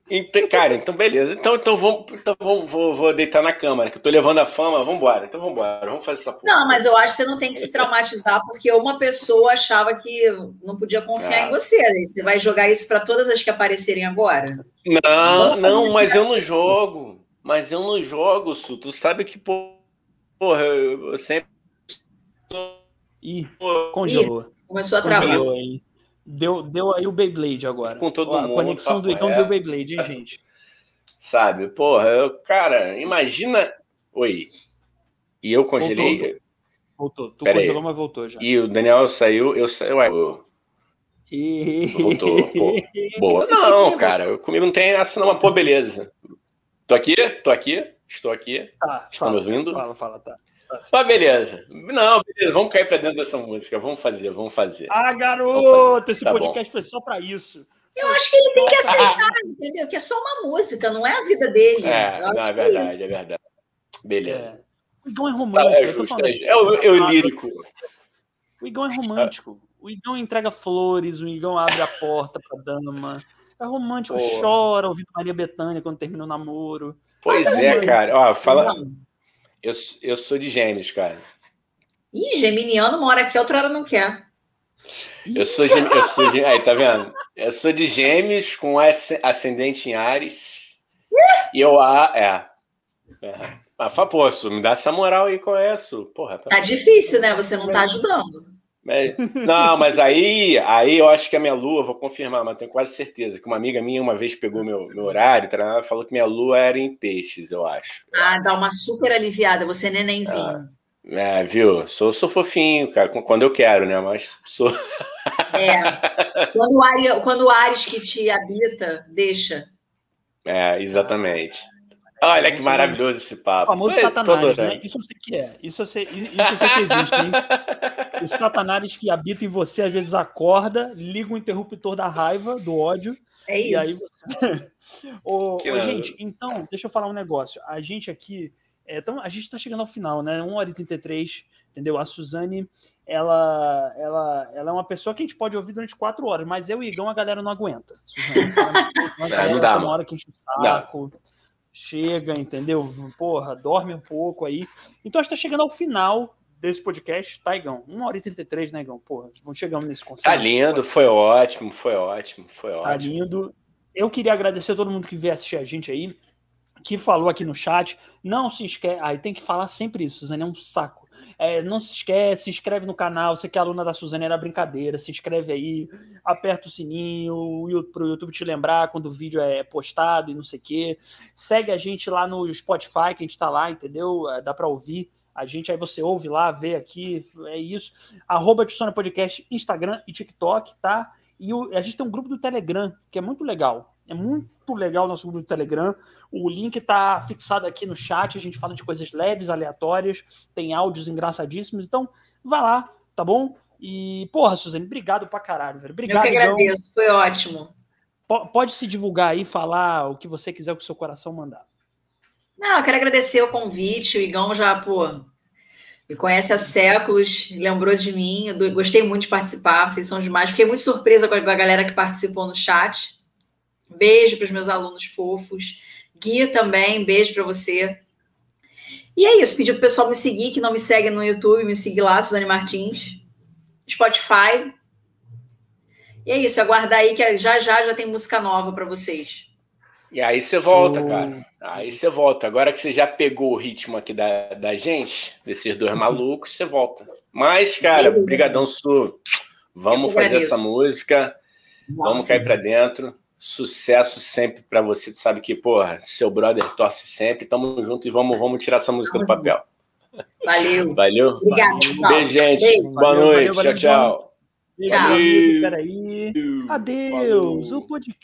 A: Então, cara, então beleza. Então, então, vamos, então vamos, vou, vou deitar na câmara, que eu tô levando a fama. Vamos embora. Então vamos embora. Vamos fazer essa porra.
C: Não, mas eu acho que você não tem que se traumatizar, porque uma pessoa achava que não podia confiar ah. em você. Você vai jogar isso para todas as que aparecerem agora?
A: Não, não, mas eu não jogo. Mas eu não jogo, Su. Tu sabe que, porra, eu sempre.
B: Ih, congelou. Ih,
C: começou a travar. Congelou, hein?
B: Deu, deu aí o Beyblade agora.
A: Com todo Ó, mundo.
B: A conexão do Igão é. deu Beyblade, hein, gente?
A: Sabe, porra, eu, cara, imagina. Oi. E eu congelei.
B: Voltou. voltou. Tu Pera congelou, aí. mas voltou já.
A: E o Daniel saiu, eu saí. Ué,
B: e...
A: Voltou, pô. [laughs] Boa. Não, cara, comigo não tem essa, não, mas pô, beleza. Tô aqui, tô aqui, estou aqui. Tá, Estão
B: fala,
A: me ouvindo?
B: Fala, fala, tá.
A: Mas beleza. Não, beleza. Vamos cair para dentro dessa música. Vamos fazer, vamos fazer.
B: Ah, garoto! Esse tá podcast bom. foi só para isso.
C: Eu acho que ele tem que aceitar, [laughs] entendeu? Que é só uma música, não é a vida dele.
A: É, não, é, é verdade, é, é, verdade. Beleza. É.
B: O Igão é romântico. Tá,
A: é justo, é, é, o, é o lírico.
B: O Igão é romântico. O Igão entrega flores, o Igão abre a porta pra dama. É romântico, Pô. chora ouvindo Maria Bethânia quando termina o namoro.
A: Pois é, cara. Ó, fala, eu, eu sou de gêmeos, cara.
C: Ih, geminiano mora aqui, outra hora não quer.
A: Eu sou, de, eu sou de, aí, tá vendo? Eu sou de gêmeos com ascendente em Ares. e eu, ah, é. é. Mas, pô, me dá essa moral aí com isso. Porra,
C: tá... tá difícil, né? Você não tá ajudando.
A: Mas, não, mas aí, aí eu acho que a minha lua, vou confirmar, mas tenho quase certeza que uma amiga minha uma vez pegou meu, meu horário, falou que minha lua era em peixes, eu acho.
C: Ah, dá uma super aliviada, você é nenenzinho.
A: Ah, é, viu? Sou, sou fofinho, cara, quando eu quero, né? Mas sou.
C: É. Quando o, Ares, quando o Ares que te habita, deixa.
A: É, exatamente. Olha que maravilhoso esse papo. O
B: famoso Satanás, né? Isso eu sei que é. Isso eu sei, isso eu sei que existe, hein? [laughs] O Satanás que habita em você, às vezes acorda, liga o interruptor da raiva, do ódio.
C: É isso.
B: E aí você... [laughs] ô, ô, gente, então, deixa eu falar um negócio. A gente aqui. É, então, a gente está chegando ao final, né? 1 hora e 33, entendeu? A Suzane, ela, ela, ela é uma pessoa que a gente pode ouvir durante quatro horas, mas eu e o Igão a galera não aguenta. Suzane,
A: não, não dá, uma
B: hora que enche o saco. Não chega, entendeu? Porra, dorme um pouco aí. Então, a gente tá chegando ao final desse podcast, tá, Igão? 1 hora e 33, né, Igão? Porra, vamos chegando nesse conceito.
A: Tá lindo, foi ótimo, foi ótimo, foi tá ótimo.
B: Tá lindo. Eu queria agradecer a todo mundo que veio assistir a gente aí, que falou aqui no chat. Não se esquece. Aí tem que falar sempre isso, Suzane, é um saco. É, não se esquece, se inscreve no canal. Você que é aluna da Suzane era brincadeira, se inscreve aí, aperta o sininho para o YouTube te lembrar quando o vídeo é postado e não sei o quê. Segue a gente lá no Spotify, que a gente está lá, entendeu? É, dá para ouvir a gente, aí você ouve lá, vê aqui, é isso. Arroba Podcast, Instagram e TikTok, tá? E o, a gente tem um grupo do Telegram, que é muito legal. É muito legal o nosso grupo do Telegram. O link está fixado aqui no chat. A gente fala de coisas leves, aleatórias, tem áudios engraçadíssimos. Então, vá lá, tá bom? E, porra, Suzane, obrigado pra caralho, velho. Obrigado.
C: Eu que agradeço, foi ótimo.
B: P pode se divulgar aí, falar o que você quiser, o que o seu coração mandar.
C: Não, eu quero agradecer o convite. O Igão já, pô, me conhece há séculos, lembrou de mim. Eu gostei muito de participar, vocês são demais. Fiquei muito surpresa com a galera que participou no chat. Beijo para os meus alunos fofos. Gui também, beijo para você. E é isso, pedir para o pessoal me seguir, que não me segue no YouTube, me seguir lá, Suzane Martins. Spotify. E é isso, aguardar aí que já já já tem música nova para vocês.
A: E aí você volta, cara. Aí você volta. Agora que você já pegou o ritmo aqui da, da gente, desses dois uhum. malucos, você volta. Mas, cara, brigadão Su. Vamos fazer essa música. Nossa. Vamos cair para dentro. Sucesso sempre para você. Tu sabe que, porra, seu brother torce sempre. Tamo junto e vamos, vamos tirar essa música do papel.
C: Valeu.
A: Valeu.
C: Obrigado,
A: pessoal. Beijo, gente. Beijo. Boa valeu, noite. Valeu, valeu, tchau, tchau.
B: Tchau. Peraí. Adeus. Falou. O podcast.